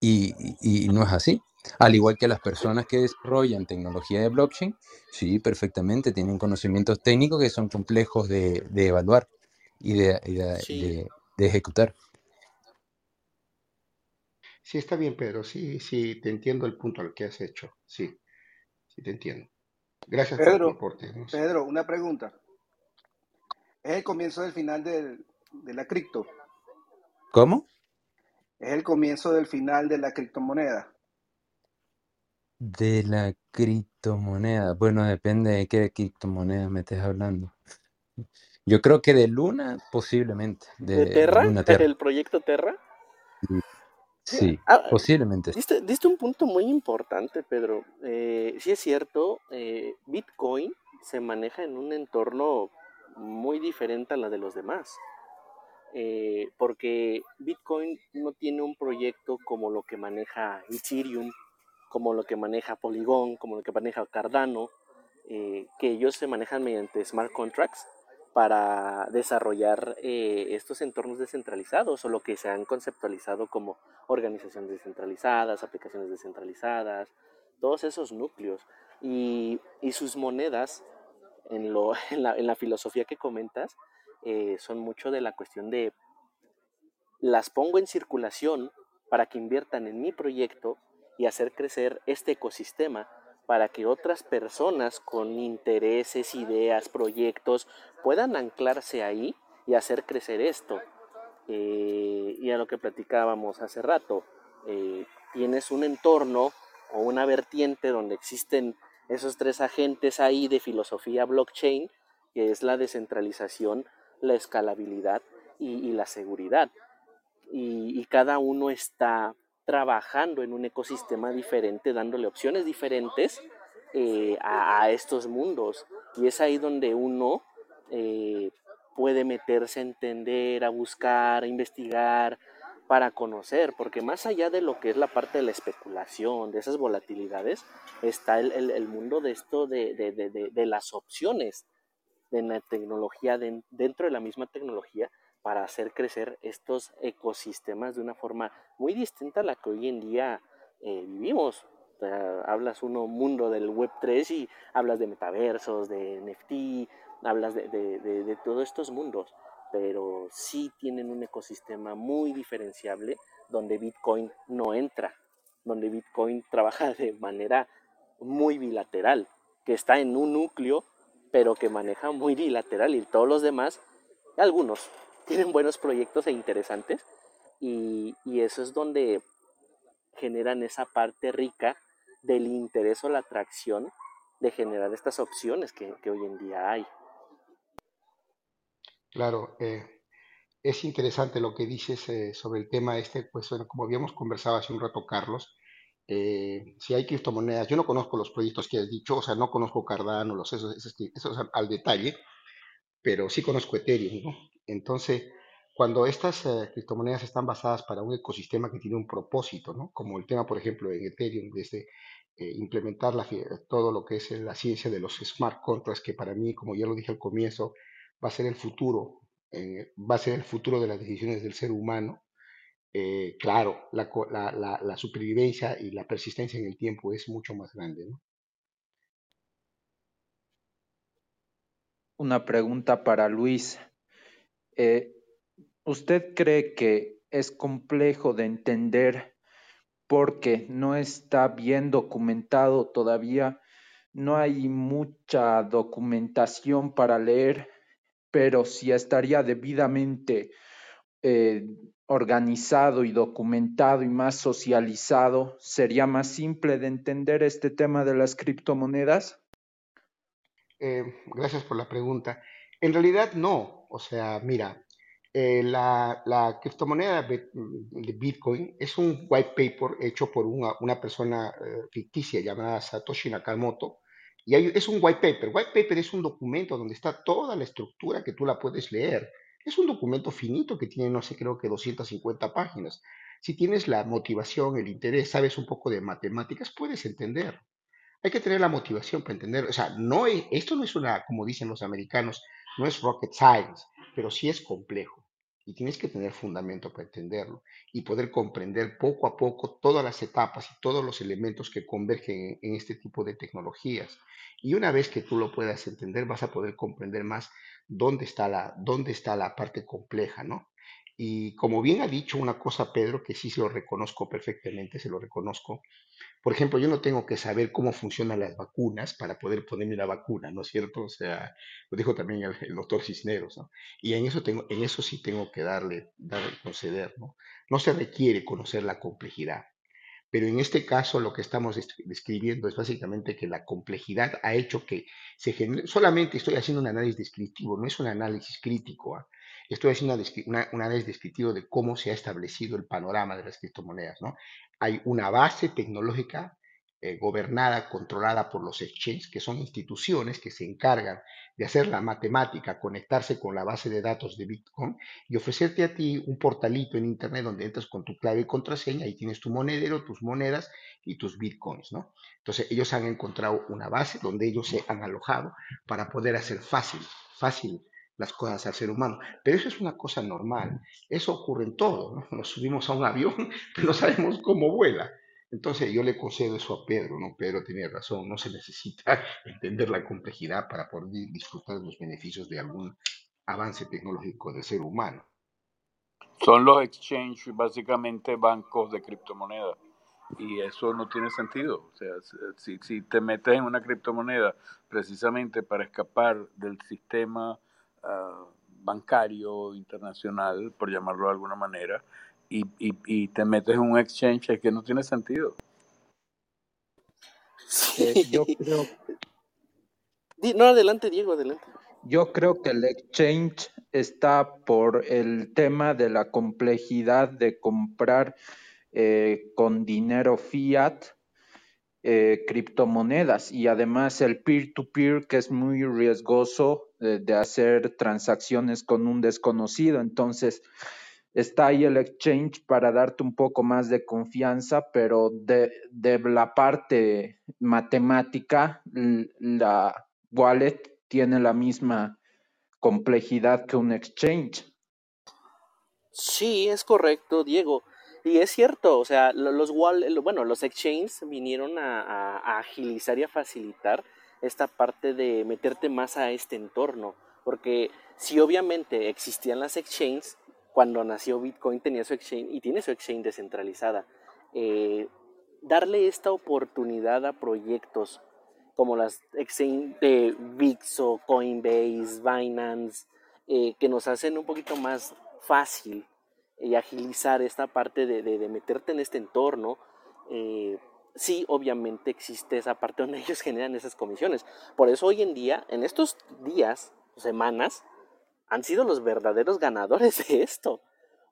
Y, no es así. Al igual que las personas que desarrollan tecnología de blockchain, sí, perfectamente, tienen conocimientos técnicos que son complejos de, evaluar y, de, de, ejecutar. Sí, está bien, Pedro. Sí, sí, te entiendo el punto al que has hecho. Sí, sí, te entiendo. Gracias Pedro, por tu Pedro, una pregunta. ¿Es el comienzo del final de la cripto? ¿Cómo? ¿Es el comienzo del final de la criptomoneda? De la criptomoneda. Bueno, depende de qué criptomoneda me estés hablando. Yo creo que de Luna, posiblemente. ¿De, Terra? ¿El proyecto Terra? Sí, ah, posiblemente. Diste, diste, un punto muy importante, Pedro. Eh, sí es cierto, eh, Bitcoin se maneja en un entorno muy diferente a la de los demás. Eh, porque Bitcoin no tiene un proyecto como lo que maneja Ethereum, como lo que maneja Polygon, como lo que maneja Cardano, que ellos se manejan mediante smart contracts para desarrollar eh, estos entornos descentralizados o lo que se han conceptualizado como organizaciones descentralizadas, aplicaciones descentralizadas, todos esos núcleos. Y, sus monedas en, lo, <laughs> en, la, filosofía que comentas eh, son mucho de la cuestión de las pongo en circulación para que inviertan en mi proyecto y hacer crecer este ecosistema para que otras personas con intereses, ideas, proyectos puedan anclarse ahí y hacer crecer esto. Eh, y a lo que platicábamos hace rato, eh, tienes un entorno o una vertiente donde existen esos tres agentes ahí de filosofía blockchain, que es la descentralización, la escalabilidad y, la seguridad. y cada uno está trabajando en un ecosistema diferente, dándole opciones diferentes eh, a, estos mundos. Y es ahí donde uno eh, puede meterse a entender, a buscar, a investigar, para conocer, porque más allá de lo que es la parte de la especulación, de esas volatilidades, está el, mundo de esto, de, de, las opciones de la tecnología, dentro de la misma tecnología, para hacer crecer estos ecosistemas de una forma muy distinta a la que hoy en día eh, vivimos. hablas uno mundo del Web 3 y hablas de metaversos, de NFT, hablas de, todos estos mundos, pero sí tienen un ecosistema muy diferenciable donde Bitcoin no entra, donde Bitcoin trabaja de manera muy bilateral, que está en un núcleo, pero que maneja muy bilateral y todos los demás, algunos, tienen buenos proyectos e interesantes y, eso es donde generan esa parte rica del interés o la atracción de generar estas opciones que, hoy en día hay. Claro, eh, es interesante lo que dices eh, sobre el tema este, pues bueno, como habíamos conversado hace un rato, Carlos, eh, si hay criptomonedas, yo no conozco los proyectos que has dicho, o sea, no conozco Cardano, los esos, esos, esos al detalle, pero sí conozco Ethereum, ¿no? Entonces, cuando estas eh, criptomonedas están basadas para un ecosistema que tiene un propósito, ¿no? como el tema, por ejemplo, en Ethereum, desde eh, implementar todo lo que es la ciencia de los smart contracts, que para mí, como ya lo dije al comienzo, va a ser el futuro, eh, va a ser el futuro de las decisiones del ser humano. claro, la, la, supervivencia y la persistencia en el tiempo es mucho más grande. Una pregunta para Luis. Eh, ¿Usted cree que es complejo de entender porque no está bien documentado todavía? No hay mucha documentación para leer, pero si estaría debidamente eh, organizado y documentado y más socializado, ¿sería más simple de entender este tema de las criptomonedas? Eh, gracias por la pregunta. En realidad no, o sea, mira, eh, la, criptomoneda de Bitcoin es un white paper hecho por una, persona eh, ficticia llamada Satoshi Nakamoto. Y es un white paper. White paper es un documento donde está toda la estructura que tú la puedes leer. Es un documento finito que tiene, no sé, creo que 250 páginas. Si tienes la motivación, el interés, sabes un poco de matemáticas, puedes entender. Hay que tener la motivación para entender. O sea, no esto no es una, como dicen los americanos, no es rocket science, pero sí es complejo. Y tienes que tener fundamento para entenderlo y poder comprender poco a poco todas las etapas y todos los elementos que convergen en, este tipo de tecnologías. Y una vez que tú lo puedas entender, vas a poder comprender más dónde está la, dónde está la parte compleja, ¿no? Y como bien ha dicho una cosa Pedro, que sí se lo reconozco perfectamente, se lo reconozco. Por ejemplo, yo no tengo que saber cómo funcionan las vacunas para poder ponerme la vacuna, ¿no es cierto? O sea, lo dijo también el, doctor Cisneros, ¿no? Y en eso, tengo, en eso sí tengo que darle, darle, conceder, ¿no? No se requiere conocer la complejidad. Pero en este caso lo que estamos describiendo es básicamente que la complejidad ha hecho que se genere, solamente estoy haciendo un análisis descriptivo, no es un análisis crítico. ¿Ah? Estoy haciendo un análisis descriptivo de cómo se ha establecido el panorama de las criptomonedas. ¿no? Hay una base tecnológica eh, gobernada, controlada por los exchanges, que son instituciones que se encargan de hacer la matemática, conectarse con la base de datos de Bitcoin y ofrecerte a ti un portalito en Internet donde entras con tu clave y contraseña y tienes tu monedero, tus monedas y tus Bitcoins, ¿no? Entonces ellos han encontrado una base donde ellos se han alojado para poder hacer fácil, fácil las cosas al ser humano. Pero eso es una cosa normal. Eso ocurre en todo. ¿no? <laughs> Nos subimos a un avión, <laughs> pero no sabemos cómo vuela. Entonces yo le concedo eso a Pedro, ¿no? Pedro tiene razón, no se <laughs> necesita entender la complejidad para poder disfrutar de los beneficios de algún avance tecnológico del ser humano. Son los exchange, básicamente bancos de criptomonedas. Y eso no tiene sentido. O sea, si, si te metes en una criptomoneda precisamente para escapar del sistema uh, bancario internacional, por llamarlo de alguna manera, y, y, y, te metes en un exchange, es que no tiene sentido. Eh, yo creo... <laughs> No, adelante, Diego, adelante. Yo creo que el exchange está por el tema de la complejidad de comprar eh, con dinero fiat eh, criptomonedas y además el peer-to-peer que es muy riesgoso de hacer transacciones con un desconocido. Entonces, está ahí el exchange para darte un poco más de confianza, pero de, de la parte matemática, la wallet tiene la misma complejidad que un exchange. Sí, es correcto, Diego. Y es cierto, o sea, los bueno, los exchanges vinieron a, agilizar y a facilitar esta parte de meterte más a este entorno, porque si obviamente existían las exchanges, cuando nació Bitcoin tenía su exchange y tiene su exchange descentralizada. Eh, darle esta oportunidad a proyectos como las exchange de VIX o Coinbase, Binance, eh, que nos hacen un poquito más fácil y agilizar esta parte de, meterte en este entorno, eh, sí, obviamente existe esa parte donde <laughs> ellos generan esas comisiones. Por eso hoy en día, en estos días, semanas, han sido los verdaderos ganadores de esto,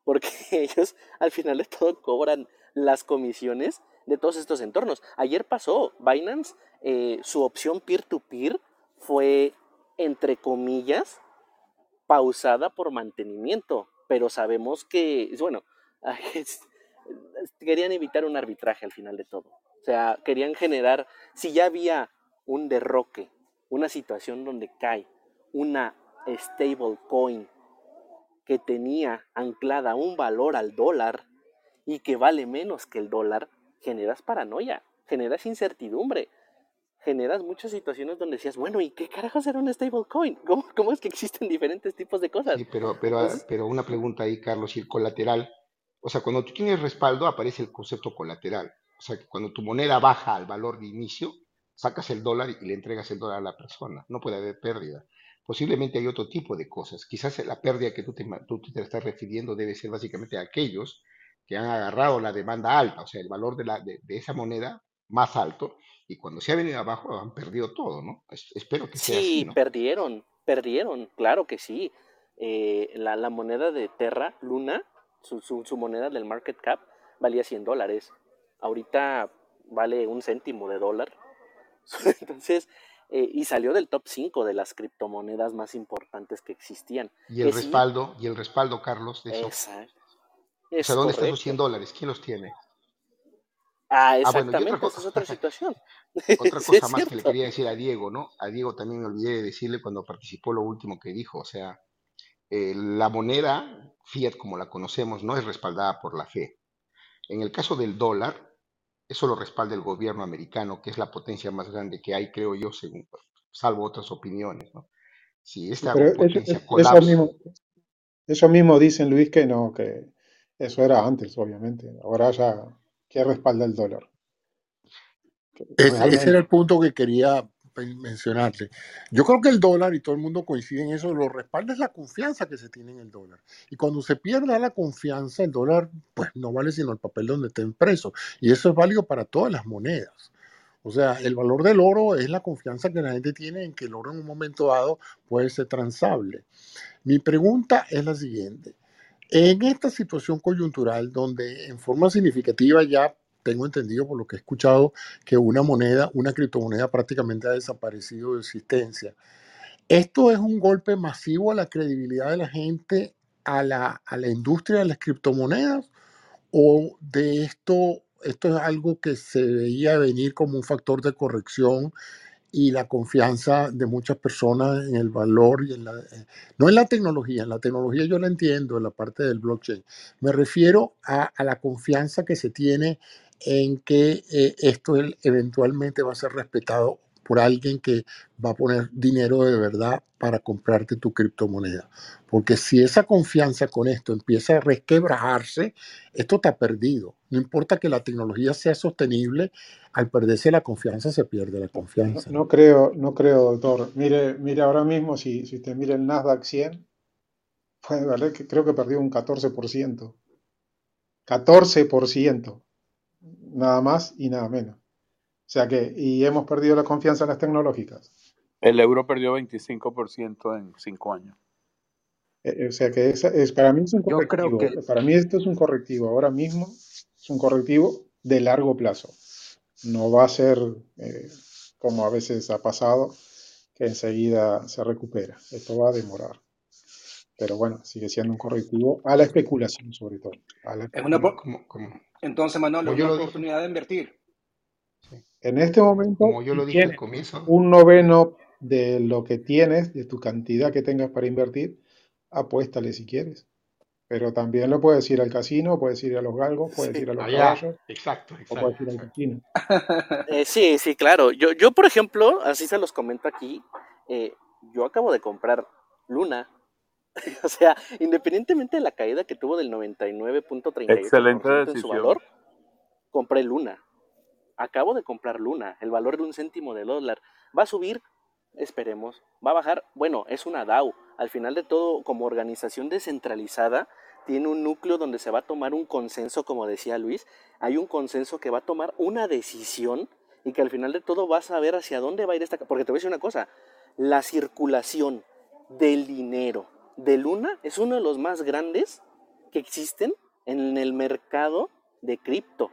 porque <laughs> ellos al final de todo cobran las comisiones de todos estos entornos. Ayer pasó, Binance, eh, su opción peer-to-peer fue, entre comillas, pausada por mantenimiento, pero sabemos que, bueno, <laughs> querían evitar un arbitraje al final de todo. O sea, querían generar, si ya había un derroque, una situación donde cae una stable coin que tenía anclada un valor al dólar y que vale menos que el dólar, generas paranoia, generas incertidumbre, generas muchas situaciones donde decías, bueno, ¿y qué carajos era un stablecoin? ¿Cómo, ¿Cómo es que existen diferentes tipos de cosas? Sí, pero, pero, pero una pregunta ahí, Carlos, y el colateral. O sea, cuando tú tienes respaldo aparece el concepto colateral. O sea, que cuando tu moneda baja al valor de inicio, sacas el dólar y le entregas el dólar a la persona. No puede haber pérdida. Posiblemente hay otro tipo de cosas. Quizás la pérdida que tú te, tú te estás refiriendo debe ser básicamente a aquellos que han agarrado la demanda alta, o sea, el valor de, la, de, esa moneda más alto, y cuando se ha venido abajo han perdido todo, ¿no? espero que sea así. Sí, perdieron, perdieron, claro que sí. Eh, la, la, moneda de Terra, Luna, su, su, su, moneda del market cap, valía 100 dólares. Ahorita vale un céntimo de dólar. <laughs> Entonces, eh, y salió del top 5 de las criptomonedas más importantes que existían. Y el respaldo, y el respaldo, Carlos, de eso. Exacto. o sea, ¿dónde están los 100 dólares? ¿Quién los tiene? Ah, exactamente, ah, bueno, esa es otra situación. <laughs> otra <laughs> cosa más que le quería decir a Diego, ¿no? A Diego también me olvidé de decirle cuando participó lo último que dijo, o sea, eh, la moneda fiat como la conocemos no es respaldada por la fe. En el caso del dólar, eso lo respalda el gobierno americano, que es la potencia más grande que hay, creo yo, según, salvo otras opiniones. ¿no? Si esta potencia eso, colapsa... Eso mismo, eso mismo dicen, Luis, que no, que eso era antes, obviamente. Ahora ya, ¿qué respalda el dólar? ese era el punto que quería mencionarte. Yo creo que el dólar, y todo el mundo coincide en eso, lo respalda es la confianza que se tiene en el dólar. Y cuando se pierda la confianza, el dólar pues no vale sino el papel donde esté impreso. Y eso es válido para todas las monedas. O sea, el valor del oro es la confianza que la gente tiene en que el oro en un momento dado puede ser transable. Mi pregunta es la siguiente. En esta situación coyuntural donde en forma significativa ya tengo entendido por lo que he escuchado que una moneda, una criptomoneda prácticamente ha desaparecido de existencia. ¿Esto es un golpe masivo a la credibilidad de la gente, a la, a la industria de las criptomonedas? ¿O de esto, esto es algo que se veía venir como un factor de corrección y la confianza de muchas personas en el valor y en la, eh, no en la tecnología, en la tecnología yo la entiendo, en la parte del blockchain, me refiero a, la confianza que se tiene en que eh, esto eventualmente va a ser respetado por alguien que va a poner dinero de verdad para comprarte tu criptomoneda. Porque si esa confianza con esto empieza a resquebrajarse, esto está perdido. No importa que la tecnología sea sostenible, al perderse la confianza se pierde la confianza. No, creo, no creo, doctor. Mire, mire ahora mismo, si, si usted mira el Nasdaq 100, puede valer que creo que perdió un 14%. 14%. Nada más y nada menos. O sea que, y hemos perdido la confianza en las tecnológicas. El euro perdió 25% en cinco años. Eh, eh, o sea que es, para mí es un correctivo. Para mí esto es un correctivo. Ahora mismo es un correctivo de largo plazo. No va a ser eh, como a veces ha pasado, que enseguida se recupera. Esto va a demorar. Pero bueno, sigue siendo un correctivo a la especulación, sobre todo. es una, Entonces, Manolo, es una oportunidad de invertir. En este momento, Como yo lo dije un noveno de lo que tienes, de tu cantidad que tengas para invertir, apuéstale si quieres. Pero también lo puedes ir al casino, puedes ir a los galgos, puedes ir a los caballos. Exacto, exacto. O puedes ir al casino. <laughs> Eh, sí, sí, claro. Yo, yo, por ejemplo, así se los comento aquí, eh, yo acabo de comprar Luna. <laughs> o sea, independientemente de la caída que tuvo del 99.38% en su valor, compré Luna acabo de comprar Luna, el valor de un céntimo de dólar. ¿Va a subir? Esperemos. ¿Va a bajar? Bueno, es una DAO. Al final de todo, como organización descentralizada, tiene un núcleo donde se va a tomar un consenso, como decía Luis. Hay un consenso que va a tomar una decisión y que al final de todo vas a ver hacia dónde va a ir esta... Porque te voy a decir una cosa, la circulación del dinero de Luna es uno de los más grandes que existen en el mercado de cripto.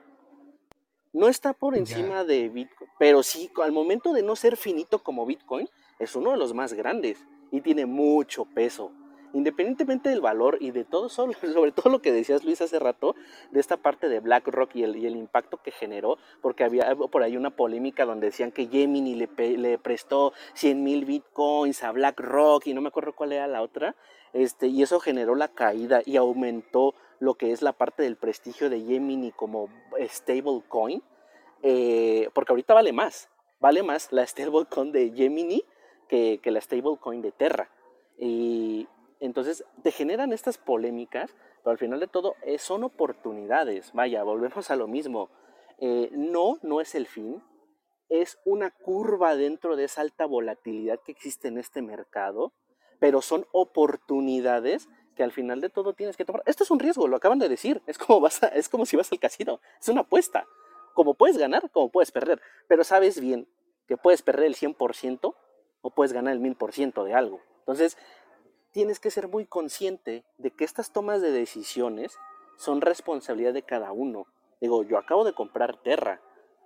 No está por encima de Bitcoin, pero sí, al momento de no ser finito como Bitcoin, es uno de los más grandes y tiene mucho peso. Independientemente del valor y de todo, <laughs> sobre todo lo que decías Luis hace rato, de esta parte de BlackRock y el, y el impacto que generó, porque había por ahí una polémica donde decían que Gemini le, le prestó 100 mil bitcoins a BlackRock y no me acuerdo cuál era la otra, este, y eso generó la caída y aumentó lo que es la parte del prestigio de Gemini como stablecoin, eh, porque ahorita vale más, vale más la stablecoin de Gemini que, que la stablecoin de Terra. Y entonces te generan estas polémicas, pero al final de todo eh, son oportunidades. Vaya, volvemos a lo mismo. Eh, no, no es el fin, es una curva dentro de esa alta volatilidad que existe en este mercado, pero son oportunidades que al final de todo tienes que tomar. Esto es un riesgo, lo acaban de decir. Es como, vas es como si vas al casino. Es una apuesta. Como puedes ganar, como puedes perder. Pero sabes bien que puedes perder el 100% o puedes ganar el 1000% de algo. Entonces, tienes que ser muy consciente de que estas tomas de decisiones son responsabilidad de cada uno. Digo, yo acabo de comprar Terra.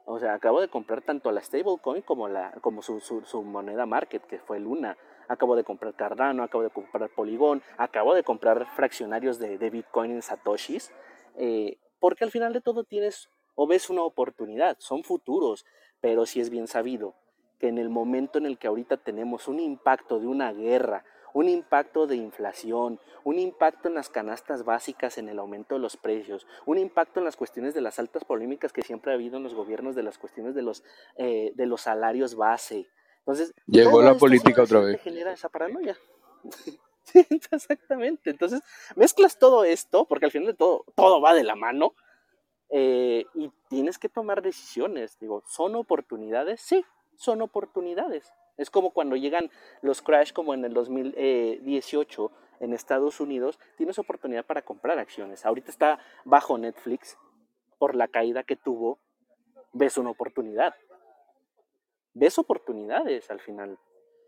O sea, acabo de comprar tanto la stablecoin como, la, como su, su moneda market, que fue Luna acabo de comprar Cardano, acabo de comprar Polygon, acabo de comprar fraccionarios de, Bitcoin en Satoshis, eh, porque al final de todo tienes o ves una oportunidad, son futuros, pero si es bien sabido que en el momento en el que ahorita tenemos un impacto de una guerra, un impacto de inflación, un impacto en las canastas básicas en el aumento de los precios, un impacto en las cuestiones de las altas polémicas que siempre ha habido en los gobiernos de las cuestiones de los, eh, de los salarios base, entonces, llegó la política otra vez. genera esa paranoia. <laughs> exactamente. Entonces, mezclas todo esto, porque al final de todo, todo va de la mano, eh, y tienes que tomar decisiones. Digo, ¿son oportunidades? Sí, son oportunidades. Es como cuando llegan los crash como en el 2018 en Estados Unidos, tienes oportunidad para comprar acciones. Ahorita está bajo Netflix por la caída que tuvo, ves una oportunidad ves oportunidades al final.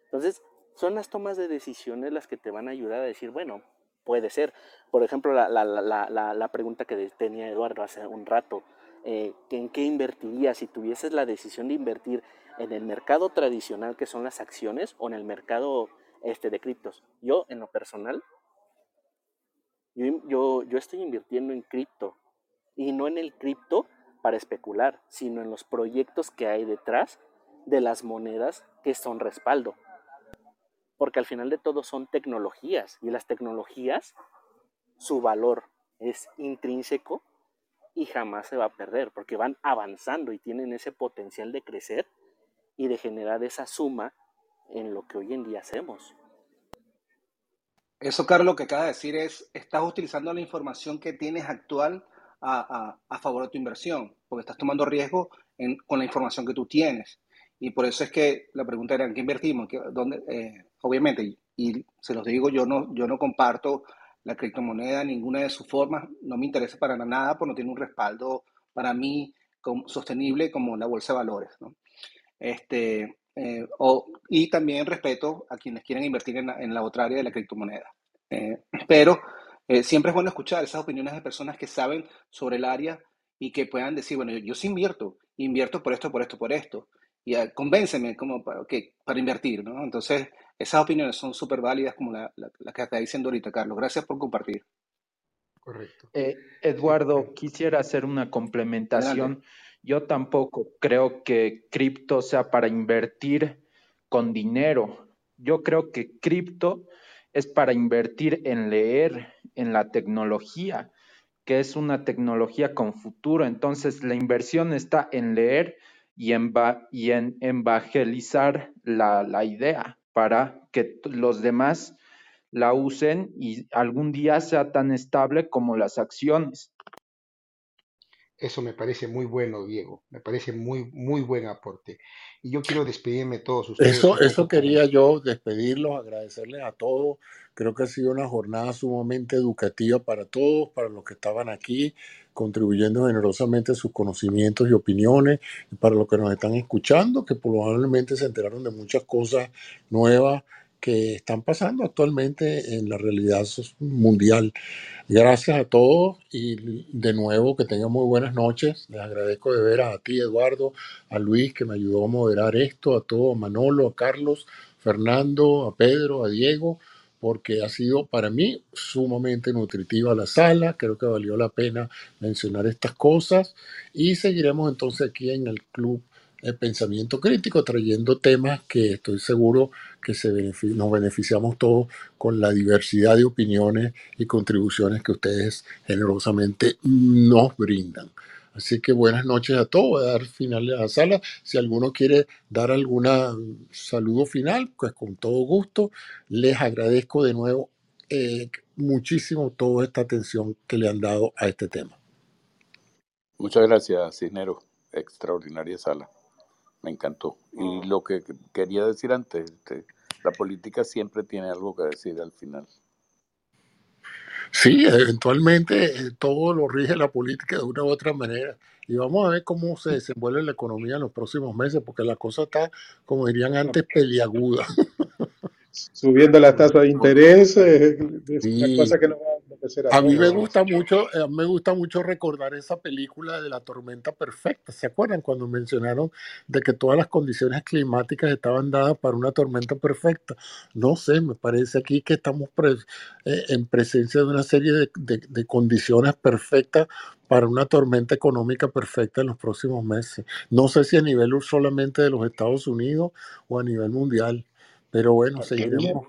Entonces, son las tomas de decisiones las que te van a ayudar a decir, bueno, puede ser. Por ejemplo, la, la, la, la pregunta que tenía Eduardo hace un rato, eh, ¿en qué invertirías si tuvieses la decisión de invertir en el mercado tradicional que son las acciones o en el mercado este, de criptos? Yo, en lo personal, yo, yo, yo estoy invirtiendo en cripto y no en el cripto para especular, sino en los proyectos que hay detrás de las monedas que son respaldo. Porque al final de todo son tecnologías y las tecnologías, su valor es intrínseco y jamás se va a perder porque van avanzando y tienen ese potencial de crecer y de generar esa suma en lo que hoy en día hacemos. Eso, Carlos, lo que acaba de decir es, estás utilizando la información que tienes actual a, favor de tu inversión, porque estás tomando riesgo con la información que tú tienes. Y por eso es que la pregunta era, ¿en qué invertimos? ¿Dónde? Eh, obviamente, y, se los digo, yo no, yo no comparto la criptomoneda, ninguna de sus formas, no me interesa para nada, porque no tiene un respaldo para mí sostenible como la bolsa de valores. Este, eh, y también respeto a quienes quieren invertir en la, otra área de la criptomoneda. Eh, pero eh, siempre es bueno escuchar esas opiniones de personas que saben sobre el área y que puedan decir, bueno, yo, sí invierto, invierto por esto, por esto, por esto. Y convénceme como para, para invertir, ¿no? Entonces, esas opiniones son súper válidas como la, la, que está diciendo ahorita, Carlos. Gracias por compartir. Correcto. Eduardo, quisiera hacer una complementación. Yo tampoco creo que cripto sea para invertir con dinero. Yo creo que cripto es para invertir en leer, en la tecnología, que es una tecnología con futuro. Entonces, la inversión está en leer y y en evangelizar la, la idea para que los demás la usen y algún día sea tan estable como las acciones. Eso me parece muy bueno, Diego. Me parece muy, muy buen aporte. Y yo quiero despedirme de todos ustedes. Eso, eso quería yo despedirlos, agradecerles a todos. Creo que ha sido una jornada sumamente educativa para todos, para los que estaban aquí, contribuyendo generosamente sus conocimientos y opiniones, y para los que nos están escuchando, que probablemente se enteraron de muchas cosas nuevas que están pasando actualmente en la realidad mundial. Gracias a todos y de nuevo que tengan muy buenas noches. Les agradezco de ver a ti, Eduardo, a Luis que me ayudó a moderar esto, a todos, a Manolo, a Carlos, Fernando, a Pedro, a Diego, porque ha sido para mí sumamente nutritiva la sala. Creo que valió la pena mencionar estas cosas y seguiremos entonces aquí en el club el pensamiento crítico, trayendo temas que estoy seguro que nos beneficiamos todos con la diversidad de opiniones y contribuciones que ustedes generosamente nos brindan. Así que buenas noches a todos. Voy a dar final de la sala. Si alguno quiere dar algún saludo final, pues con todo gusto. Les agradezco de nuevo eh, muchísimo toda esta atención que le han dado a este tema. Muchas gracias, Cisnero. Extraordinaria sala me encantó. Y lo que quería decir antes, este, la política siempre tiene algo que decir al final. Sí, eventualmente eh, todo lo rige la política de una u otra manera. Y vamos a ver cómo se desenvuelve la economía en los próximos meses, porque la cosa está, como dirían antes, peliaguda. <laughs> Subiendo la tasa de interés, eh, es una cosa que no va a mí me gusta mucho, eh, me gusta mucho recordar esa película de la tormenta perfecta. ¿Se acuerdan cuando mencionaron de que todas las condiciones climáticas estaban dadas para una tormenta perfecta? No sé, me parece aquí que estamos eh, en presencia de una serie de, de condiciones perfectas para una tormenta económica perfecta en los próximos meses. No sé si a nivel solamente de los Estados Unidos o a nivel mundial, pero bueno, seguiremos.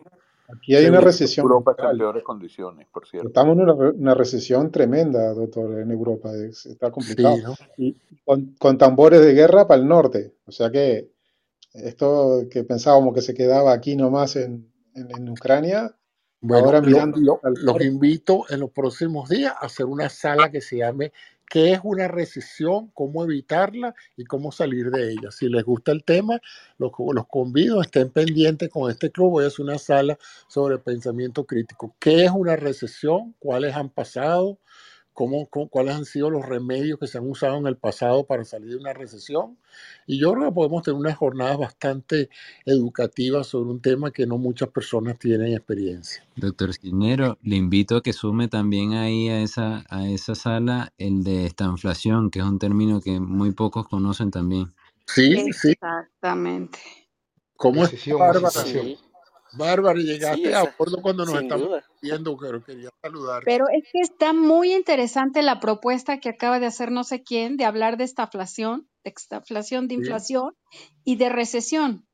Aquí hay una recesión. Europa está en peores condiciones, por cierto. Estamos en una, recesión tremenda, doctor, en Europa. está complicado. Y con, tambores de guerra para el norte. O sea que esto que pensábamos que se quedaba aquí nomás en, en, Ucrania. Bueno, ahora mirando los invito en los próximos días a hacer una sala que se llame qué es una recesión, cómo evitarla y cómo salir de ella. Si les gusta el tema, los, los convido, estén pendientes con este club. Voy a hacer una sala sobre pensamiento crítico. ¿Qué es una recesión? ¿Cuáles han pasado? Cómo, cuáles han sido los remedios que se han usado en el pasado para salir de una recesión. Y yo creo que podemos tener unas jornadas bastante educativas sobre un tema que no muchas personas tienen experiencia. Doctor Cisnero, le invito a que sume también ahí a esa, a esa sala el de esta inflación, que es un término que muy pocos conocen también. Sí, sí. Exactamente. ¿Cómo es, Bárbara? Bárbara, llegaste a acuerdo cuando nos estamos viendo, pero quería saludar. Pero es que está muy interesante la propuesta que acaba de hacer no sé quién de hablar de esta inflación, de estaflación, de inflación y de recesión,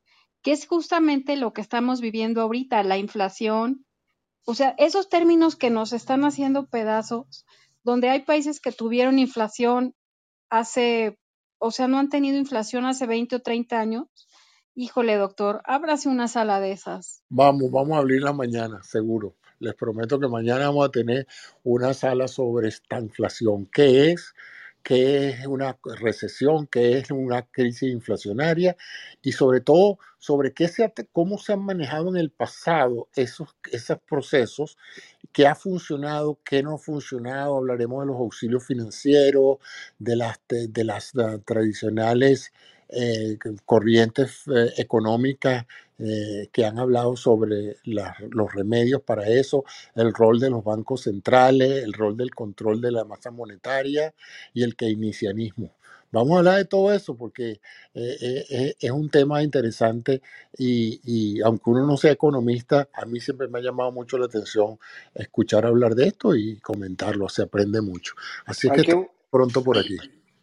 que es justamente lo que estamos viviendo ahorita, la inflación. O sea, esos términos que nos están haciendo pedazos, donde hay países que tuvieron inflación hace, o sea, no han tenido inflación hace 20 o 30 años, Híjole, doctor, ábrase una sala de esas. Vamos, vamos a abrirla mañana, seguro. Les prometo que mañana vamos a tener una sala sobre esta inflación. ¿Qué es? qué es una recesión, qué es una crisis inflacionaria y sobre todo sobre qué se, cómo se han manejado en el pasado esos, esos procesos, qué ha funcionado, qué no ha funcionado. Hablaremos de los auxilios financieros, de las, de, las uh, tradicionales eh, corrientes eh, económicas eh, que han hablado sobre los remedios para eso, el rol de los bancos centrales, el rol del control de la masa monetaria y el keynesianismo. Vamos a hablar de todo eso porque es un tema interesante y, y, aunque uno no sea economista, a mí siempre me ha llamado mucho la atención escuchar hablar de esto y comentarlo, se aprende mucho. Así es que, pronto por aquí.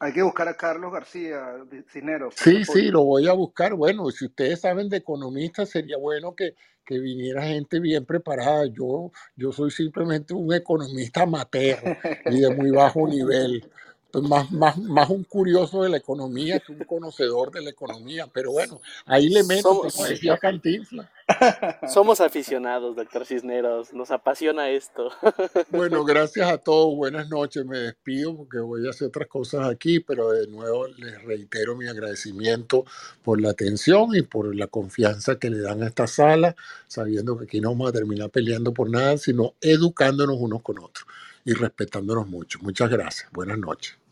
Hay que buscar a Carlos García Cisneros. Sí, sí, lo voy a buscar. Bueno, si ustedes saben de economistas, sería bueno que, que viniera gente bien preparada. Yo, yo soy simplemente un economista amateur y de muy bajo <laughs> nivel. Pues más, más, más un curioso de la economía que un conocedor de la economía. Pero bueno, ahí le meto, como decía Cantinflas. <laughs> Somos aficionados, doctor Cisneros, nos apasiona esto. <laughs> Bueno, gracias a todos, buenas noches, me despido porque voy a hacer otras cosas aquí, pero de nuevo les reitero mi agradecimiento por la atención y por la confianza que le dan a esta sala, sabiendo que aquí no vamos a terminar peleando por nada, sino educándonos unos con otros y respetándonos mucho. Muchas gracias, buenas noches.